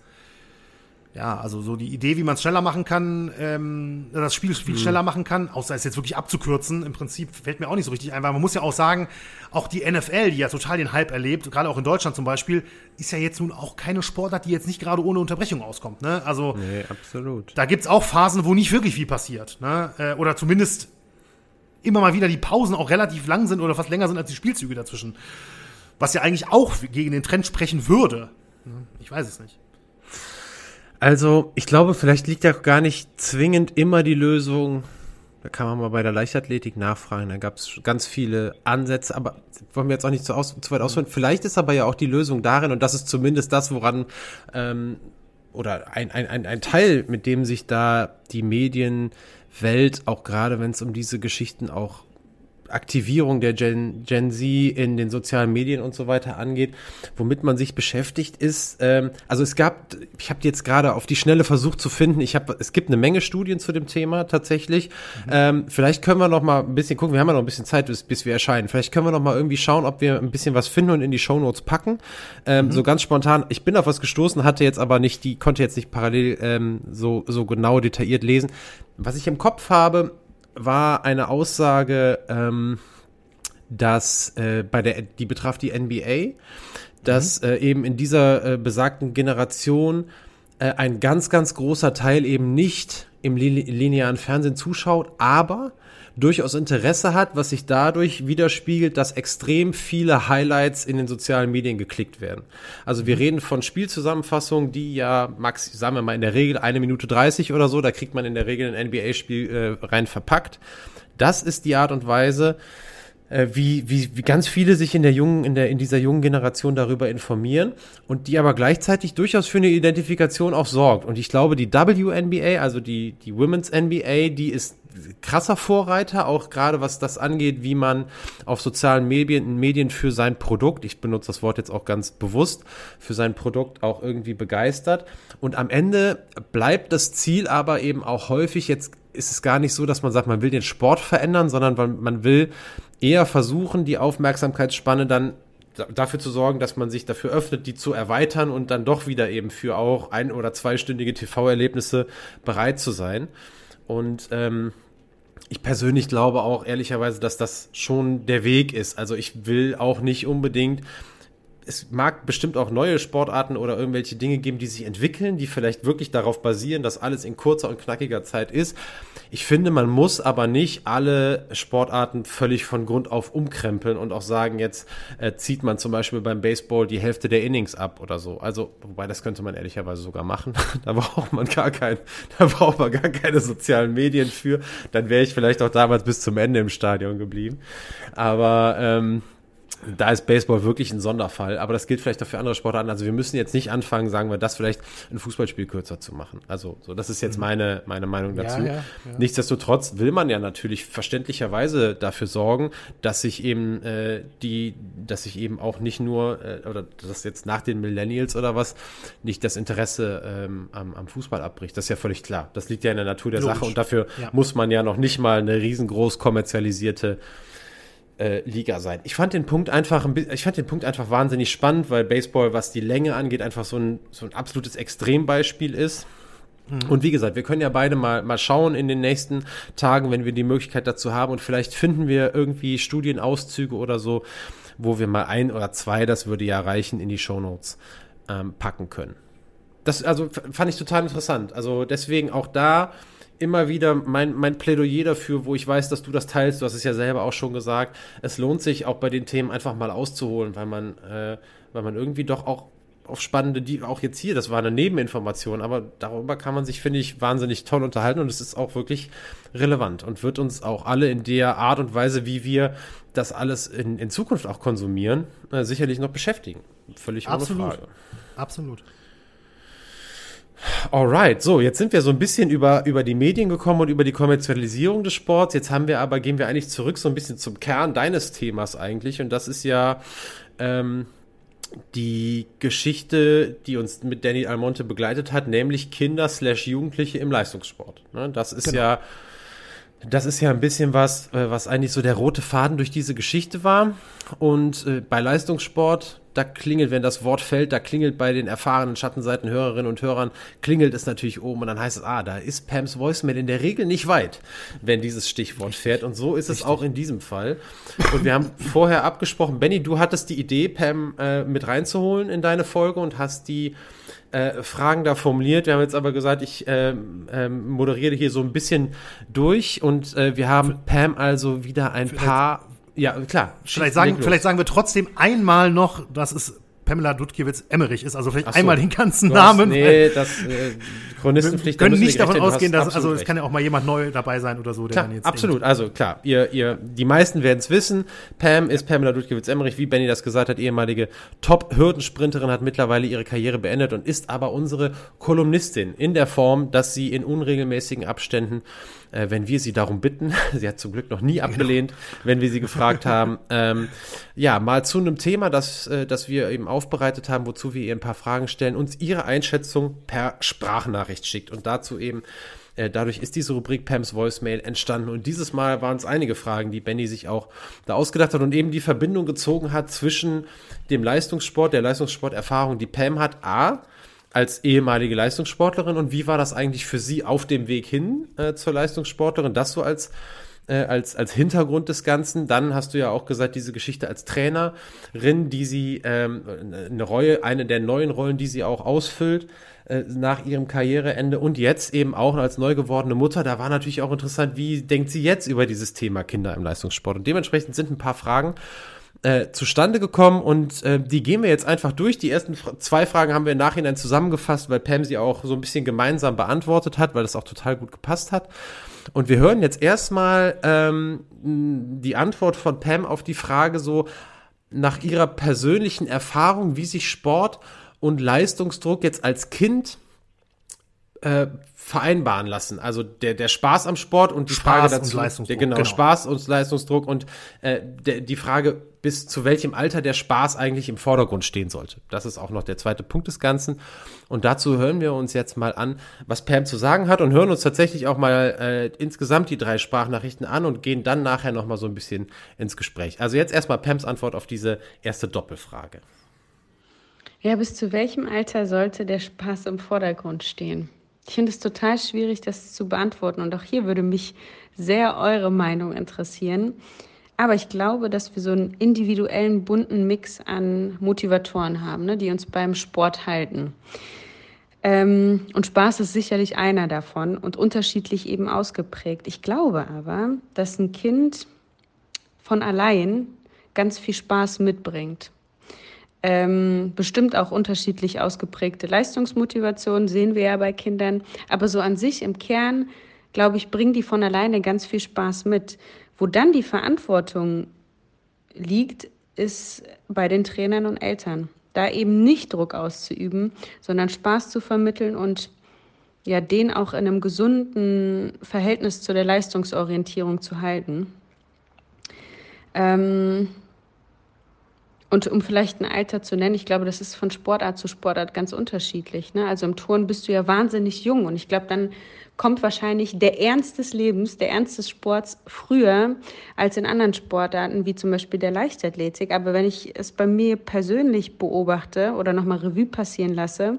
ja, also so die Idee, wie man es schneller machen kann, ähm, das Spiel viel mhm. schneller machen kann, außer es jetzt wirklich abzukürzen, im Prinzip fällt mir auch nicht so richtig ein, weil man muss ja auch sagen, auch die NFL, die ja total den Hype erlebt, gerade auch in Deutschland zum Beispiel, ist ja jetzt nun auch keine Sportart, die jetzt nicht gerade ohne Unterbrechung auskommt. Ne? Also nee, absolut. da gibt's auch Phasen, wo nicht wirklich viel passiert. Ne? Äh, oder zumindest immer mal wieder die Pausen auch relativ lang sind oder fast länger sind als die Spielzüge dazwischen. Was ja eigentlich auch gegen den Trend sprechen würde. Ich weiß es nicht. Also, ich glaube, vielleicht liegt ja gar nicht zwingend immer die Lösung. Da kann man mal bei der Leichtathletik nachfragen. Da gab es ganz viele Ansätze, aber wollen wir jetzt auch nicht zu, aus, zu weit ausführen. Vielleicht ist aber ja auch die Lösung darin, und das ist zumindest das, woran ähm, oder ein, ein, ein, ein Teil, mit dem sich da die Medienwelt, auch gerade wenn es um diese Geschichten auch Aktivierung der Gen, Gen Z in den sozialen Medien und so weiter angeht, womit man sich beschäftigt ist, ähm, also es gab, ich habe jetzt gerade auf die Schnelle versucht zu finden, ich habe, es gibt eine Menge Studien zu dem Thema tatsächlich. Mhm. Ähm, vielleicht können wir noch mal ein bisschen gucken, wir haben ja noch ein bisschen Zeit, bis, bis wir erscheinen. Vielleicht können wir noch mal irgendwie schauen, ob wir ein bisschen was finden und in die Shownotes packen. Ähm, mhm. So ganz spontan. Ich bin auf was gestoßen, hatte jetzt aber nicht die, konnte jetzt nicht parallel ähm, so, so genau detailliert lesen. Was ich im Kopf habe, war eine Aussage, ähm, dass äh, bei der, die betraf die NBA, dass mhm. äh, eben in dieser äh, besagten Generation äh, ein ganz, ganz großer Teil eben nicht im linearen Fernsehen zuschaut, aber durchaus Interesse hat, was sich dadurch widerspiegelt, dass extrem viele Highlights in den sozialen Medien geklickt werden. Also wir reden von Spielzusammenfassungen, die ja, max, sagen wir mal, in der Regel eine Minute 30 oder so, da kriegt man in der Regel ein NBA-Spiel äh, rein verpackt. Das ist die Art und Weise, wie, wie, wie ganz viele sich in der jungen, in der, in dieser jungen Generation darüber informieren und die aber gleichzeitig durchaus für eine Identifikation auch sorgt. Und ich glaube, die WNBA, also die, die Women's NBA, die ist krasser Vorreiter, auch gerade was das angeht, wie man auf sozialen Medien, Medien für sein Produkt, ich benutze das Wort jetzt auch ganz bewusst, für sein Produkt auch irgendwie begeistert. Und am Ende bleibt das Ziel aber eben auch häufig, jetzt ist es gar nicht so, dass man sagt, man will den Sport verändern, sondern man will eher versuchen, die Aufmerksamkeitsspanne dann dafür zu sorgen, dass man sich dafür öffnet, die zu erweitern und dann doch wieder eben für auch ein- oder zweistündige TV-Erlebnisse bereit zu sein. Und ähm, ich persönlich glaube auch ehrlicherweise, dass das schon der Weg ist. Also ich will auch nicht unbedingt es mag bestimmt auch neue Sportarten oder irgendwelche Dinge geben, die sich entwickeln, die vielleicht wirklich darauf basieren, dass alles in kurzer und knackiger Zeit ist. Ich finde, man muss aber nicht alle Sportarten völlig von Grund auf umkrempeln und auch sagen, jetzt äh, zieht man zum Beispiel beim Baseball die Hälfte der Innings ab oder so. Also, wobei das könnte man ehrlicherweise sogar machen. da braucht man gar kein, da braucht man gar keine sozialen Medien für. Dann wäre ich vielleicht auch damals bis zum Ende im Stadion geblieben. Aber ähm, da ist Baseball wirklich ein Sonderfall, aber das gilt vielleicht auch für andere Sportarten. Also wir müssen jetzt nicht anfangen, sagen wir, das vielleicht ein Fußballspiel kürzer zu machen. Also so, das ist jetzt mhm. meine, meine Meinung dazu. Ja, ja, ja. Nichtsdestotrotz will man ja natürlich verständlicherweise dafür sorgen, dass sich eben äh, die, dass sich eben auch nicht nur, äh, oder dass jetzt nach den Millennials oder was, nicht das Interesse ähm, am, am Fußball abbricht. Das ist ja völlig klar. Das liegt ja in der Natur der Logisch. Sache und dafür muss man ja noch nicht mal eine riesengroß kommerzialisierte äh, Liga sein. Ich fand den Punkt einfach, ich fand den Punkt einfach wahnsinnig spannend, weil Baseball, was die Länge angeht, einfach so ein, so ein absolutes Extrembeispiel ist. Mhm. Und wie gesagt, wir können ja beide mal, mal schauen in den nächsten Tagen, wenn wir die Möglichkeit dazu haben. Und vielleicht finden wir irgendwie Studienauszüge oder so, wo wir mal ein oder zwei, das würde ja reichen, in die Shownotes ähm, packen können. Das also fand ich total interessant. Also deswegen auch da immer wieder mein, mein Plädoyer dafür, wo ich weiß, dass du das teilst. Du hast es ja selber auch schon gesagt. Es lohnt sich auch bei den Themen einfach mal auszuholen, weil man, äh, weil man irgendwie doch auch auf spannende, die auch jetzt hier, das war eine Nebeninformation, aber darüber kann man sich, finde ich, wahnsinnig toll unterhalten und es ist auch wirklich relevant und wird uns auch alle in der Art und Weise, wie wir das alles in, in Zukunft auch konsumieren, äh, sicherlich noch beschäftigen. Völlig ohne Absolut. Frage. Absolut. Alright, so, jetzt sind wir so ein bisschen über, über die Medien gekommen und über die Kommerzialisierung des Sports. Jetzt haben wir aber, gehen wir eigentlich zurück so ein bisschen zum Kern deines Themas eigentlich. Und das ist ja ähm, die Geschichte, die uns mit Danny Almonte begleitet hat, nämlich Kinder slash Jugendliche im Leistungssport. Ne? Das ist genau. ja das ist ja ein bisschen was, äh, was eigentlich so der rote Faden durch diese Geschichte war. Und äh, bei Leistungssport, da klingelt, wenn das Wort fällt, da klingelt bei den erfahrenen Schattenseitenhörerinnen und Hörern, klingelt es natürlich oben und dann heißt es, ah, da ist Pams Voicemail in der Regel nicht weit, wenn dieses Stichwort fährt. Und so ist Richtig. es auch in diesem Fall. Und wir haben vorher abgesprochen, Benny, du hattest die Idee, Pam äh, mit reinzuholen in deine Folge und hast die äh, Fragen da formuliert. Wir haben jetzt aber gesagt, ich äh, äh, moderiere hier so ein bisschen durch und äh, wir haben Pam also wieder ein paar. Ja, klar. Vielleicht sagen, vielleicht sagen wir trotzdem einmal noch, dass es Pamela Dudkiewicz-Emmerich ist. Also vielleicht so. einmal den ganzen Namen. nee, das äh, Chronistenpflicht. Wir können nicht davon ausgehen, dass also es kann ja auch mal jemand neu dabei sein oder so. Der klar, dann jetzt absolut. Denkt. Also klar, ihr, ihr, die meisten werden es wissen. Pam ist Pamela Dudkiewicz-Emmerich, wie Benny das gesagt hat, ehemalige Top-Hürdensprinterin, hat mittlerweile ihre Karriere beendet und ist aber unsere Kolumnistin in der Form, dass sie in unregelmäßigen Abständen äh, wenn wir sie darum bitten, sie hat zum Glück noch nie abgelehnt, genau. wenn wir sie gefragt haben, ähm, ja, mal zu einem Thema, das, äh, das wir eben aufbereitet haben, wozu wir ihr ein paar Fragen stellen, uns ihre Einschätzung per Sprachnachricht schickt und dazu eben äh, Dadurch ist diese Rubrik Pams Voicemail entstanden. Und dieses Mal waren es einige Fragen, die Benny sich auch da ausgedacht hat und eben die Verbindung gezogen hat zwischen dem Leistungssport, der Leistungssporterfahrung, die Pam hat, A, als ehemalige Leistungssportlerin und wie war das eigentlich für Sie auf dem Weg hin äh, zur Leistungssportlerin? Das so als äh, als, als Hintergrund des Ganzen. Dann hast du ja auch gesagt, diese Geschichte als Trainerin, die sie, ähm, eine Rolle, eine der neuen Rollen, die sie auch ausfüllt äh, nach ihrem Karriereende und jetzt eben auch als neu gewordene Mutter. Da war natürlich auch interessant, wie denkt sie jetzt über dieses Thema Kinder im Leistungssport? Und dementsprechend sind ein paar Fragen äh, zustande gekommen und äh, die gehen wir jetzt einfach durch. Die ersten zwei Fragen haben wir im Nachhinein zusammengefasst, weil Pam sie auch so ein bisschen gemeinsam beantwortet hat, weil das auch total gut gepasst hat. Und wir hören jetzt erstmal ähm, die Antwort von Pam auf die Frage so nach ihrer persönlichen Erfahrung, wie sich Sport und Leistungsdruck jetzt als Kind äh, vereinbaren lassen. Also der, der Spaß am Sport und die Spaß Frage dazu. Und Leistungsdruck, der, genau, genau, Spaß und Leistungsdruck und äh, der, die Frage, bis zu welchem Alter der Spaß eigentlich im Vordergrund stehen sollte. Das ist auch noch der zweite Punkt des Ganzen. Und dazu hören wir uns jetzt mal an, was Pam zu sagen hat und hören uns tatsächlich auch mal äh, insgesamt die drei Sprachnachrichten an und gehen dann nachher noch mal so ein bisschen ins Gespräch. Also jetzt erstmal Pams Antwort auf diese erste Doppelfrage. Ja, bis zu welchem Alter sollte der Spaß im Vordergrund stehen? Ich finde es total schwierig, das zu beantworten. Und auch hier würde mich sehr eure Meinung interessieren. Aber ich glaube, dass wir so einen individuellen, bunten Mix an Motivatoren haben, ne, die uns beim Sport halten. Ähm, und Spaß ist sicherlich einer davon und unterschiedlich eben ausgeprägt. Ich glaube aber, dass ein Kind von allein ganz viel Spaß mitbringt. Ähm, bestimmt auch unterschiedlich ausgeprägte Leistungsmotivation sehen wir ja bei Kindern. Aber so an sich im Kern, glaube ich, bringen die von alleine ganz viel Spaß mit. Wo dann die Verantwortung liegt, ist bei den Trainern und Eltern da eben nicht Druck auszuüben, sondern Spaß zu vermitteln und ja, den auch in einem gesunden Verhältnis zu der Leistungsorientierung zu halten. Ähm, und um vielleicht ein Alter zu nennen, ich glaube, das ist von Sportart zu Sportart ganz unterschiedlich. Ne? Also im Turn bist du ja wahnsinnig jung und ich glaube, dann kommt wahrscheinlich der Ernst des Lebens, der Ernst des Sports früher als in anderen Sportarten, wie zum Beispiel der Leichtathletik. Aber wenn ich es bei mir persönlich beobachte oder nochmal Revue passieren lasse,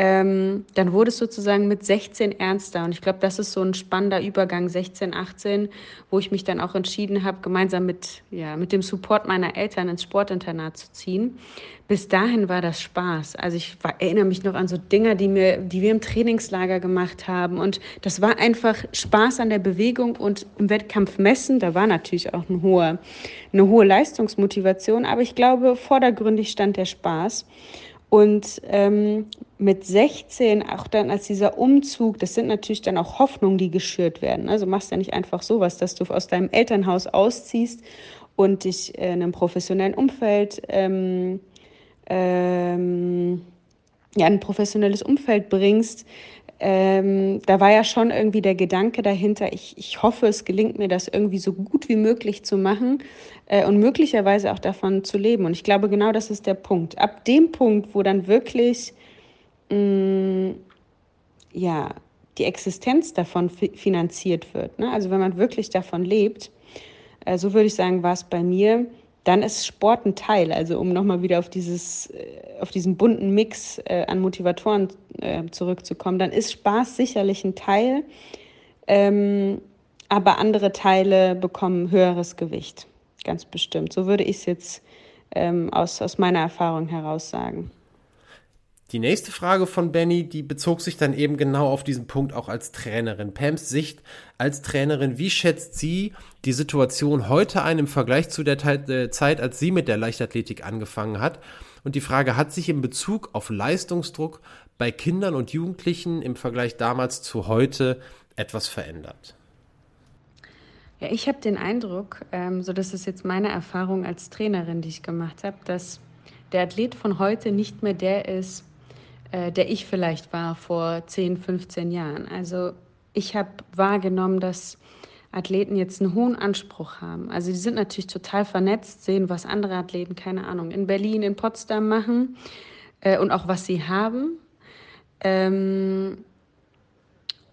ähm, dann wurde es sozusagen mit 16 ernster. Und ich glaube, das ist so ein spannender Übergang, 16, 18, wo ich mich dann auch entschieden habe, gemeinsam mit, ja, mit dem Support meiner Eltern ins Sportinternat zu ziehen. Bis dahin war das Spaß. Also ich war, erinnere mich noch an so Dinge, die, mir, die wir im Trainingslager gemacht haben. Und das war einfach Spaß an der Bewegung und im Wettkampf messen. Da war natürlich auch eine hohe, eine hohe Leistungsmotivation. Aber ich glaube, vordergründig stand der Spaß. Und ähm, mit 16, auch dann als dieser Umzug, das sind natürlich dann auch Hoffnungen, die geschürt werden. Also machst ja nicht einfach sowas, dass du aus deinem Elternhaus ausziehst und dich in einem professionellen Umfeld, ähm, ähm, ja, ein professionelles Umfeld bringst, ähm, da war ja schon irgendwie der Gedanke dahinter, ich, ich hoffe, es gelingt mir, das irgendwie so gut wie möglich zu machen äh, und möglicherweise auch davon zu leben. Und ich glaube, genau das ist der Punkt. Ab dem Punkt, wo dann wirklich mh, mm, ja, die Existenz davon finanziert wird, ne? also wenn man wirklich davon lebt, äh, so würde ich sagen, war es bei mir, dann ist Sport ein Teil. Also um nochmal wieder auf, dieses, äh, auf diesen bunten Mix äh, an Motivatoren äh, zurückzukommen, dann ist Spaß sicherlich ein Teil, ähm, aber andere Teile bekommen höheres Gewicht, ganz bestimmt. So würde ich es jetzt ähm, aus, aus meiner Erfahrung heraus sagen. Die nächste Frage von Benny, die bezog sich dann eben genau auf diesen Punkt auch als Trainerin. Pams Sicht als Trainerin, wie schätzt sie die Situation heute ein im Vergleich zu der äh, Zeit, als sie mit der Leichtathletik angefangen hat? Und die Frage, hat sich in Bezug auf Leistungsdruck bei Kindern und Jugendlichen im Vergleich damals zu heute etwas verändert? Ja, ich habe den Eindruck, ähm, so das ist jetzt meine Erfahrung als Trainerin, die ich gemacht habe, dass der Athlet von heute nicht mehr der ist, äh, der ich vielleicht war vor 10, 15 Jahren. Also ich habe wahrgenommen, dass Athleten jetzt einen hohen Anspruch haben. Also die sind natürlich total vernetzt, sehen, was andere Athleten, keine Ahnung, in Berlin, in Potsdam machen äh, und auch was sie haben. Ähm,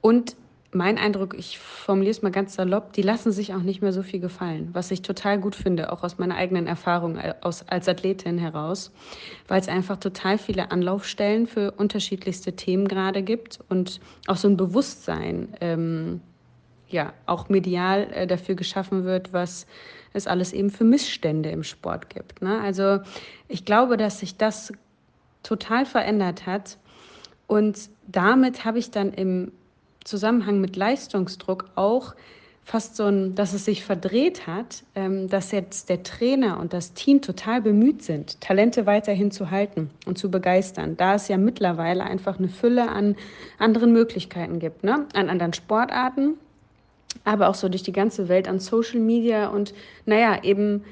und mein Eindruck, ich formuliere es mal ganz salopp, die lassen sich auch nicht mehr so viel gefallen, was ich total gut finde, auch aus meiner eigenen Erfahrung als, als Athletin heraus, weil es einfach total viele Anlaufstellen für unterschiedlichste Themen gerade gibt und auch so ein Bewusstsein, ähm, ja, auch medial äh, dafür geschaffen wird, was es alles eben für Missstände im Sport gibt. Ne? Also ich glaube, dass sich das total verändert hat und damit habe ich dann im Zusammenhang mit Leistungsdruck auch fast so ein, dass es sich verdreht hat, ähm, dass jetzt der Trainer und das Team total bemüht sind, Talente weiterhin zu halten und zu begeistern, da es ja mittlerweile einfach eine Fülle an anderen Möglichkeiten gibt, ne? an anderen Sportarten, aber auch so durch die ganze Welt an Social Media und naja, eben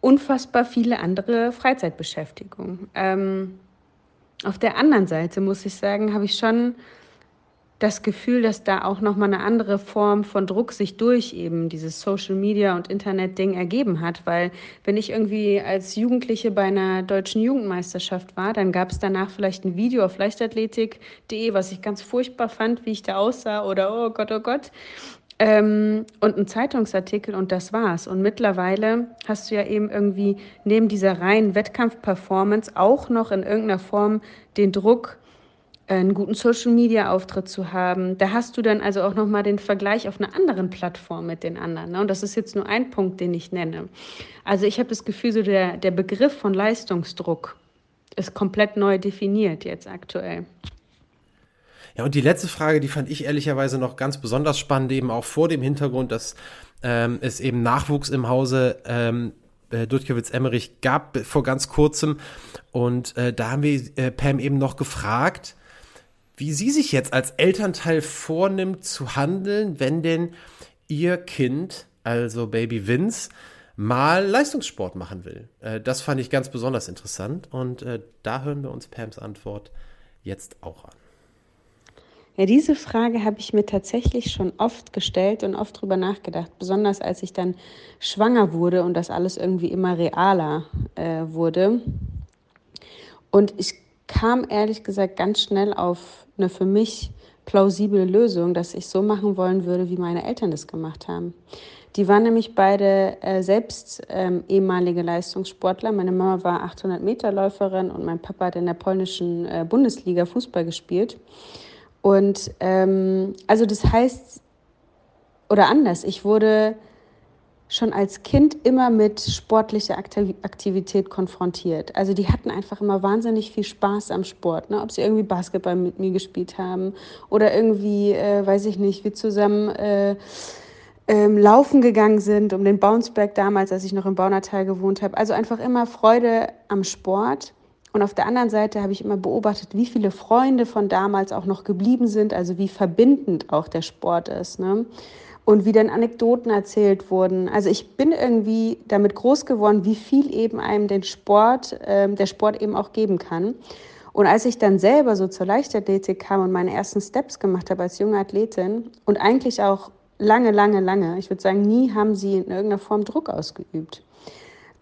unfassbar viele andere Freizeitbeschäftigungen. Ähm, auf der anderen Seite muss ich sagen, habe ich schon das Gefühl, dass da auch nochmal eine andere Form von Druck sich durch eben dieses Social Media und Internet-Ding ergeben hat. Weil wenn ich irgendwie als Jugendliche bei einer deutschen Jugendmeisterschaft war, dann gab es danach vielleicht ein Video auf leichtathletik.de, was ich ganz furchtbar fand, wie ich da aussah oder oh Gott, oh Gott. Ähm, und ein Zeitungsartikel und das war's. Und mittlerweile hast du ja eben irgendwie neben dieser reinen Wettkampf-Performance auch noch in irgendeiner Form den Druck, einen guten Social-Media-Auftritt zu haben. Da hast du dann also auch nochmal den Vergleich auf einer anderen Plattform mit den anderen. Ne? Und das ist jetzt nur ein Punkt, den ich nenne. Also ich habe das Gefühl, so der, der Begriff von Leistungsdruck ist komplett neu definiert jetzt aktuell. Ja, und die letzte Frage, die fand ich ehrlicherweise noch ganz besonders spannend, eben auch vor dem Hintergrund, dass ähm, es eben Nachwuchs im Hause ähm, äh, Dudkiewicz-Emmerich gab vor ganz kurzem. Und äh, da haben wir äh, Pam eben noch gefragt, wie sie sich jetzt als Elternteil vornimmt zu handeln, wenn denn ihr Kind, also Baby Vince, mal Leistungssport machen will. Äh, das fand ich ganz besonders interessant und äh, da hören wir uns Pams Antwort jetzt auch an. Ja, diese Frage habe ich mir tatsächlich schon oft gestellt und oft drüber nachgedacht, besonders als ich dann schwanger wurde und das alles irgendwie immer realer äh, wurde. Und ich kam ehrlich gesagt ganz schnell auf eine für mich plausible Lösung, dass ich so machen wollen würde, wie meine Eltern das gemacht haben. Die waren nämlich beide äh, selbst ähm, ehemalige Leistungssportler. Meine Mama war 800 Meter Läuferin und mein Papa hat in der polnischen äh, Bundesliga Fußball gespielt. Und ähm, also das heißt, oder anders, ich wurde schon als Kind immer mit sportlicher Aktivität konfrontiert. Also die hatten einfach immer wahnsinnig viel Spaß am Sport, ne? ob sie irgendwie Basketball mit mir gespielt haben oder irgendwie, äh, weiß ich nicht, wir zusammen äh, ähm, laufen gegangen sind um den Bounceberg damals, als ich noch im Baunatal gewohnt habe. Also einfach immer Freude am Sport. Und auf der anderen Seite habe ich immer beobachtet, wie viele Freunde von damals auch noch geblieben sind, also wie verbindend auch der Sport ist. Ne? Und wie dann Anekdoten erzählt wurden. Also ich bin irgendwie damit groß geworden, wie viel eben einem den Sport, äh, der Sport eben auch geben kann. Und als ich dann selber so zur Leichtathletik kam und meine ersten Steps gemacht habe als junge Athletin und eigentlich auch lange, lange, lange, ich würde sagen, nie haben sie in irgendeiner Form Druck ausgeübt.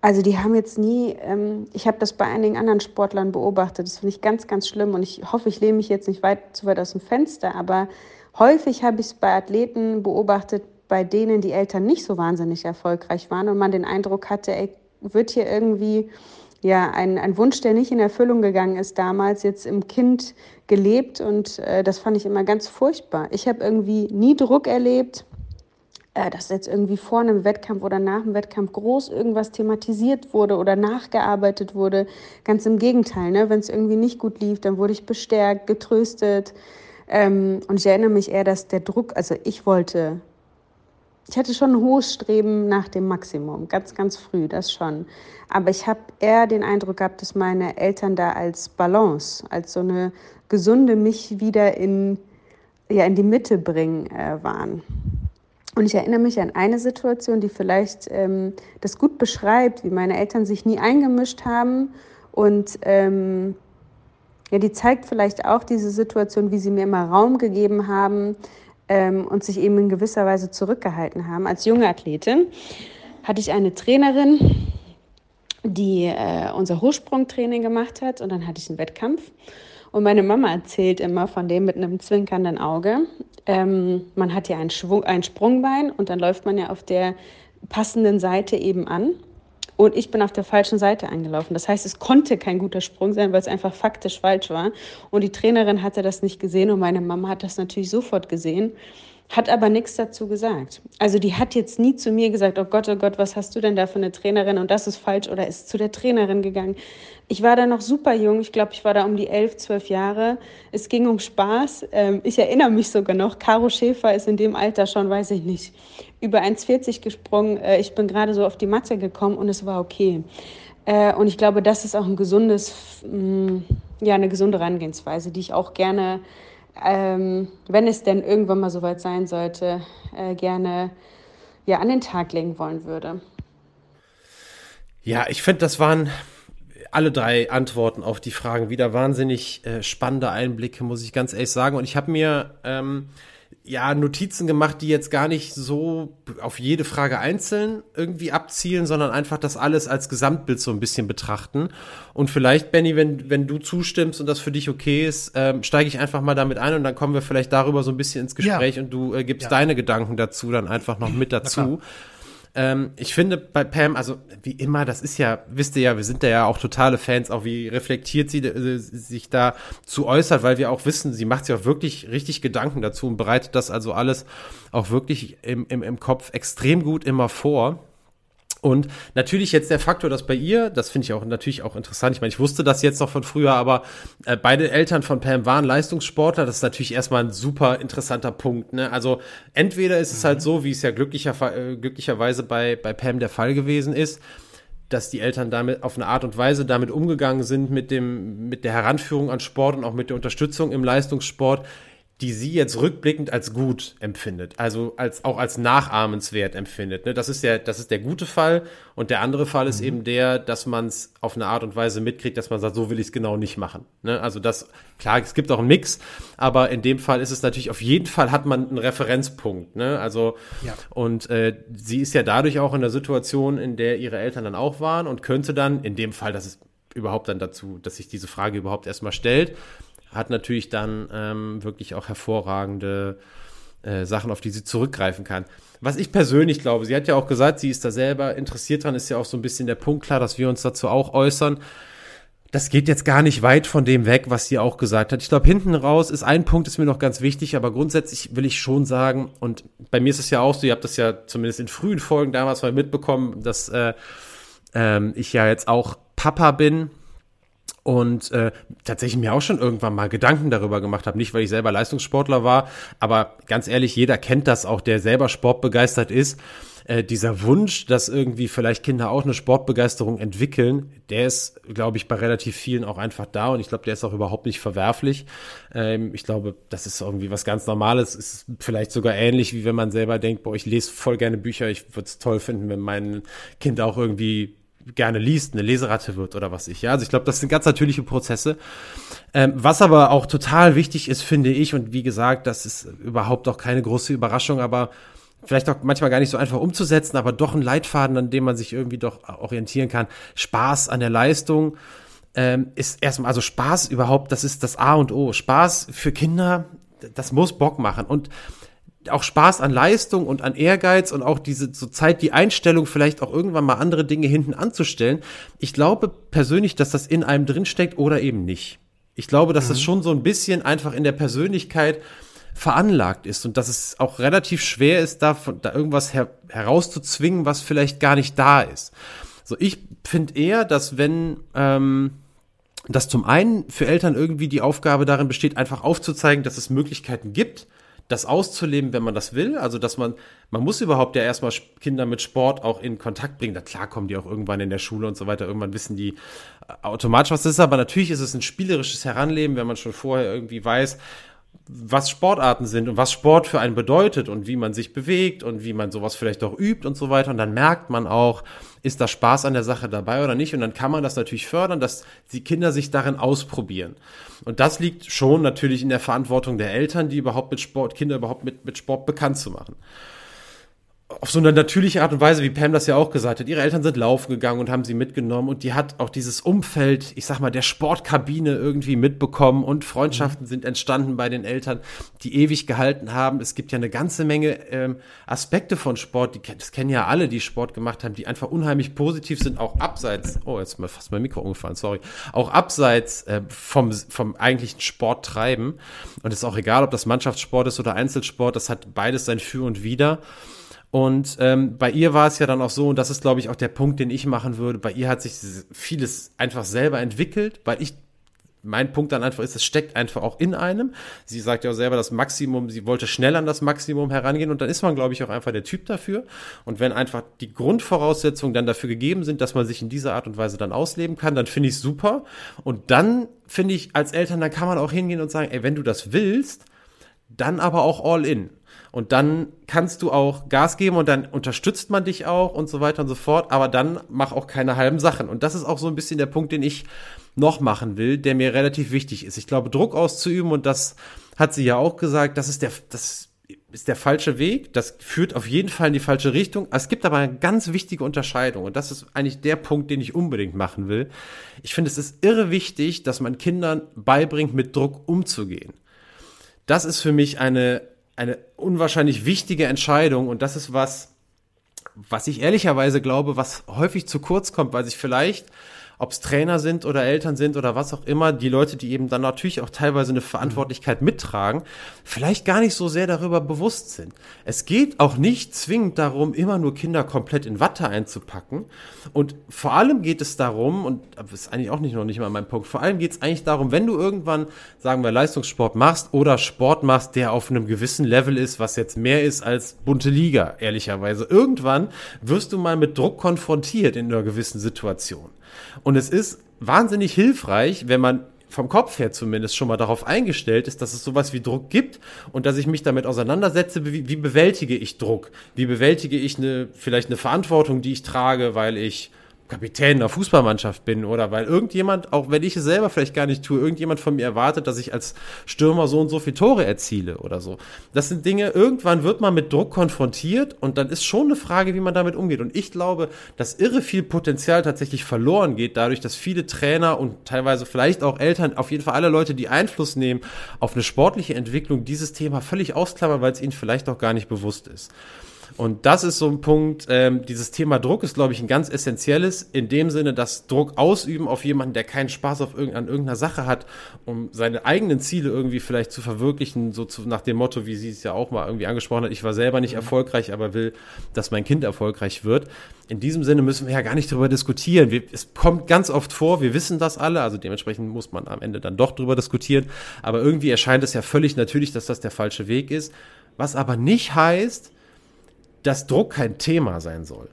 Also die haben jetzt nie, ähm, ich habe das bei einigen anderen Sportlern beobachtet, das finde ich ganz, ganz schlimm und ich hoffe, ich lehne mich jetzt nicht weit zu weit aus dem Fenster, aber Häufig habe ich es bei Athleten beobachtet, bei denen die Eltern nicht so wahnsinnig erfolgreich waren und man den Eindruck hatte, ey, wird hier irgendwie ja ein, ein Wunsch, der nicht in Erfüllung gegangen ist damals, jetzt im Kind gelebt und äh, das fand ich immer ganz furchtbar. Ich habe irgendwie nie Druck erlebt, äh, dass jetzt irgendwie vor einem Wettkampf oder nach dem Wettkampf groß irgendwas thematisiert wurde oder nachgearbeitet wurde. Ganz im Gegenteil, ne? wenn es irgendwie nicht gut lief, dann wurde ich bestärkt, getröstet. Ähm, und ich erinnere mich eher, dass der Druck, also ich wollte, ich hatte schon ein hohes Streben nach dem Maximum, ganz, ganz früh, das schon. Aber ich habe eher den Eindruck gehabt, dass meine Eltern da als Balance, als so eine gesunde mich wieder in, ja, in die Mitte bringen äh, waren. Und ich erinnere mich an eine Situation, die vielleicht ähm, das gut beschreibt, wie meine Eltern sich nie eingemischt haben und ähm, ja, die zeigt vielleicht auch diese Situation, wie sie mir immer Raum gegeben haben ähm, und sich eben in gewisser Weise zurückgehalten haben. Als junge Athletin hatte ich eine Trainerin, die äh, unser Hochsprungtraining gemacht hat und dann hatte ich einen Wettkampf. Und meine Mama erzählt immer von dem mit einem zwinkernden Auge. Ähm, man hat ja ein, Schwung, ein Sprungbein und dann läuft man ja auf der passenden Seite eben an. Und ich bin auf der falschen Seite angelaufen. Das heißt, es konnte kein guter Sprung sein, weil es einfach faktisch falsch war. Und die Trainerin hatte das nicht gesehen und meine Mama hat das natürlich sofort gesehen, hat aber nichts dazu gesagt. Also die hat jetzt nie zu mir gesagt, oh Gott, oh Gott, was hast du denn da für eine Trainerin und das ist falsch oder ist zu der Trainerin gegangen. Ich war da noch super jung, ich glaube, ich war da um die elf, zwölf Jahre. Es ging um Spaß. Ähm, ich erinnere mich sogar noch, Caro Schäfer ist in dem Alter schon, weiß ich nicht, über 1,40 gesprungen. Äh, ich bin gerade so auf die Matte gekommen und es war okay. Äh, und ich glaube, das ist auch ein gesundes, mm, ja, eine gesunde Herangehensweise, die ich auch gerne, ähm, wenn es denn irgendwann mal soweit sein sollte, äh, gerne ja, an den Tag legen wollen würde. Ja, ich finde, das waren alle drei Antworten auf die Fragen wieder wahnsinnig äh, spannende Einblicke, muss ich ganz ehrlich sagen. Und ich habe mir ähm, ja Notizen gemacht, die jetzt gar nicht so auf jede Frage einzeln irgendwie abzielen, sondern einfach das alles als Gesamtbild so ein bisschen betrachten. Und vielleicht, Benny, wenn, wenn du zustimmst und das für dich okay ist, ähm, steige ich einfach mal damit ein und dann kommen wir vielleicht darüber so ein bisschen ins Gespräch ja. und du äh, gibst ja. deine Gedanken dazu dann einfach noch mit dazu. Ähm, ich finde bei Pam, also wie immer, das ist ja, wisst ihr ja, wir sind da ja auch totale Fans, auch wie reflektiert sie äh, sich da zu äußert, weil wir auch wissen, sie macht sich auch wirklich richtig Gedanken dazu und bereitet das also alles auch wirklich im, im, im Kopf extrem gut immer vor. Und natürlich jetzt der Faktor, dass bei ihr, das finde ich auch natürlich auch interessant. Ich meine, ich wusste das jetzt noch von früher, aber äh, beide Eltern von Pam waren Leistungssportler. Das ist natürlich erstmal ein super interessanter Punkt. Ne? Also entweder ist es halt so, wie es ja glücklicher, äh, glücklicherweise bei, bei Pam der Fall gewesen ist, dass die Eltern damit auf eine Art und Weise damit umgegangen sind mit dem, mit der Heranführung an Sport und auch mit der Unterstützung im Leistungssport, die sie jetzt rückblickend als gut empfindet, also als auch als nachahmenswert empfindet. Ne? Das ist der, das ist der gute Fall und der andere Fall ist mhm. eben der, dass man es auf eine Art und Weise mitkriegt, dass man sagt, so will ich es genau nicht machen. Ne? Also das, klar, es gibt auch einen Mix, aber in dem Fall ist es natürlich auf jeden Fall hat man einen Referenzpunkt. Ne? Also ja. und äh, sie ist ja dadurch auch in der Situation, in der ihre Eltern dann auch waren und könnte dann in dem Fall, dass es überhaupt dann dazu, dass sich diese Frage überhaupt erstmal stellt, hat natürlich dann ähm, wirklich auch hervorragende äh, Sachen, auf die sie zurückgreifen kann. Was ich persönlich glaube, sie hat ja auch gesagt, sie ist da selber interessiert dran, ist ja auch so ein bisschen der Punkt klar, dass wir uns dazu auch äußern. Das geht jetzt gar nicht weit von dem weg, was sie auch gesagt hat. Ich glaube, hinten raus ist ein Punkt, ist mir noch ganz wichtig, aber grundsätzlich will ich schon sagen, und bei mir ist es ja auch so, ihr habt das ja zumindest in frühen Folgen damals mal mitbekommen, dass äh, ähm, ich ja jetzt auch Papa bin und äh, tatsächlich mir auch schon irgendwann mal Gedanken darüber gemacht habe. Nicht, weil ich selber Leistungssportler war, aber ganz ehrlich, jeder kennt das auch, der selber sportbegeistert ist. Äh, dieser Wunsch, dass irgendwie vielleicht Kinder auch eine Sportbegeisterung entwickeln, der ist, glaube ich, bei relativ vielen auch einfach da und ich glaube, der ist auch überhaupt nicht verwerflich. Ähm, ich glaube, das ist irgendwie was ganz Normales. Ist vielleicht sogar ähnlich, wie wenn man selber denkt, boah, ich lese voll gerne Bücher, ich würde es toll finden, wenn mein Kind auch irgendwie gerne liest, eine Leseratte wird oder was ich. Ja, also ich glaube, das sind ganz natürliche Prozesse. Ähm, was aber auch total wichtig ist, finde ich, und wie gesagt, das ist überhaupt auch keine große Überraschung, aber vielleicht auch manchmal gar nicht so einfach umzusetzen, aber doch ein Leitfaden, an dem man sich irgendwie doch orientieren kann. Spaß an der Leistung ähm, ist erstmal, also Spaß überhaupt, das ist das A und O. Spaß für Kinder, das muss Bock machen. Und auch Spaß an Leistung und an Ehrgeiz und auch diese so Zeit, die Einstellung, vielleicht auch irgendwann mal andere Dinge hinten anzustellen. Ich glaube persönlich, dass das in einem drinsteckt oder eben nicht. Ich glaube, dass mhm. das schon so ein bisschen einfach in der Persönlichkeit veranlagt ist und dass es auch relativ schwer ist, da, da irgendwas her herauszuzwingen, was vielleicht gar nicht da ist. So, ich finde eher, dass wenn ähm, dass zum einen für Eltern irgendwie die Aufgabe darin besteht, einfach aufzuzeigen, dass es Möglichkeiten gibt, das auszuleben, wenn man das will. Also, dass man, man muss überhaupt ja erstmal Kinder mit Sport auch in Kontakt bringen. Da klar kommen die auch irgendwann in der Schule und so weiter. Irgendwann wissen die äh, automatisch, was das ist. Aber natürlich ist es ein spielerisches Heranleben, wenn man schon vorher irgendwie weiß, was Sportarten sind und was Sport für einen bedeutet und wie man sich bewegt und wie man sowas vielleicht auch übt und so weiter. Und dann merkt man auch, ist da Spaß an der Sache dabei oder nicht? Und dann kann man das natürlich fördern, dass die Kinder sich darin ausprobieren. Und das liegt schon natürlich in der Verantwortung der Eltern, die überhaupt mit Sport, Kinder überhaupt mit, mit Sport bekannt zu machen auf so eine natürliche Art und Weise, wie Pam das ja auch gesagt hat. Ihre Eltern sind laufen gegangen und haben sie mitgenommen und die hat auch dieses Umfeld, ich sag mal, der Sportkabine irgendwie mitbekommen und Freundschaften mhm. sind entstanden bei den Eltern, die ewig gehalten haben. Es gibt ja eine ganze Menge ähm, Aspekte von Sport, die, das kennen ja alle, die Sport gemacht haben, die einfach unheimlich positiv sind, auch abseits, oh, jetzt mir fast mein Mikro umgefallen, sorry, auch abseits äh, vom, vom eigentlichen Sport treiben. Und es ist auch egal, ob das Mannschaftssport ist oder Einzelsport, das hat beides sein Für und Wider. Und ähm, bei ihr war es ja dann auch so, und das ist, glaube ich, auch der Punkt, den ich machen würde. Bei ihr hat sich vieles einfach selber entwickelt, weil ich mein Punkt dann einfach ist, es steckt einfach auch in einem. Sie sagt ja auch selber das Maximum, sie wollte schnell an das Maximum herangehen und dann ist man, glaube ich, auch einfach der Typ dafür. Und wenn einfach die Grundvoraussetzungen dann dafür gegeben sind, dass man sich in dieser Art und Weise dann ausleben kann, dann finde ich super. Und dann finde ich als Eltern, dann kann man auch hingehen und sagen, ey, wenn du das willst, dann aber auch all in. Und dann kannst du auch Gas geben und dann unterstützt man dich auch und so weiter und so fort. Aber dann mach auch keine halben Sachen. Und das ist auch so ein bisschen der Punkt, den ich noch machen will, der mir relativ wichtig ist. Ich glaube, Druck auszuüben und das hat sie ja auch gesagt, das ist der, das ist der falsche Weg. Das führt auf jeden Fall in die falsche Richtung. Es gibt aber eine ganz wichtige Unterscheidung und das ist eigentlich der Punkt, den ich unbedingt machen will. Ich finde, es ist irre wichtig, dass man Kindern beibringt, mit Druck umzugehen. Das ist für mich eine eine unwahrscheinlich wichtige Entscheidung und das ist was, was ich ehrlicherweise glaube, was häufig zu kurz kommt, weil sich vielleicht ob es Trainer sind oder Eltern sind oder was auch immer, die Leute, die eben dann natürlich auch teilweise eine Verantwortlichkeit mittragen, vielleicht gar nicht so sehr darüber bewusst sind. Es geht auch nicht zwingend darum, immer nur Kinder komplett in Watte einzupacken. Und vor allem geht es darum, und das ist eigentlich auch nicht noch nicht mal mein Punkt, vor allem geht es eigentlich darum, wenn du irgendwann, sagen wir, Leistungssport machst oder Sport machst, der auf einem gewissen Level ist, was jetzt mehr ist als bunte Liga, ehrlicherweise. Irgendwann wirst du mal mit Druck konfrontiert in einer gewissen Situation. Und es ist wahnsinnig hilfreich, wenn man vom Kopf her zumindest schon mal darauf eingestellt ist, dass es sowas wie Druck gibt und dass ich mich damit auseinandersetze, wie, wie bewältige ich Druck? Wie bewältige ich eine, vielleicht eine Verantwortung, die ich trage, weil ich Kapitän einer Fußballmannschaft bin oder weil irgendjemand, auch wenn ich es selber vielleicht gar nicht tue, irgendjemand von mir erwartet, dass ich als Stürmer so und so viele Tore erziele oder so. Das sind Dinge, irgendwann wird man mit Druck konfrontiert und dann ist schon eine Frage, wie man damit umgeht. Und ich glaube, dass irre viel Potenzial tatsächlich verloren geht, dadurch, dass viele Trainer und teilweise vielleicht auch Eltern, auf jeden Fall alle Leute, die Einfluss nehmen auf eine sportliche Entwicklung, dieses Thema völlig ausklammern, weil es ihnen vielleicht auch gar nicht bewusst ist. Und das ist so ein Punkt, ähm, dieses Thema Druck ist, glaube ich, ein ganz essentielles, in dem Sinne, dass Druck ausüben auf jemanden, der keinen Spaß auf irgend, an irgendeiner Sache hat, um seine eigenen Ziele irgendwie vielleicht zu verwirklichen, so zu, nach dem Motto, wie sie es ja auch mal irgendwie angesprochen hat, ich war selber nicht mhm. erfolgreich, aber will, dass mein Kind erfolgreich wird. In diesem Sinne müssen wir ja gar nicht darüber diskutieren. Wir, es kommt ganz oft vor, wir wissen das alle, also dementsprechend muss man am Ende dann doch darüber diskutieren, aber irgendwie erscheint es ja völlig natürlich, dass das der falsche Weg ist. Was aber nicht heißt, dass Druck kein Thema sein soll.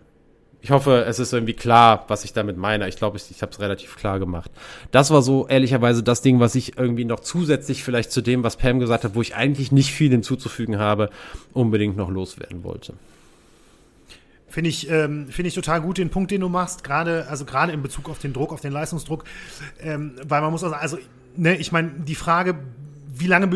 Ich hoffe, es ist irgendwie klar, was ich damit meine. Ich glaube, ich, ich habe es relativ klar gemacht. Das war so ehrlicherweise das Ding, was ich irgendwie noch zusätzlich vielleicht zu dem, was Pam gesagt hat, wo ich eigentlich nicht viel hinzuzufügen habe, unbedingt noch loswerden wollte. Finde ich, ähm, finde ich total gut den Punkt, den du machst, gerade, also gerade in Bezug auf den Druck, auf den Leistungsdruck, ähm, weil man muss sagen, also, ne, ich meine, die Frage, wie lange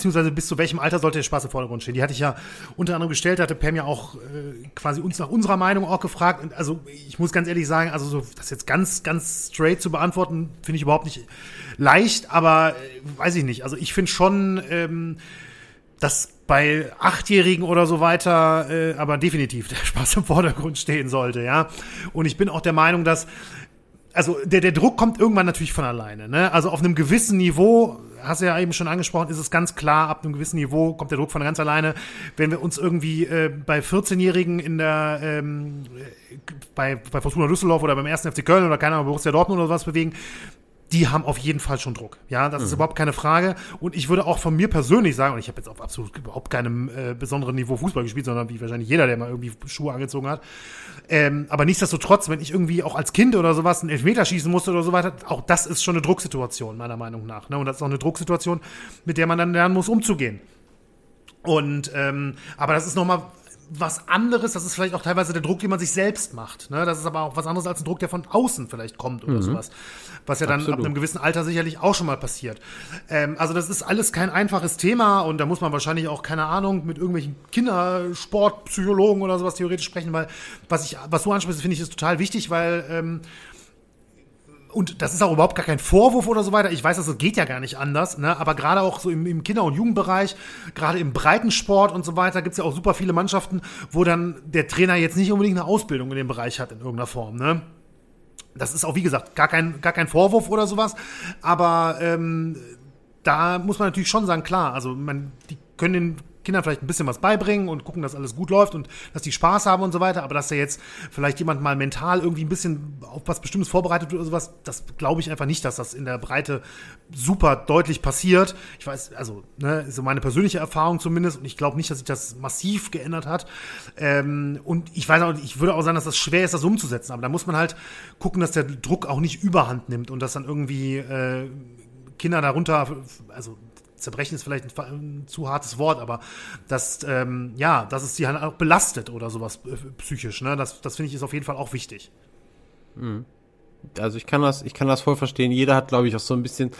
beziehungsweise bis zu welchem Alter sollte der Spaß im Vordergrund stehen? Die hatte ich ja unter anderem gestellt, hatte Pam ja auch äh, quasi uns nach unserer Meinung auch gefragt. Und also ich muss ganz ehrlich sagen, also so, das jetzt ganz, ganz straight zu beantworten, finde ich überhaupt nicht leicht, aber äh, weiß ich nicht. Also ich finde schon, ähm, dass bei Achtjährigen oder so weiter, äh, aber definitiv der Spaß im Vordergrund stehen sollte, ja. Und ich bin auch der Meinung, dass also der, der Druck kommt irgendwann natürlich von alleine. Ne? Also auf einem gewissen Niveau, hast du ja eben schon angesprochen, ist es ganz klar, ab einem gewissen Niveau kommt der Druck von ganz alleine. Wenn wir uns irgendwie äh, bei 14-Jährigen in der ähm, bei, bei Fortuna Düsseldorf oder beim 1. FC Köln oder keine Ahnung, Borussia Dortmund oder was bewegen, die haben auf jeden Fall schon Druck. Ja, das mhm. ist überhaupt keine Frage. Und ich würde auch von mir persönlich sagen, und ich habe jetzt auf absolut überhaupt keinem äh, besonderen Niveau Fußball gespielt, sondern wie wahrscheinlich jeder, der mal irgendwie Schuhe angezogen hat. Ähm, aber nichtsdestotrotz, wenn ich irgendwie auch als Kind oder sowas einen Elfmeter schießen musste oder so weiter, auch das ist schon eine Drucksituation, meiner Meinung nach. Ne? Und das ist auch eine Drucksituation, mit der man dann lernen muss, umzugehen. Und ähm, aber das ist nochmal was anderes, das ist vielleicht auch teilweise der Druck, den man sich selbst macht. Ne? Das ist aber auch was anderes als ein Druck, der von außen vielleicht kommt oder mhm. sowas. Was ja dann Absolut. ab einem gewissen Alter sicherlich auch schon mal passiert. Ähm, also das ist alles kein einfaches Thema und da muss man wahrscheinlich auch, keine Ahnung, mit irgendwelchen Kindersportpsychologen oder sowas theoretisch sprechen, weil was ich, was du ansprichst, finde ich, ist total wichtig, weil ähm, und das ist auch überhaupt gar kein Vorwurf oder so weiter. Ich weiß, das geht ja gar nicht anders, ne? aber gerade auch so im, im Kinder- und Jugendbereich, gerade im Breitensport und so weiter, gibt's ja auch super viele Mannschaften, wo dann der Trainer jetzt nicht unbedingt eine Ausbildung in dem Bereich hat in irgendeiner Form. Ne? Das ist auch, wie gesagt, gar kein, gar kein Vorwurf oder sowas, aber ähm, da muss man natürlich schon sagen, klar, also man, die können den Kindern vielleicht ein bisschen was beibringen und gucken, dass alles gut läuft und dass die Spaß haben und so weiter. Aber dass da jetzt vielleicht jemand mal mental irgendwie ein bisschen auf was Bestimmtes vorbereitet oder sowas, das glaube ich einfach nicht, dass das in der Breite super deutlich passiert. Ich weiß, also, ne, so meine persönliche Erfahrung zumindest und ich glaube nicht, dass sich das massiv geändert hat. Ähm, und ich weiß auch, ich würde auch sagen, dass das schwer ist, das umzusetzen. Aber da muss man halt gucken, dass der Druck auch nicht überhand nimmt und dass dann irgendwie äh, Kinder darunter, also zerbrechen ist vielleicht ein, ein zu hartes Wort, aber dass, ähm, ja, dass es sie halt auch belastet oder sowas äh, psychisch, ne? Das, das finde ich ist auf jeden Fall auch wichtig. Mhm. Also ich kann das, ich kann das voll verstehen. Jeder hat, glaube ich, auch so ein bisschen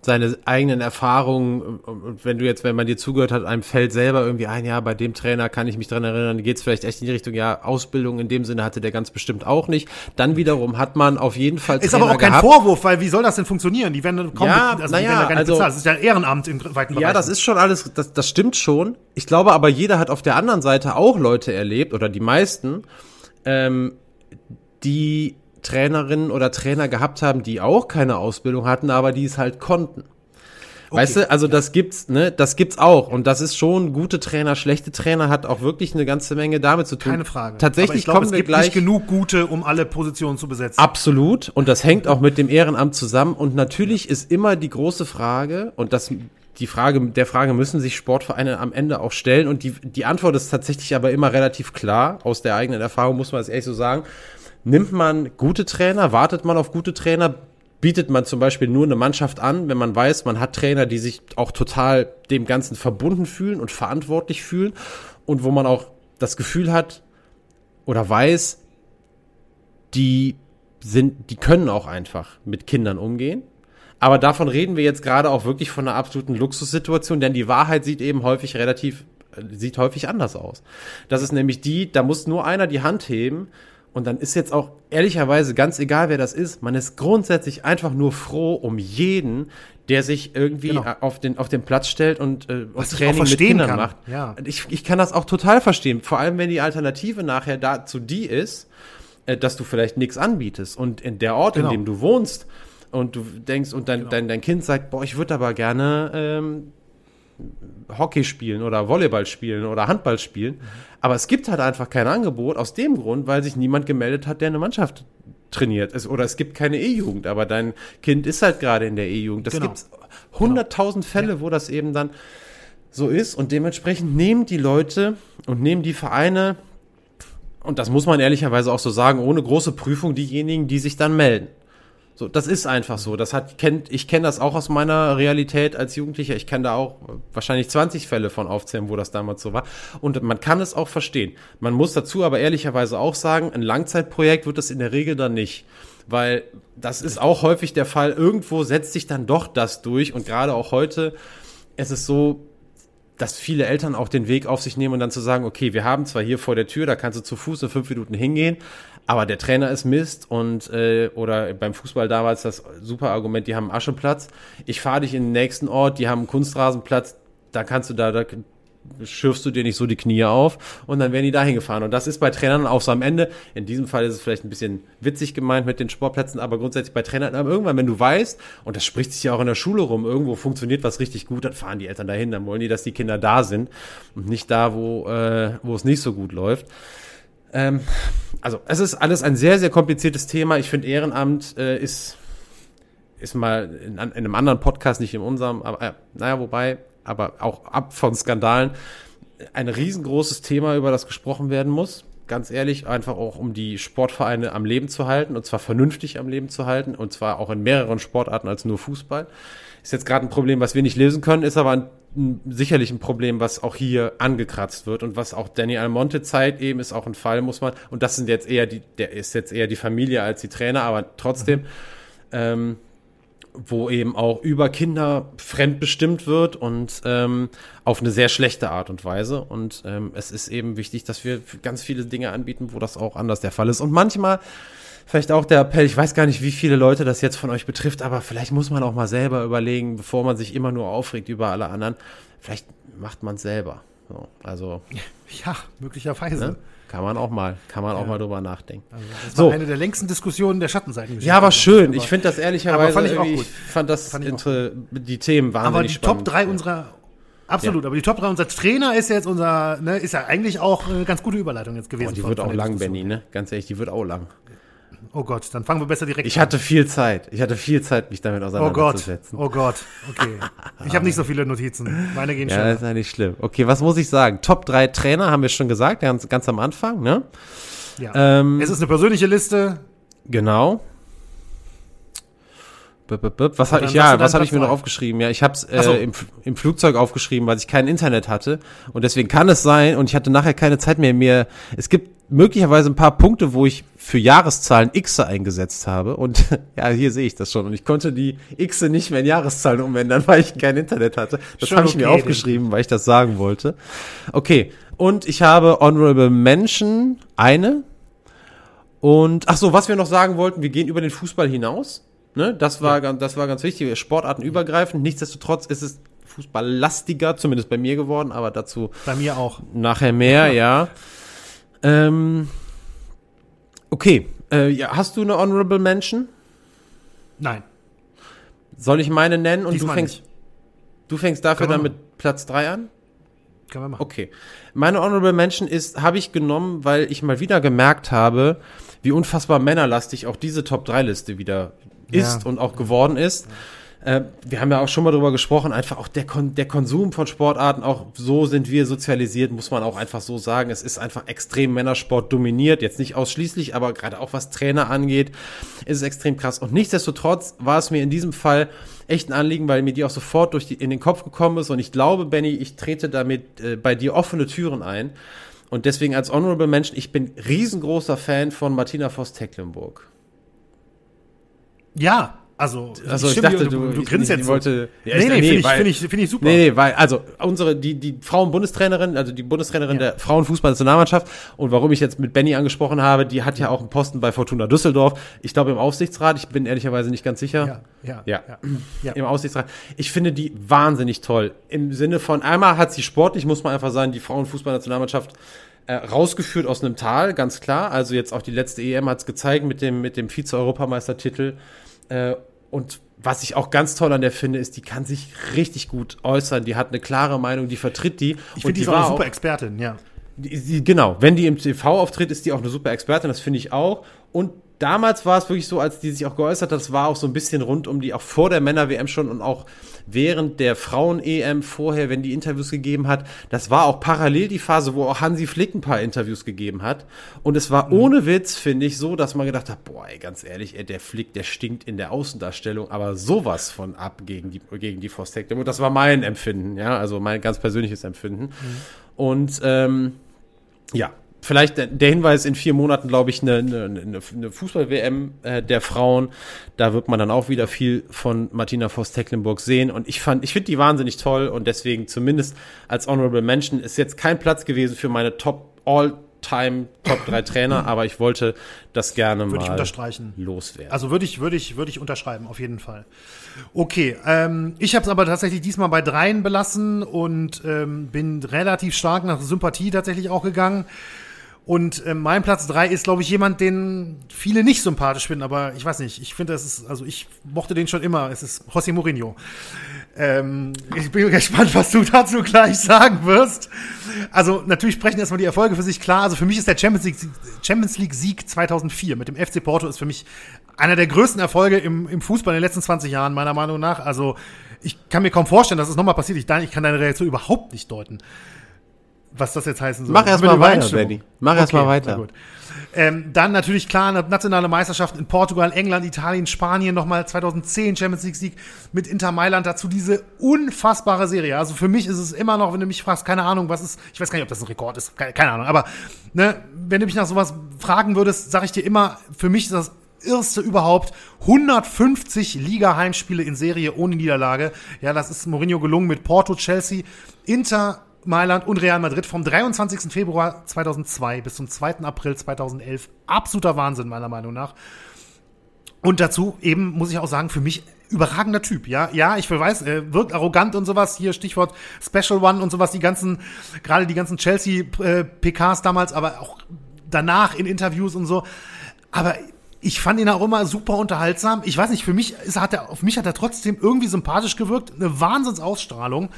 seine eigenen Erfahrungen und wenn du jetzt, wenn man dir zugehört hat, einem fällt selber irgendwie ein, ja, bei dem Trainer kann ich mich dran erinnern, geht es vielleicht echt in die Richtung, ja, Ausbildung in dem Sinne hatte der ganz bestimmt auch nicht. Dann wiederum hat man auf jeden Fall Ist Trainer aber auch kein gehabt. Vorwurf, weil wie soll das denn funktionieren? Die werden kaum, ja, also, naja, die werden ja gar nicht also, bezahlt. Das ist ja Ehrenamt im weiten Bereich. Ja, das ist schon alles, das, das stimmt schon. Ich glaube aber, jeder hat auf der anderen Seite auch Leute erlebt, oder die meisten, ähm, die Trainerinnen oder Trainer gehabt haben, die auch keine Ausbildung hatten, aber die es halt konnten. Okay. Weißt du, also das gibt's, ne, das gibt's auch. Und das ist schon gute Trainer, schlechte Trainer hat auch wirklich eine ganze Menge damit zu tun. Keine Frage. Tatsächlich glaub, kommen wir gleich. Nicht genug gute, um alle Positionen zu besetzen. Absolut. Und das hängt auch mit dem Ehrenamt zusammen. Und natürlich ist immer die große Frage, und das, die Frage, der Frage müssen sich Sportvereine am Ende auch stellen. Und die, die Antwort ist tatsächlich aber immer relativ klar. Aus der eigenen Erfahrung muss man es ehrlich so sagen. Nimmt man gute Trainer, wartet man auf gute Trainer, bietet man zum Beispiel nur eine Mannschaft an, wenn man weiß, man hat Trainer, die sich auch total dem Ganzen verbunden fühlen und verantwortlich fühlen und wo man auch das Gefühl hat oder weiß, die sind, die können auch einfach mit Kindern umgehen. Aber davon reden wir jetzt gerade auch wirklich von einer absoluten Luxussituation, denn die Wahrheit sieht eben häufig relativ, äh, sieht häufig anders aus. Das ist nämlich die, da muss nur einer die Hand heben und dann ist jetzt auch ehrlicherweise ganz egal, wer das ist. Man ist grundsätzlich einfach nur froh um jeden, der sich irgendwie genau. auf, den, auf den Platz stellt und, äh, und Training mit Kindern kann. macht. Ja. Ich, ich kann das auch total verstehen. Vor allem, wenn die Alternative nachher dazu die ist, äh, dass du vielleicht nichts anbietest. Und in der Ort, genau. in dem du wohnst, und du denkst, und dein, genau. dein, dein Kind sagt, boah, ich würde aber gerne ähm, Hockey spielen oder Volleyball spielen oder Handball spielen. Mhm. Aber es gibt halt einfach kein Angebot aus dem Grund, weil sich niemand gemeldet hat, der eine Mannschaft trainiert. Es, oder es gibt keine E-Jugend, aber dein Kind ist halt gerade in der E-Jugend. Das genau. gibt hunderttausend genau. Fälle, ja. wo das eben dann so ist. Und dementsprechend nehmen die Leute und nehmen die Vereine, und das muss man ehrlicherweise auch so sagen, ohne große Prüfung diejenigen, die sich dann melden. So, das ist einfach so. Das hat, kennt, ich kenne das auch aus meiner Realität als Jugendlicher. Ich kann da auch wahrscheinlich 20 Fälle von aufzählen, wo das damals so war. Und man kann es auch verstehen. Man muss dazu aber ehrlicherweise auch sagen, ein Langzeitprojekt wird das in der Regel dann nicht. Weil das ist auch häufig der Fall. Irgendwo setzt sich dann doch das durch. Und gerade auch heute, es ist so, dass viele Eltern auch den Weg auf sich nehmen und dann zu sagen, okay, wir haben zwar hier vor der Tür, da kannst du zu Fuß in fünf Minuten hingehen, aber der Trainer ist Mist und äh, oder beim Fußball damals das super Argument, die haben einen Ascheplatz. Ich fahre dich in den nächsten Ort, die haben Kunstrasenplatz, da kannst du da, da schürfst du dir nicht so die Knie auf und dann werden die dahin gefahren. Und das ist bei Trainern auch so am Ende. In diesem Fall ist es vielleicht ein bisschen witzig gemeint mit den Sportplätzen, aber grundsätzlich bei Trainern, aber irgendwann, wenn du weißt, und das spricht sich ja auch in der Schule rum, irgendwo funktioniert was richtig gut, dann fahren die Eltern dahin, dann wollen die, dass die Kinder da sind und nicht da, wo, äh, wo es nicht so gut läuft. Ähm, also es ist alles ein sehr, sehr kompliziertes Thema. Ich finde, Ehrenamt äh, ist, ist mal in, in, einem anderen Podcast, nicht in unserem, aber äh, naja, wobei, aber auch ab von Skandalen, ein riesengroßes Thema, über das gesprochen werden muss. Ganz ehrlich, einfach auch um die Sportvereine am Leben zu halten und zwar vernünftig am Leben zu halten und zwar auch in mehreren Sportarten als nur Fußball. Ist jetzt gerade ein Problem, was wir nicht lösen können, ist aber ein sicherlich ein Problem, was auch hier angekratzt wird und was auch Danny Almonte zeigt, eben ist auch ein Fall, muss man, und das sind jetzt eher die, der ist jetzt eher die Familie als die Trainer, aber trotzdem, mhm. ähm, wo eben auch über Kinder fremdbestimmt wird und ähm, auf eine sehr schlechte Art und Weise. Und ähm, es ist eben wichtig, dass wir ganz viele Dinge anbieten, wo das auch anders der Fall ist. Und manchmal vielleicht auch der Appell, ich weiß gar nicht, wie viele Leute das jetzt von euch betrifft, aber vielleicht muss man auch mal selber überlegen, bevor man sich immer nur aufregt über alle anderen. Vielleicht macht man es selber. So, also. Ja, möglicherweise. Ne? Kann man auch mal, kann man ja. auch mal drüber nachdenken. Also das so. war eine der längsten Diskussionen der Schattenseiten. Ja, aber schön. Ich finde das ehrlicherweise, fand ich, auch gut. ich fand das fand die Themen wahnsinnig Aber die spannend. Top 3 unserer Absolut, ja. aber die Top 3 unser Trainer ist jetzt unser, ne, ist ja eigentlich auch eine ganz gute Überleitung jetzt gewesen. Oh, die wird auch lang, Benny, ne? Ganz ehrlich, die wird auch lang. Oh Gott, dann fangen wir besser direkt ich an. Ich hatte viel Zeit. Ich hatte viel Zeit, mich damit auseinanderzusetzen. Oh Gott, oh Gott, okay. Ich habe nicht so viele Notizen. Meine gehen schon. Ja, ist ja nicht schlimm. Okay, was muss ich sagen? Top 3 Trainer haben wir schon gesagt, ganz, ganz am Anfang, ne? Ja. Ähm, es ist eine persönliche Liste. Genau. Was habe ich ja, was habe ich mir noch aufgeschrieben? Ja, ich habe es äh, so. im, im Flugzeug aufgeschrieben, weil ich kein Internet hatte und deswegen kann es sein und ich hatte nachher keine Zeit mehr mir. Es gibt möglicherweise ein paar Punkte, wo ich für Jahreszahlen X eingesetzt habe und ja, hier sehe ich das schon und ich konnte die X nicht mehr in Jahreszahlen umändern, weil ich kein Internet hatte. Das habe ich okay, mir aufgeschrieben, weil ich das sagen wollte. Okay, und ich habe Honorable Mention eine und ach so, was wir noch sagen wollten, wir gehen über den Fußball hinaus. Ne? Das, war, ja. das war ganz wichtig, sportartenübergreifend. Nichtsdestotrotz ist es fußballlastiger, zumindest bei mir geworden, aber dazu bei mir auch. Nachher mehr, ja. ja. Ähm, Okay, äh, ja, hast du eine Honorable Mention? Nein. Soll ich meine nennen und Diesmal du fängst, nicht. du fängst dafür dann mit Platz 3 an? Können wir machen. Okay. Meine Honorable Mention ist, habe ich genommen, weil ich mal wieder gemerkt habe, wie unfassbar männerlastig auch diese Top-3-Liste wieder ist Ja. und auch geworden ist. Äh, wir haben ja auch schon mal drüber gesprochen, einfach auch der, Kon der Konsum von Sportarten, auch so sind wir sozialisiert, muss man auch einfach so sagen. Es ist einfach extrem Männersport dominiert, jetzt nicht ausschließlich, aber gerade auch was Trainer angeht, ist es extrem krass. Und nichtsdestotrotz war es mir in diesem Fall echt ein Anliegen, weil mir die auch sofort durch die, in den Kopf gekommen ist. Und ich glaube, Benny, ich trete damit äh, bei dir offene Türen ein. Und deswegen als Honorable Mention, ich bin riesengroßer Fan von Martina Voss-Tecklenburg. Ja, also, Also ich stimme dachte, du, du ich, grinst jetzt wollte, ja, nee, ich- nee, finde ich, finde ich, finde ich super. Nee, nee, weil, also unsere, die, die Frauenbundestrainerin, also die Bundestrainerin Ja. der Frauenfußballnationalmannschaft und warum ich jetzt mit Benny angesprochen habe, die hat ja auch einen Posten bei Fortuna Düsseldorf. Ich glaube im Aufsichtsrat, ich bin ehrlicherweise nicht ganz sicher. Ja, ja, Ja. ja. ja. Im Aufsichtsrat. Ich finde die wahnsinnig toll. Im Sinne von, einmal hat sie sportlich, muss man einfach sagen, die Frauenfußballnationalmannschaft äh, rausgeführt aus einem Tal, ganz klar. Also jetzt auch die letzte EM hat es gezeigt mit dem, mit dem Vize-Europameistertitel. Äh, und was ich auch ganz toll an der finde, ist, die kann sich richtig gut äußern. Die hat eine klare Meinung, die vertritt die. Ich finde, die ist auch eine super Expertin, ja. Die, die, genau, wenn die im TV auftritt, ist die auch eine super Expertin, das finde ich auch. Und damals war es wirklich so, als die sich auch geäußert hat, das war auch so ein bisschen rund um die, auch vor der Männer-WM schon und auch während der Frauen-EM vorher, wenn die Interviews gegeben hat, das war auch parallel die Phase, wo auch Hansi Flick ein paar Interviews gegeben hat. Und es war ohne Witz, finde ich, so, dass man gedacht hat, boah, ey, ganz ehrlich, ey, der Flick, der stinkt in der Außendarstellung, aber sowas von ab gegen die, gegen die Vostek. Und das war mein Empfinden, ja, also mein ganz persönliches Empfinden. Und, ähm, ja, vielleicht der, Hinweis in vier Monaten, glaube ich, eine, eine, eine, Fußball-WM äh, der Frauen. Da wird man dann auch wieder viel von Martina Voss-Tecklenburg sehen. Und ich fand, ich finde die wahnsinnig toll und deswegen zumindest als Honorable Mention ist jetzt kein Platz gewesen für meine Top All Time Top 3 Trainer, aber ich wollte das gerne Würde ich mal unterstreichen. loswerden. Also würde ich, würde ich, würde ich unterschreiben, auf jeden Fall. Okay, ähm, ich habe es aber tatsächlich diesmal bei dreien belassen und ähm, bin relativ stark nach Sympathie tatsächlich auch gegangen. Und ähm, mein Platz drei ist, glaube ich, jemand, den viele nicht sympathisch finden, aber ich weiß nicht. Ich finde, das ist, also ich mochte den schon immer. Es ist José Mourinho. Ähm, ich bin gespannt, was du dazu gleich sagen wirst. Also natürlich sprechen erstmal die Erfolge für sich klar. Also für mich ist der Champions League, Champions League Sieg 2004 mit dem FC Porto ist für mich einer der größten Erfolge im, im Fußball in den letzten 20 Jahren, meiner Meinung nach. Also ich kann mir kaum vorstellen, dass es nochmal passiert. Ich, ich kann deine Reaktion überhaupt nicht deuten. Was das jetzt heißen soll. Mach erst Mit mal weiter. Benny. Mach erst mal weiter. Ähm, dann natürlich klar nationale Meisterschaft in Portugal, England, Italien, Spanien nochmal 2010 Champions League Sieg mit Inter Mailand dazu diese unfassbare Serie. Also für mich ist es immer noch, wenn du mich fragst, keine Ahnung, was ist, ich weiß gar nicht, ob das ein Rekord ist, keine, keine Ahnung, aber ne, wenn du mich nach sowas fragen würdest, sage ich dir immer, für mich ist das erste überhaupt 150 Liga-Heimspiele in Serie ohne Niederlage. Ja, das ist Mourinho gelungen mit Porto, Chelsea, Inter, Mailand und Real Madrid vom 23. Februar 2002 bis zum 2. April 2011. Absoluter Wahnsinn, meiner Meinung nach. Und dazu eben, muss ich auch sagen, für mich überragender Typ, ja. Ja, ich weiß, er wirkt arrogant und sowas. Hier Stichwort Special One und sowas, die ganzen, gerade die ganzen Chelsea-PKs damals, aber auch danach in Interviews und so. Aber ich fand ihn auch immer super unterhaltsam. Ich weiß nicht, für mich ist, hat er, auf mich hat er trotzdem irgendwie sympathisch gewirkt. Eine Wahnsinnsausstrahlung.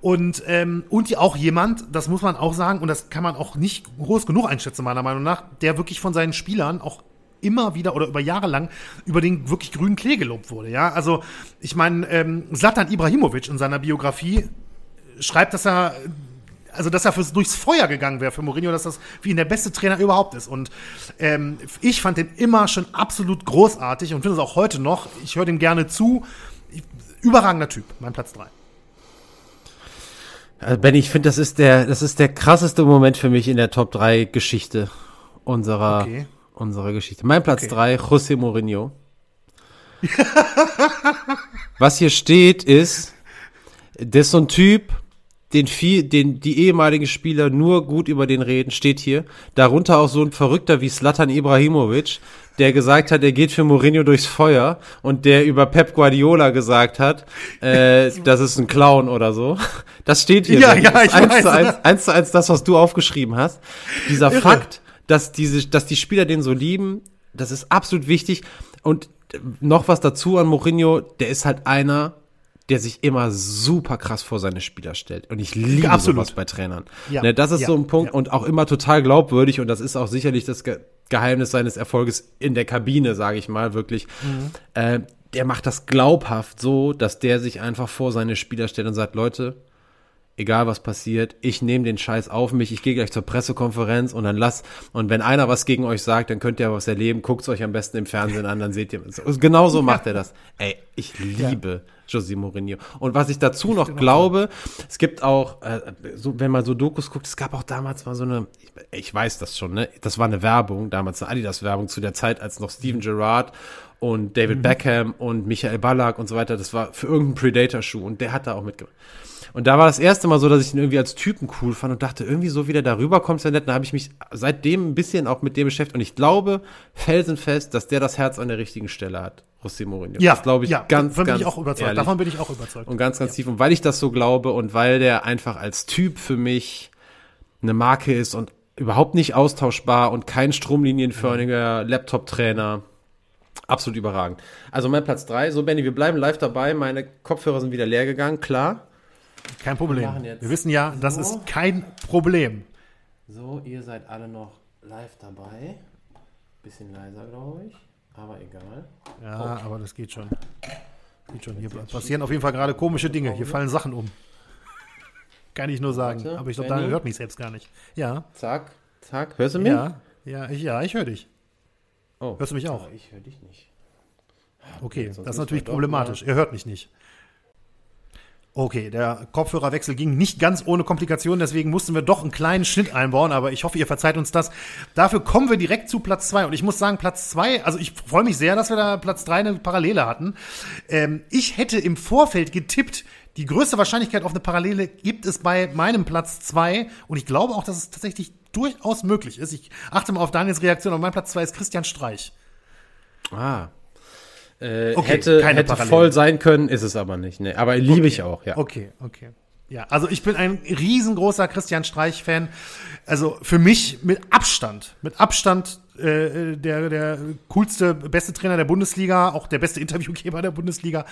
Und, ähm, und auch jemand, das muss man auch sagen, und das kann man auch nicht groß genug einschätzen, meiner Meinung nach, der wirklich von seinen Spielern auch immer wieder oder über Jahre lang über den wirklich grünen Klee gelobt wurde. Ja, also ich meine, ähm, Zlatan Ibrahimovic in seiner Biografie schreibt, dass er also dass er fürs, durchs Feuer gegangen wäre für Mourinho, dass das wie ihn der beste Trainer überhaupt ist. Und ähm, ich fand den immer schon absolut großartig und finde es auch heute noch. Ich höre dem gerne zu. Überragender Typ, mein Platz 3. Also Benny, ich finde, das ist der, das ist der krasseste Moment für mich in der Top 3 Geschichte unserer, Okay. unserer Geschichte. Mein Platz Okay. 3, José Mourinho. Was hier steht, ist, das ist so ein Typ, den viel, den die ehemaligen Spieler nur gut über den reden, steht hier. Darunter auch so ein Verrückter wie Slatan Ibrahimovic, der gesagt hat, er geht für Mourinho durchs Feuer und der über Pep Guardiola gesagt hat, äh, das ist ein Clown oder so. Das steht hier. Ja, Das ja, ich eins weiß. Zu eins, eins zu eins das, was du aufgeschrieben hast. Dieser Irre. Fakt, dass diese, dass die Spieler den so lieben. Das ist absolut wichtig. Und noch was dazu an Mourinho, der ist halt einer, der sich immer super krass vor seine Spieler stellt. Und ich liebe Absolut. sowas bei Trainern. Ja. Ne, das ist ja. so ein Punkt ja. und auch immer total glaubwürdig und das ist auch sicherlich das Ge Geheimnis seines Erfolges in der Kabine, sage ich mal, wirklich. Mhm. Äh, der macht das glaubhaft so, dass der sich einfach vor seine Spieler stellt und sagt, Leute, egal was passiert, ich nehme den Scheiß auf mich, ich gehe gleich zur Pressekonferenz und dann lass, und wenn einer was gegen euch sagt, dann könnt ihr was erleben, guckt euch am besten im Fernsehen an, dann seht ihr, genau so macht er das. Ey, ich liebe ja. José Mourinho. Und was ich dazu noch glaube, es gibt auch, äh, so, wenn man so Dokus guckt, es gab auch damals mal so eine, ich, ich weiß das schon, ne, das war eine Werbung, damals eine Adidas-Werbung zu der Zeit, als noch Steven Gerrard und David mhm. Beckham und Michael Ballack und so weiter, das war für irgendeinen Predator-Schuh und der hat da auch mitgemacht. Und da war das erste Mal so, dass ich ihn irgendwie als Typen cool fand und dachte, irgendwie so wie der darüber kommt, ja nett. Da habe ich mich seitdem ein bisschen auch mit dem beschäftigt. Und ich glaube felsenfest, dass der das Herz an der richtigen Stelle hat. José Mourinho. Ja, das glaube ich ja, ganz, davon ganz bin ich auch überzeugt. Ehrlich. Davon bin ich auch überzeugt. Und ganz, ganz ja. tief. Und weil ich das so glaube und weil der einfach als Typ für mich eine Marke ist und überhaupt nicht austauschbar und kein stromlinienförmiger Laptop-Trainer. Absolut überragend. Also mein Platz drei. So, Benny, wir bleiben live dabei. Meine Kopfhörer sind wieder leer gegangen, klar. Kein Problem. Wir, wir wissen ja, so. das ist kein Problem. So, ihr seid alle noch live dabei. Bisschen leiser, glaube ich. Aber egal. Ja, oh. aber das geht schon. Geht schon. Hier passieren auf jeden Fall gerade komische Dinge. Hier fallen Sachen um. Kann ich nur sagen. Warte, aber ich glaube, Daniel hört mich selbst gar nicht. Ja. Zack, zack. Hörst du mich? Ja, ja, ich, ja, ich höre dich. Oh. Hörst du mich auch? ich höre dich nicht. Okay, das ist natürlich problematisch. Er hört mich nicht. Okay, der Kopfhörerwechsel ging nicht ganz ohne Komplikationen, deswegen mussten wir doch einen kleinen Schnitt einbauen, aber ich hoffe, ihr verzeiht uns das. Dafür kommen wir direkt zu Platz zwei und ich muss sagen, Platz zwei, also ich freue mich sehr, dass wir da Platz drei eine Parallele hatten. Ähm, ich hätte im Vorfeld getippt, die größte Wahrscheinlichkeit auf eine Parallele gibt es bei meinem Platz zwei und ich glaube auch, dass es tatsächlich durchaus möglich ist. Ich achte mal auf Daniels Reaktion, aber mein Platz zwei ist Christian Streich. Ah, äh, okay, hätte hätte voll sein können, ist es aber nicht. Nee, aber liebe okay. ich auch, ja. Okay, okay. Ja, also ich bin ein riesengroßer Christian Streich-Fan. Also für mich mit Abstand, mit Abstand äh, der, der coolste, beste Trainer der Bundesliga, auch der beste Interviewgeber der Bundesliga.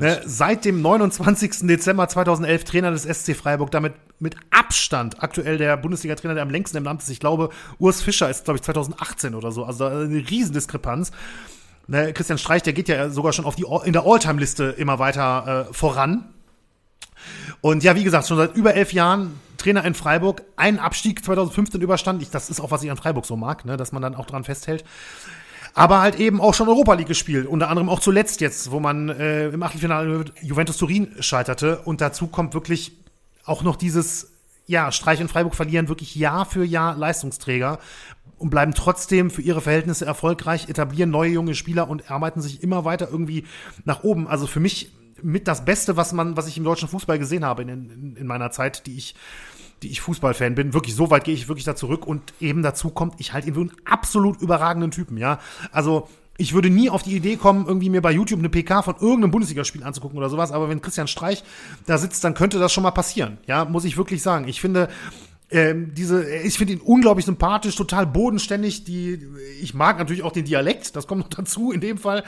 Ne, seit dem 29. Dezember 2011 Trainer des SC Freiburg, damit mit Abstand aktuell der Bundesliga-Trainer, der am längsten im Land ist. Ich glaube, Urs Fischer ist, glaube ich, 2018 oder so. Also eine Riesendiskrepanz. Ne, Christian Streich, der geht ja sogar schon auf die, in der All-Time-Liste immer weiter äh, voran. Und ja, wie gesagt, schon seit über elf Jahren Trainer in Freiburg, einen Abstieg 2015 überstand. Ich, das ist auch, was ich an Freiburg so mag, ne, dass man dann auch dran festhält. Aber halt eben auch schon Europa League gespielt, unter anderem auch zuletzt jetzt, wo man äh, im Achtelfinale Juventus Turin scheiterte. Und dazu kommt wirklich auch noch dieses, ja, Streich in Freiburg verlieren wirklich Jahr für Jahr Leistungsträger und bleiben trotzdem für ihre Verhältnisse erfolgreich, etablieren neue junge Spieler und arbeiten sich immer weiter irgendwie nach oben. Also für mich mit das Beste, was man, was ich im deutschen Fußball gesehen habe in, in, in meiner Zeit, die ich, die ich Fußballfan bin. Wirklich, so weit gehe ich wirklich da zurück und eben dazu kommt, ich halte ihn für einen absolut überragenden Typen, ja. Also, ich würde nie auf die Idee kommen, irgendwie mir bei YouTube eine PK von irgendeinem Bundesligaspiel anzugucken oder sowas, aber wenn Christian Streich da sitzt, dann könnte das schon mal passieren. Ja, muss ich wirklich sagen. Ich finde, ähm, diese, ich finde ihn unglaublich sympathisch, total bodenständig. Die, ich mag natürlich auch den Dialekt, das kommt noch dazu in dem Fall.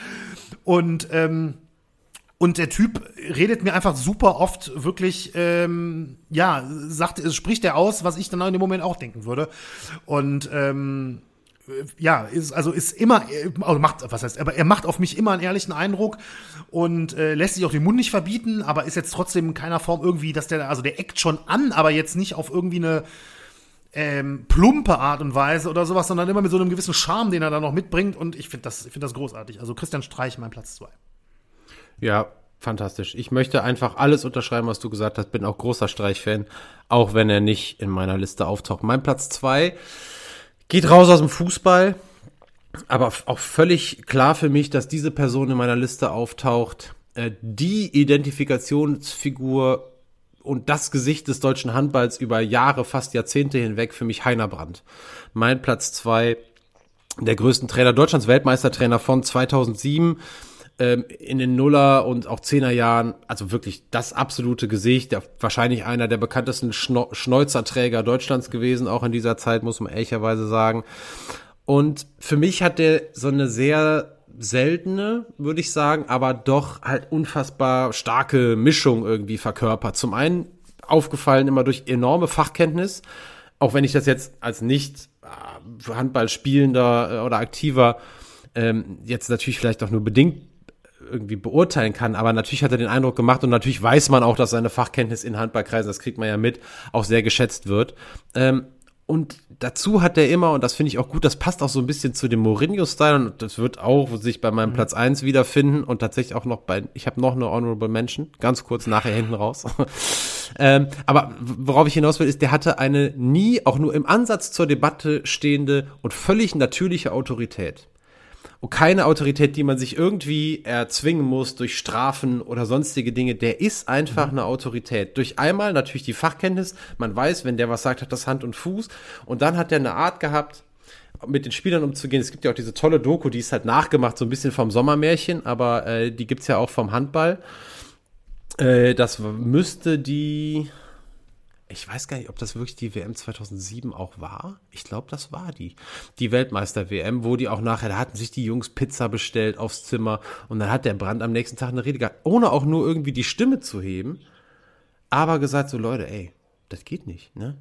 Und ähm, und der Typ redet mir einfach super oft wirklich, ähm, ja, sagt, spricht er aus, was ich dann in dem Moment auch denken würde. Und ähm, ja, ist, also ist immer, also macht, was heißt, aber er macht auf mich immer einen ehrlichen Eindruck und äh, lässt sich auch den Mund nicht verbieten, aber ist jetzt trotzdem in keiner Form irgendwie, dass der, also der eckt schon an, aber jetzt nicht auf irgendwie eine ähm, plumpe Art und Weise oder sowas, sondern immer mit so einem gewissen Charme, den er da noch mitbringt und ich finde das, ich finde das großartig. Also Christian Streich, mein Platz zwei. Ja, fantastisch. Ich möchte einfach alles unterschreiben, was du gesagt hast. Bin auch großer Streich-Fan, auch wenn er nicht in meiner Liste auftaucht. Mein Platz zwei geht raus aus dem Fußball, aber auch völlig klar für mich, dass diese Person in meiner Liste auftaucht. Äh, die Identifikationsfigur und das Gesicht des deutschen Handballs über Jahre, fast Jahrzehnte hinweg für mich Heiner Brandt. Mein Platz zwei der größten Trainer Deutschlands, Weltmeistertrainer von 2007 ähm, in den Nuller und auch Zehner Jahren, also wirklich das absolute Gesicht, der, wahrscheinlich einer der bekanntesten Schno Schneuzerträger Deutschlands gewesen, auch in dieser Zeit, muss man ehrlicherweise sagen. Und für mich hat der so eine sehr seltene, würde ich sagen, aber doch halt unfassbar starke Mischung irgendwie verkörpert. Zum einen aufgefallen immer durch enorme Fachkenntnis, auch wenn ich das jetzt als nicht äh, Handballspielender äh, oder aktiver ähm, jetzt natürlich vielleicht auch nur bedingt irgendwie beurteilen kann, aber natürlich hat er den Eindruck gemacht und natürlich weiß man auch, dass seine Fachkenntnis in Handballkreisen, das kriegt man ja mit, auch sehr geschätzt wird. Ähm, und dazu hat er immer, und das finde ich auch gut, das passt auch so ein bisschen zu dem Mourinho-Style und das wird auch sich bei meinem mhm. Platz eins wiederfinden und tatsächlich auch noch bei, ich habe noch eine Honorable Mention, ganz kurz nachher hinten raus. ähm, aber worauf ich hinaus will, ist, der hatte eine nie, auch nur im Ansatz zur Debatte stehende und völlig natürliche Autorität und keine Autorität, die man sich irgendwie erzwingen muss durch Strafen oder sonstige Dinge. Der ist einfach mhm. eine Autorität. Durch einmal natürlich die Fachkenntnis. Man weiß, wenn der was sagt, hat das Hand und Fuß. Und dann hat er eine Art gehabt, mit den Spielern umzugehen. Es gibt ja auch diese tolle Doku, die ist halt nachgemacht, so ein bisschen vom Sommermärchen, aber äh, die gibt's ja auch vom Handball. Äh, das müsste die ich weiß gar nicht, ob das wirklich die WM 2007 auch war. Ich glaube, das war die. Die Weltmeister-WM, wo die auch nachher, da hatten sich die Jungs Pizza bestellt aufs Zimmer und dann hat der Brand am nächsten Tag eine Rede gehabt, ohne auch nur irgendwie die Stimme zu heben, aber gesagt so, Leute, ey, das geht nicht, ne?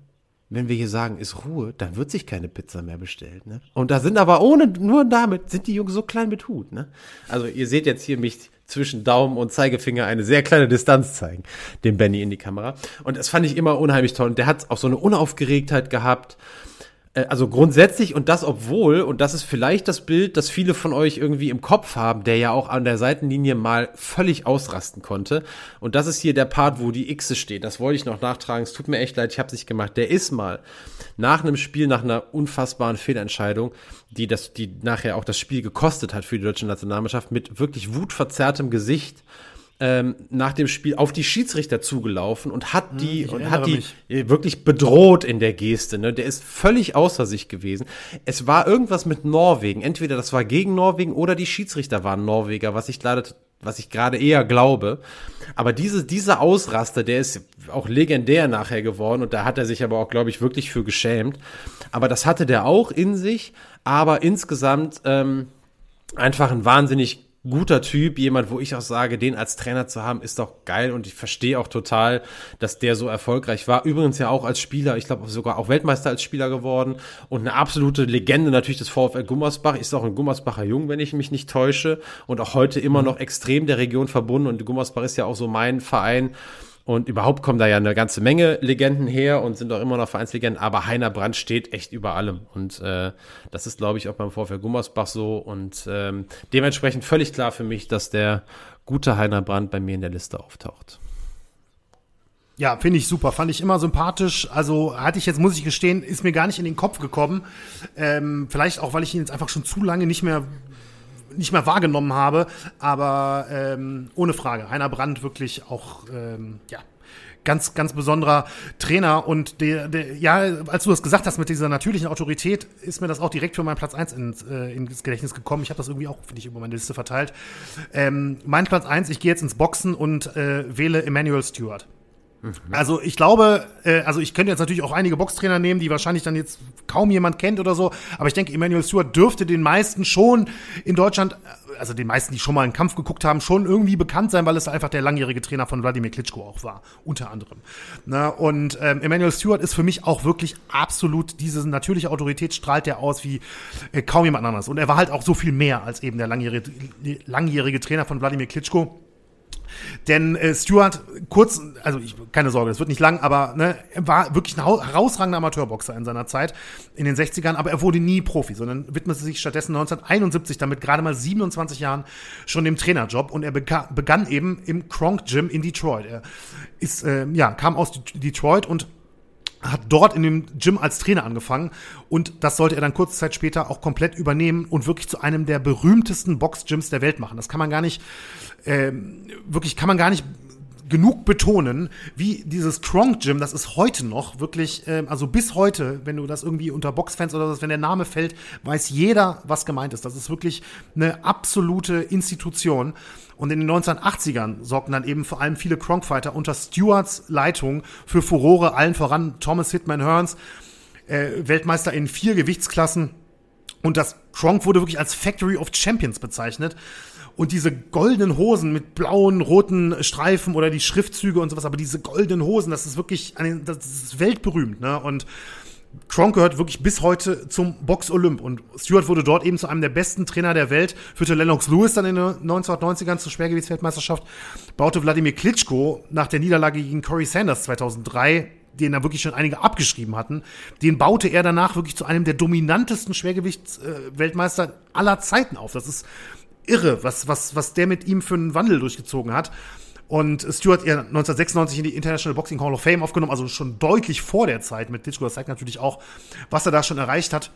Wenn wir hier sagen, ist Ruhe, dann wird sich keine Pizza mehr bestellt, ne? Und da sind aber ohne, nur damit, sind die Jungs so klein mit Hut, ne? Also ihr seht jetzt hier mich zwischen Daumen und Zeigefinger eine sehr kleine Distanz zeigen, dem Benny in die Kamera. Und das fand ich immer unheimlich toll. Und der hat auch so eine Unaufgeregtheit gehabt. Äh, also grundsätzlich und das obwohl, und das ist vielleicht das Bild, das viele von euch irgendwie im Kopf haben, der ja auch an der Seitenlinie mal völlig ausrasten konnte. Und das ist hier der Part, wo die Xe steht. Das wollte ich noch nachtragen. Es tut mir echt leid, ich habe es nicht gemacht. Der ist mal nach einem Spiel, nach einer unfassbaren Fehlentscheidung, die das, die nachher auch das Spiel gekostet hat für die deutsche Nationalmannschaft, mit wirklich wutverzerrtem Gesicht ähm, nach dem Spiel auf die Schiedsrichter zugelaufen und hat hm, die und hat die mich. wirklich bedroht in der Geste. Ne? Der ist völlig außer sich gewesen. Es war irgendwas mit Norwegen. Entweder das war gegen Norwegen oder die Schiedsrichter waren Norweger, was ich leider was ich gerade eher glaube. Aber diese, dieser Ausraster, der ist auch legendär nachher geworden und da hat er sich aber auch, glaube ich, wirklich für geschämt. Aber das hatte der auch in sich, aber insgesamt ähm, einfach ein wahnsinnig guter Typ, jemand, wo ich auch sage, den als Trainer zu haben, ist doch geil und ich verstehe auch total, dass der so erfolgreich war. Übrigens ja auch als Spieler, ich glaube sogar auch Weltmeister als Spieler geworden und eine absolute Legende natürlich des VfL Gummersbach. Ist auch ein Gummersbacher Jung, wenn ich mich nicht täusche und auch heute immer mhm. noch extrem der Region verbunden und Gummersbach ist ja auch so mein Verein und überhaupt kommen da ja eine ganze Menge Legenden her und sind auch immer noch Vereinslegenden, aber Heiner Brandt steht echt über allem. Und äh, das ist, glaube ich, auch beim VfL Gummersbach so. Und ähm, dementsprechend völlig klar für mich, dass der gute Heiner Brandt bei mir in der Liste auftaucht. Ja, finde ich super. Fand ich immer sympathisch. Also hatte ich jetzt, muss ich gestehen, ist mir gar nicht in den Kopf gekommen. Ähm, vielleicht auch, weil ich ihn jetzt einfach schon zu lange nicht mehr nicht mehr wahrgenommen habe. Aber ähm, ohne Frage, Heiner Brandt wirklich auch, ähm, ja, ganz, ganz besonderer Trainer. Und der, der, ja, als du das gesagt hast mit dieser natürlichen Autorität, ist mir das auch direkt für meinen Platz eins ins, äh, ins Gedächtnis gekommen. Ich habe das irgendwie auch, finde ich, über meine Liste verteilt. Ähm, mein Platz eins ich gehe jetzt ins Boxen und äh, wähle Emmanuel Stewart. Also ich glaube, äh, also ich könnte jetzt natürlich auch einige Boxtrainer nehmen, die wahrscheinlich dann jetzt kaum jemand kennt oder so, aber ich denke, Emmanuel Stewart dürfte den meisten schon in Deutschland, äh, also den meisten, die schon mal einen Kampf geguckt haben, schon irgendwie bekannt sein, weil es einfach der langjährige Trainer von Wladimir Klitschko auch war, unter anderem. Na, und ähm, Emmanuel Stewart ist für mich auch wirklich absolut, diese natürliche Autorität strahlt der aus wie äh, kaum jemand anderes. Und er war halt auch so viel mehr als eben der langjährige, langjährige Trainer von Wladimir Klitschko denn äh, Stuart, kurz, also ich, keine Sorge, das wird nicht lang, aber ne, er war wirklich ein herausragender Amateurboxer in seiner Zeit in den 60ern, aber er wurde nie Profi, sondern widmete sich stattdessen 1971 damit gerade mal 27 Jahren schon dem Trainerjob und er begann eben im Kronk Gym in Detroit. Er ist, äh, ja, kam aus Detroit und hat dort in dem Gym als Trainer angefangen und das sollte er dann kurze Zeit später auch komplett übernehmen und wirklich zu einem der berühmtesten Box-Gyms der Welt machen. Das kann man gar nicht, äh, wirklich kann man gar nicht genug betonen, wie dieses Kronk Gym, das ist heute noch wirklich, ähm, also bis heute, wenn du das irgendwie unter Boxfans oder so, wenn der Name fällt, weiß jeder, was gemeint ist. Das ist wirklich eine absolute Institution. Und in den 1980ern sorgten dann eben vor allem viele Kronk-Fighter unter Stewarts Leitung für Furore, allen voran Thomas Hitman Hearns, äh, Weltmeister in vier Gewichtsklassen. Und das Kronk wurde wirklich als Factory of Champions bezeichnet und diese goldenen Hosen mit blauen, roten Streifen oder die Schriftzüge und sowas, aber diese goldenen Hosen, das ist wirklich, das ist weltberühmt, ne? Und Kronk gehört wirklich bis heute zum Box Olymp und Stewart wurde dort eben zu einem der besten Trainer der Welt, führte Lennox Lewis dann in den 1990ern zur Schwergewichtsweltmeisterschaft, baute Wladimir Klitschko nach der Niederlage gegen Corey Sanders 2003 den da wirklich schon einige abgeschrieben hatten, den baute er danach wirklich zu einem der dominantesten Schwergewichtsweltmeister aller Zeiten auf. Das ist irre, was, was, was der mit ihm für einen Wandel durchgezogen hat. Und Stewart ja 1996 in die International Boxing Hall of Fame aufgenommen, also schon deutlich vor der Zeit mit Klitschko. Das zeigt natürlich auch, was er da schon erreicht hat.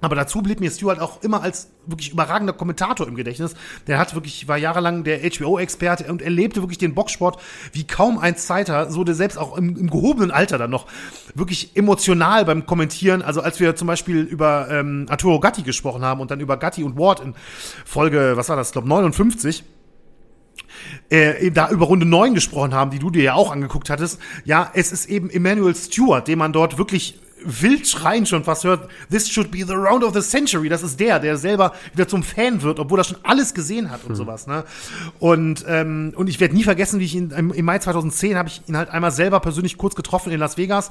Aber dazu blieb mir Stewart auch immer als wirklich überragender Kommentator im Gedächtnis. Der hat wirklich, war jahrelang der HBO-Experte und erlebte wirklich den Boxsport wie kaum ein Zeiter, so der selbst auch im, im, gehobenen Alter dann noch wirklich emotional beim Kommentieren. Also als wir zum Beispiel über ähm, Arturo Gatti gesprochen haben und dann über Gatti und Ward in Folge, was war das, ich glaube 59, äh, da über Runde 9 gesprochen haben, die du dir ja auch angeguckt hattest. Ja, es ist eben Emmanuel Stewart, den man dort wirklich wild schreien schon fast hört, this should be the round of the century. Das ist der, der selber wieder zum Fan wird, obwohl er schon alles gesehen hat und mhm. sowas. Ne? Und, ähm, und ich werde nie vergessen, wie ich ihn im, im Mai 2010 habe ich ihn halt einmal selber persönlich kurz getroffen in Las Vegas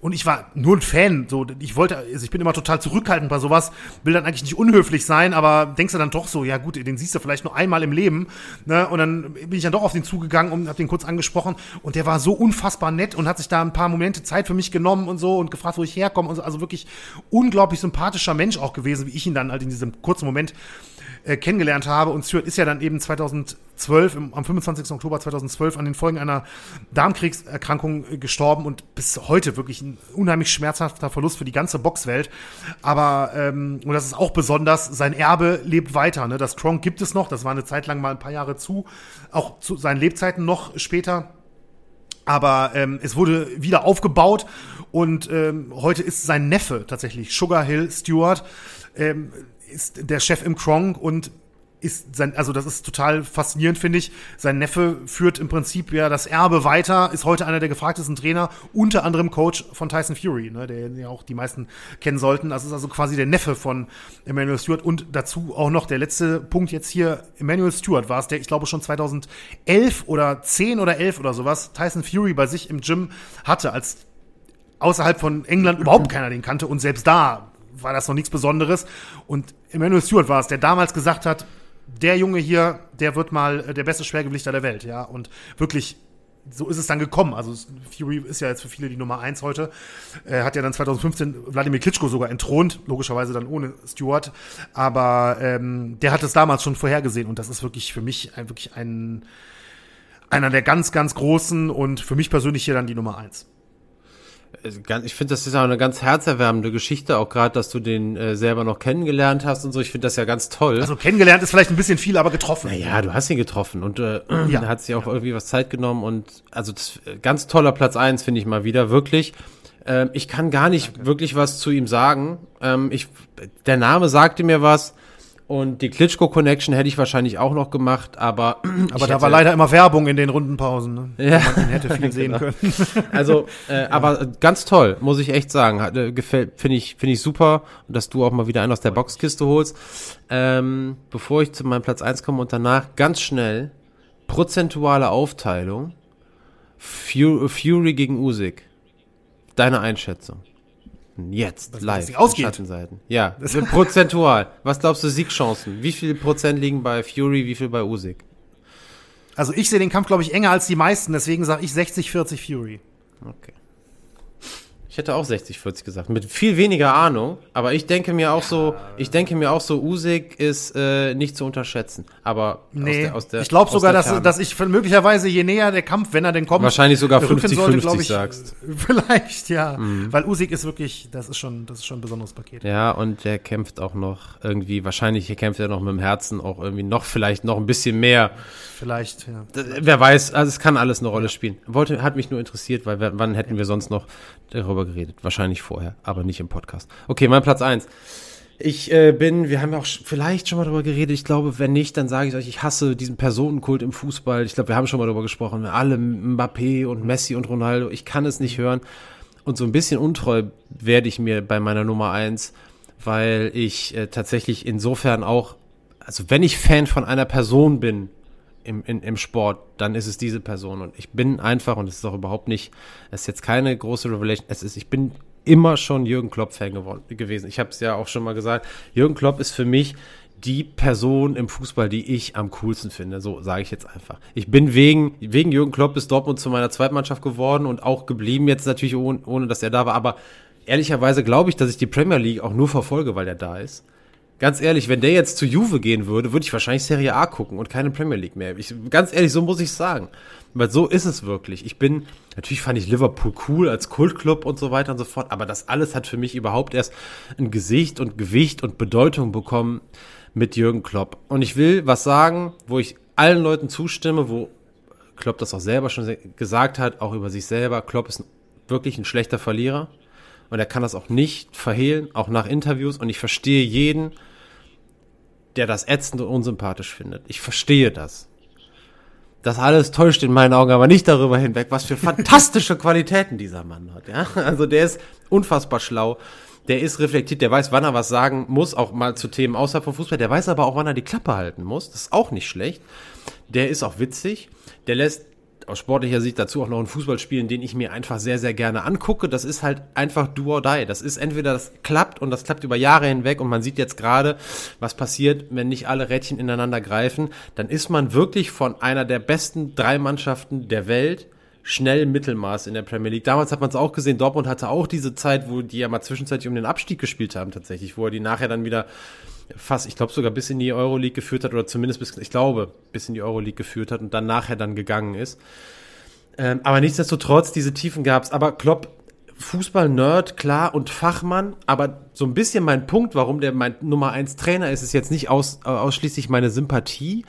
und ich war nur ein Fan. So, ich wollte, also ich bin immer total zurückhaltend bei sowas, will dann eigentlich nicht unhöflich sein, aber denkst du dann doch so, ja gut, den siehst du vielleicht nur einmal im Leben. Ne? Und dann bin ich dann doch auf den zugegangen und hab den kurz angesprochen. Und der war so unfassbar nett und hat sich da ein paar Momente Zeit für mich genommen und so und gefragt, wo ich herkomme. Und so. Also wirklich unglaublich sympathischer Mensch auch gewesen, wie ich ihn dann halt in diesem kurzen Moment äh, kennengelernt habe. Und Stuart ist ja dann eben 2012, im, am 25. Oktober 2012, an den Folgen einer Darmkriegserkrankung äh, gestorben und bis heute wirklich ein unheimlich schmerzhafter Verlust für die ganze Boxwelt. Aber, ähm, und das ist auch besonders, sein Erbe lebt weiter. Ne? Das Kronk gibt es noch, das war eine Zeit lang mal ein paar Jahre zu, auch zu seinen Lebzeiten noch später. Aber ähm, es wurde wieder aufgebaut und ähm, heute ist sein Neffe tatsächlich, Sugar Hill Stewart, ähm, ist der Chef im Kronk und ist sein, also das ist total faszinierend, finde ich. Sein Neffe führt im Prinzip ja das Erbe weiter, ist heute einer der gefragtesten Trainer, unter anderem Coach von Tyson Fury, ne, der ja auch die meisten kennen sollten. Das ist also quasi der Neffe von Emmanuel Stewart und dazu auch noch der letzte Punkt jetzt hier. Emmanuel Stewart war es, der ich glaube schon 2011 oder 10 oder 11 oder sowas Tyson Fury bei sich im Gym hatte, als außerhalb von England überhaupt keiner den kannte und selbst da war das noch nichts Besonderes. Und Emmanuel Stewart war es, der damals gesagt hat, der Junge hier, der wird mal äh, der beste Schwergewichter der Welt, ja. Und wirklich, so ist es dann gekommen. Also Fury ist ja jetzt für viele die Nummer eins heute. Er hat ja dann 2015 Wladimir Klitschko sogar entthront, logischerweise dann ohne Stewart. Aber ähm, der hat es damals schon vorhergesehen und das ist wirklich für mich ein, wirklich ein einer der ganz, ganz großen und für mich persönlich hier dann die Nummer eins ich finde, das ist auch eine ganz herzerwärmende Geschichte, auch gerade, dass du den äh, selber noch kennengelernt hast und so. Ich finde das ja ganz toll. Also kennengelernt ist vielleicht ein bisschen viel, aber getroffen. Naja, du hast ihn getroffen und äh, ja. hat sich auch ja. irgendwie was Zeit genommen und also das, äh, ganz toller Platz eins finde ich mal wieder, wirklich. Ähm, ich kann gar nicht Danke. wirklich was zu ihm sagen. Ähm, ich, der Name sagte mir was. Und die Klitschko-Connection hätte ich wahrscheinlich auch noch gemacht, aber. Aber da war leider immer Werbung in den Rundenpausen, ne? Ja. Man hätte viel sehen genau. können. Also, äh, ja. aber ganz toll, muss ich echt sagen. Hat, äh, gefällt, finde ich, finde ich super. Dass du auch mal wieder einen aus der Boxkiste holst. Ähm, bevor ich zu meinem Platz eins komme und danach ganz schnell prozentuale Aufteilung. Fury gegen Usyk. Deine Einschätzung. Jetzt, Was live. Ausgeht. Schattenseiten. Ja, prozentual. Was glaubst du, Siegchancen? Wie viel Prozent liegen bei Fury, wie viel bei Usyk? Also ich sehe den Kampf, glaube ich, enger als die meisten, deswegen sage ich 60-40 Fury. Okay. Ich hätte auch 60-40 gesagt. Mit viel weniger Ahnung. Aber ich denke mir auch ja. so, ich denke mir auch so, Usyk ist äh, nicht zu unterschätzen. Aber nee. aus der, aus der, ich glaube sogar, dass, dass ich möglicherweise je näher der Kampf, wenn er denn kommt, wahrscheinlich sogar 50-50 sagst. Vielleicht, ja. Mhm. Weil Usyk ist wirklich, das ist schon, das ist schon ein besonderes Paket. Ja, und der kämpft auch noch irgendwie, wahrscheinlich kämpft er noch mit dem Herzen auch irgendwie noch, vielleicht noch ein bisschen mehr. Vielleicht, ja. Wer weiß, also es kann alles eine Rolle ja. spielen. Wollte, hat mich nur interessiert, weil wann hätten wir sonst noch darüber geredet. Wahrscheinlich vorher, aber nicht im Podcast. Okay, mein Platz eins. Ich äh, bin, wir haben ja auch vielleicht schon mal darüber geredet. Ich glaube, wenn nicht, dann sage ich euch, ich hasse diesen Personenkult im Fußball. Ich glaube, wir haben schon mal darüber gesprochen. Alle Mbappé und Messi und Ronaldo. Ich kann es nicht hören. Und so ein bisschen untreu werde ich mir bei meiner Nummer eins, weil ich äh, tatsächlich insofern auch, also wenn ich Fan von einer Person bin, im, in, im Sport, dann ist es diese Person. Und ich bin einfach, und es ist auch überhaupt nicht, es ist jetzt keine große Revelation, es ist, ich bin immer schon Jürgen Klopp-Fan gewesen. Ich habe es ja auch schon mal gesagt. Jürgen Klopp ist für mich die Person im Fußball, die ich am coolsten finde. So sage ich jetzt einfach. Ich bin wegen, wegen Jürgen Klopp ist Dortmund zu meiner Zweitmannschaft geworden und auch geblieben jetzt natürlich ohne, ohne dass er da war. Aber ehrlicherweise glaube ich, dass ich die Premier League auch nur verfolge, weil er da ist. Ganz ehrlich, wenn der jetzt zu Juve gehen würde, würde ich wahrscheinlich Serie A gucken und keine Premier League mehr. Ich, ganz ehrlich, so muss ich sagen. Weil so ist es wirklich. Ich bin, natürlich fand ich Liverpool cool als Kultclub und so weiter und so fort, aber das alles hat für mich überhaupt erst ein Gesicht und Gewicht und Bedeutung bekommen mit Jürgen Klopp. Und ich will was sagen, wo ich allen Leuten zustimme, wo Klopp das auch selber schon gesagt hat, auch über sich selber. Klopp ist wirklich ein schlechter Verlierer und er kann das auch nicht verhehlen, auch nach Interviews. Und ich verstehe jeden, der das ätzend und unsympathisch findet. Ich verstehe das. Das alles täuscht in meinen Augen aber nicht darüber hinweg, was für fantastische Qualitäten dieser Mann hat. Ja? Also der ist unfassbar schlau, der ist reflektiert, der weiß, wann er was sagen muss, auch mal zu Themen außerhalb vom Fußball. Der weiß aber auch, wann er die Klappe halten muss. Das ist auch nicht schlecht. Der ist auch witzig. Der lässt aus sportlicher Sicht dazu auch noch einen Fußball spielen, den ich mir einfach sehr, sehr gerne angucke. Das ist halt einfach do or die. Das ist entweder das klappt und das klappt über Jahre hinweg und man sieht jetzt gerade, was passiert, wenn nicht alle Rädchen ineinander greifen. Dann ist man wirklich von einer der besten drei Mannschaften der Welt schnell Mittelmaß in der Premier League. Damals hat man es auch gesehen, Dortmund hatte auch diese Zeit, wo die ja mal zwischenzeitlich um den Abstieg gespielt haben tatsächlich, wo er die nachher dann wieder fast, ich glaube sogar bis in die Euroleague geführt hat oder zumindest bis, ich glaube, bis in die Euroleague geführt hat und dann nachher dann gegangen ist. Ähm, aber nichtsdestotrotz, diese Tiefen gab es. Aber Klopp, Fußball-Nerd, klar, und Fachmann, aber so ein bisschen mein Punkt, warum der mein Nummer 1 Trainer ist, ist jetzt nicht aus, äh, ausschließlich meine Sympathie,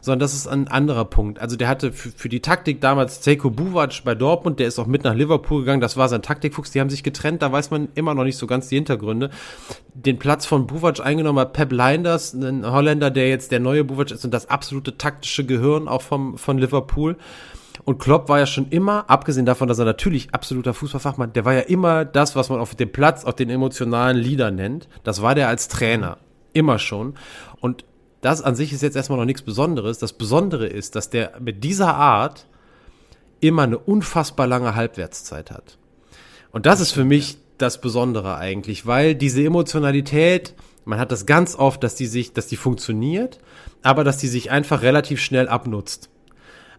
sondern das ist ein anderer Punkt. Also der hatte für, für die Taktik damals Seiko Buvac bei Dortmund, der ist auch mit nach Liverpool gegangen, das war sein Taktikfuchs, die haben sich getrennt, da weiß man immer noch nicht so ganz die Hintergründe. Den Platz von Buvac eingenommen hat Pep Linders, ein Holländer, der jetzt der neue Buvac ist und das absolute taktische Gehirn auch vom, von Liverpool. Und Klopp war ja schon immer, abgesehen davon, dass er natürlich absoluter Fußballfachmann, der war ja immer das, was man auf dem Platz, auf den emotionalen Leader nennt. Das war der als Trainer. Immer schon. Und das an sich ist jetzt erstmal noch nichts Besonderes. Das Besondere ist, dass der mit dieser Art immer eine unfassbar lange Halbwertszeit hat. Und das, das ist für mich das Besondere eigentlich, weil diese Emotionalität, man hat das ganz oft, dass die sich, dass die funktioniert, aber dass die sich einfach relativ schnell abnutzt.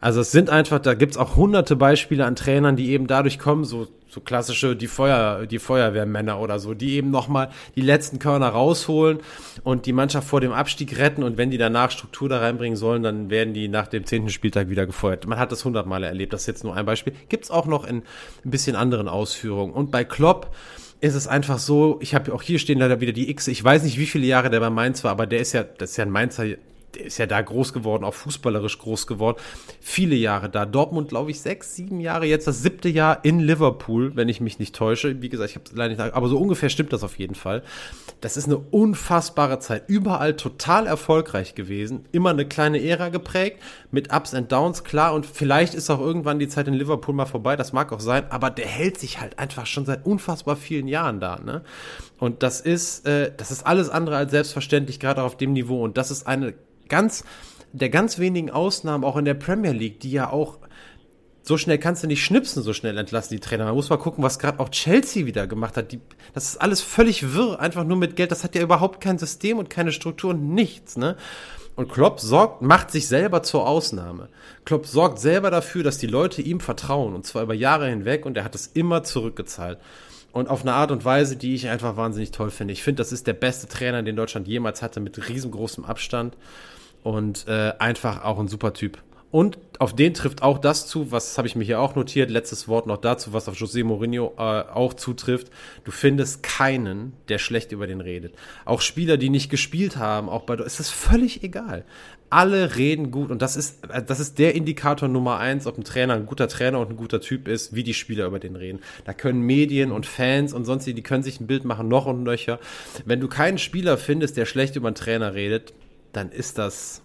Also es sind einfach, da gibt's auch hunderte Beispiele an Trainern, die eben dadurch kommen, so, so klassische, die Feuer, die Feuerwehrmänner oder so, die eben nochmal die letzten Körner rausholen und die Mannschaft vor dem Abstieg retten und wenn die danach Struktur da reinbringen sollen, dann werden die nach dem zehnten Spieltag wieder gefeuert. Man hat das hundertmal erlebt, das ist jetzt nur ein Beispiel. Gibt's auch noch in ein bisschen anderen Ausführungen. Und bei Klopp, ist es einfach so, ich habe auch hier stehen leider wieder die X, ich weiß nicht, wie viele Jahre der bei Mainz war, aber der ist ja, das ist ja ein Mainzer der ist ja da groß geworden, auch fußballerisch groß geworden. Viele Jahre da. Dortmund, glaube ich, sechs, sieben Jahre, jetzt das siebte Jahr in Liverpool, wenn ich mich nicht täusche. Wie gesagt, ich habe leider nicht, aber so ungefähr stimmt das auf jeden Fall. Das ist eine unfassbare Zeit. Überall total erfolgreich gewesen. Immer eine kleine Ära geprägt, mit Ups and Downs, klar. Und vielleicht ist auch irgendwann die Zeit in Liverpool mal vorbei, das mag auch sein, aber der hält sich halt einfach schon seit unfassbar vielen Jahren da, ne? Und das ist, äh, das ist alles andere als selbstverständlich, gerade auf dem Niveau. Und das ist eine ganz, der ganz wenigen Ausnahmen auch in der Premier League, die ja auch so schnell kannst du nicht schnipsen, so schnell entlassen die Trainer. Man muss mal gucken, was gerade auch Chelsea wieder gemacht hat. Die, das ist alles völlig wirr, einfach nur mit Geld. Das hat ja überhaupt kein System und keine Struktur und nichts, ne? Und Klopp sorgt, macht sich selber zur Ausnahme. Klopp sorgt selber dafür, dass die Leute ihm vertrauen und zwar über Jahre hinweg und er hat es immer zurückgezahlt. Und auf eine Art und Weise, die ich einfach wahnsinnig toll finde. Ich finde, das ist der beste Trainer, den Deutschland jemals hatte, mit riesengroßem Abstand und äh, einfach auch ein super Typ. Und auf den trifft auch das zu, was habe ich mir hier auch notiert, letztes Wort noch dazu, was auf José Mourinho äh, auch zutrifft. Du findest keinen, der schlecht über den redet. Auch Spieler, die nicht gespielt haben, auch bei ist es völlig egal. Alle reden gut und das ist, äh, das ist der Indikator Nummer eins, ob ein Trainer ein guter Trainer und ein guter Typ ist, wie die Spieler über den reden. Da können Medien und Fans und sonst die können sich ein Bild machen, noch und nöcher. Wenn du keinen Spieler findest, der schlecht über einen Trainer redet, dann ist das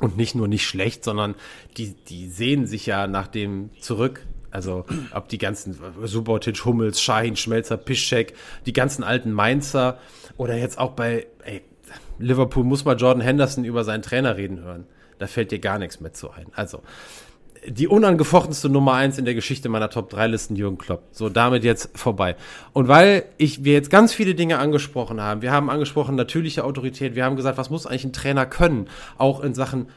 und nicht nur nicht schlecht, sondern die, die sehen sich ja nach dem zurück. Also, ob die ganzen Subotic, Hummels, Shahin, Schmelzer, Piszczek, die ganzen alten Mainzer oder jetzt auch bei Liverpool muss mal Jordan Henderson über seinen Trainer reden hören. Da fällt dir gar nichts mehr zu ein. Also, die unangefochenste Nummer eins in der Geschichte meiner Top 3 Listen, Jürgen Klopp. So, damit jetzt vorbei. Und weil ich, wir jetzt ganz viele Dinge angesprochen haben, wir haben angesprochen natürliche Autorität, wir haben gesagt, was muss eigentlich ein Trainer können? Auch in Sachen,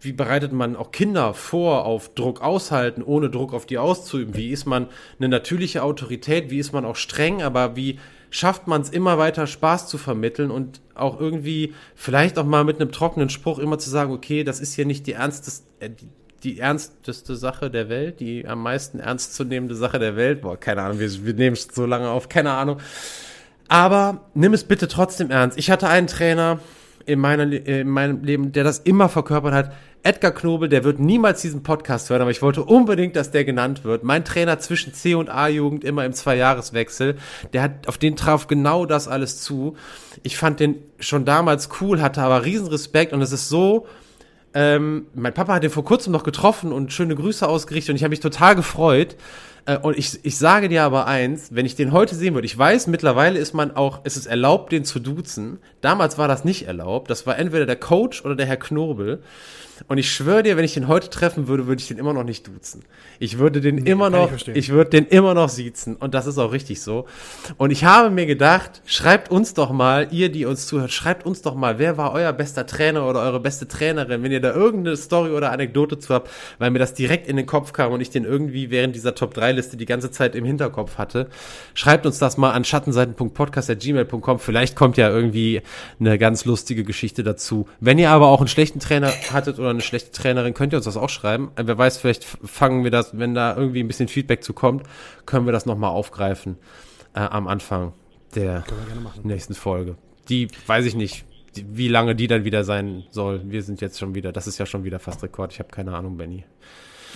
wie bereitet man auch Kinder vor auf Druck aushalten, ohne Druck auf die auszuüben? Wie ist man eine natürliche Autorität? Wie ist man auch streng? Aber wie schafft man es immer weiter Spaß zu vermitteln und auch irgendwie vielleicht auch mal mit einem trockenen Spruch immer zu sagen, okay, das ist hier nicht die ernsteste, äh, die, ernsteste Sache der Welt, die am meisten ernstzunehmende Sache der Welt. Boah, keine Ahnung, wir, wir nehmen es so lange auf, keine Ahnung. Aber nimm es bitte trotzdem ernst. Ich hatte einen Trainer in, meiner, in meinem Leben, der das immer verkörpert hat. Edgar Knobel, der wird niemals diesen Podcast hören, aber ich wollte unbedingt, dass der genannt wird. Mein Trainer zwischen C und A-Jugend immer im Zweijahreswechsel, der hat, auf den traf genau das alles zu. Ich fand den schon damals cool, hatte aber riesen Respekt und es ist so, ähm, mein Papa hat den vor kurzem noch getroffen und schöne Grüße ausgerichtet und ich habe mich total gefreut. Äh, und ich, ich sage dir aber eins, wenn ich den heute sehen würde, ich weiß, mittlerweile ist man auch, ist es erlaubt, den zu duzen. Damals war das nicht erlaubt. Das war entweder der Coach oder der Herr Knobel. Und ich schwöre dir, wenn ich den heute treffen würde, würde ich den immer noch nicht duzen. Ich würde den nee, immer noch, ich, ich, würde den immer noch siezen. Und das ist auch richtig so. Und ich habe mir gedacht, schreibt uns doch mal, ihr, die uns zuhört, schreibt uns doch mal, wer war euer bester Trainer oder eure beste Trainerin, wenn ihr da irgendeine Story oder Anekdote zu habt, weil mir das direkt in den Kopf kam und ich den irgendwie während dieser Top 3 Liste die ganze Zeit im Hinterkopf hatte. Schreibt uns das mal an schattenseiten.podcast.gmail.com. Vielleicht kommt ja irgendwie eine ganz lustige Geschichte dazu. Wenn ihr aber auch einen schlechten Trainer hattet oder eine schlechte Trainerin, könnt ihr uns das auch schreiben. Wer weiß, vielleicht fangen wir das, wenn da irgendwie ein bisschen Feedback zu kommt, können wir das nochmal aufgreifen äh, am Anfang der nächsten Folge. Die, weiß ich nicht, die, wie lange die dann wieder sein soll. Wir sind jetzt schon wieder, das ist ja schon wieder fast Rekord. Ich habe keine Ahnung, Benny.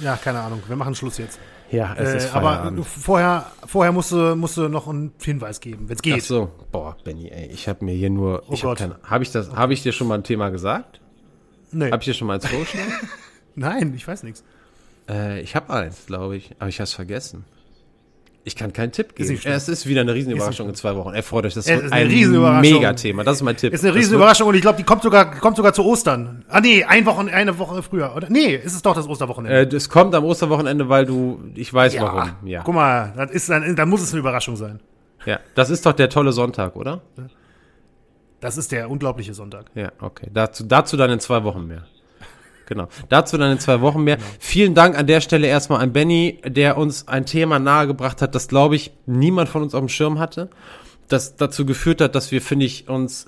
Ja, keine Ahnung. Wir machen Schluss jetzt. Ja, es äh, ist Feierabend. Aber vorher, vorher musst du, musst du noch einen Hinweis geben, wenn es geht. Ach so, boah, Benny, ey, ich habe mir hier nur, oh ich habe hab ich das, habe ich dir schon mal ein Thema gesagt? Nee. Hab ich dir schon mal eins vorgeschlagen? Nein, ich weiß nichts. Äh, ich habe eins, glaube ich, aber ich habe es vergessen. Ich kann keinen Tipp geben. Ist es ist wieder eine Riesenüberraschung in zwei Wochen. Erfreut euch, das ist, ein Mega-Thema. Das ist mein Tipp. Ist eine Riesenüberraschung und ich glaube, die kommt sogar, kommt sogar zu Ostern. Ah nee, ein Wochen, eine Woche früher. Oder? Nee, ist es doch das Osterwochenende. Äh, es kommt am Osterwochenende, weil du, ich weiß ja, warum. Ja. Guck mal, ist dann, dann muss es eine Überraschung sein. Ja, das ist doch der tolle Sonntag, oder? Das ist der unglaubliche Sonntag. Ja, okay. Dazu, dazu dann in zwei Wochen mehr. Genau. Dazu dann in zwei Wochen mehr. Genau. Vielen Dank an der Stelle erstmal an Benny, der uns ein Thema nahegebracht hat, das, glaube ich, niemand von uns auf dem Schirm hatte. Das dazu geführt hat, dass wir, finde ich, uns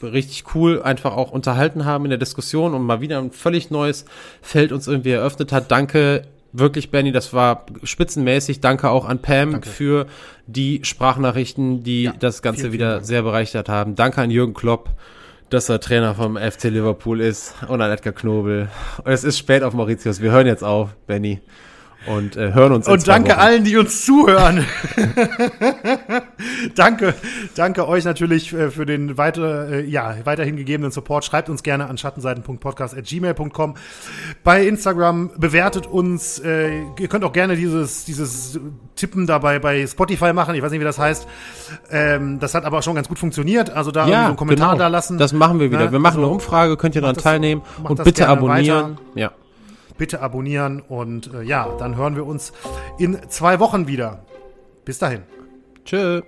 richtig cool einfach auch unterhalten haben in der Diskussion und mal wieder ein völlig neues Feld uns irgendwie eröffnet hat. Danke wirklich, Benny, das war spitzenmäßig. Danke auch an Pam Danke. für die Sprachnachrichten, die ja, das Ganze vielen, wieder vielen sehr bereichert haben. Danke an Jürgen Klopp dass er Trainer vom FC Liverpool ist und an Edgar Knobel. Und es ist spät auf Mauritius. Wir hören jetzt auf, Benny und äh, hören uns. Und danke Wochen. allen, die uns zuhören. danke, danke euch natürlich äh, für den weiter, äh, ja, weiterhin gegebenen Support. Schreibt uns gerne an schattenseiten.podcast@gmail.com. Bei Instagram bewertet uns. Äh, ihr könnt auch gerne dieses dieses Tippen dabei bei Spotify machen. Ich weiß nicht, wie das heißt. Ähm, das hat aber schon ganz gut funktioniert. Also da ja, so einen Kommentar genau. da lassen. Das machen wir wieder. Ne? Wir machen also, eine Umfrage. Könnt ihr daran teilnehmen und bitte abonnieren. Weiter. Ja bitte abonnieren und äh, ja, dann hören wir uns in zwei Wochen wieder. Bis dahin. Tschö.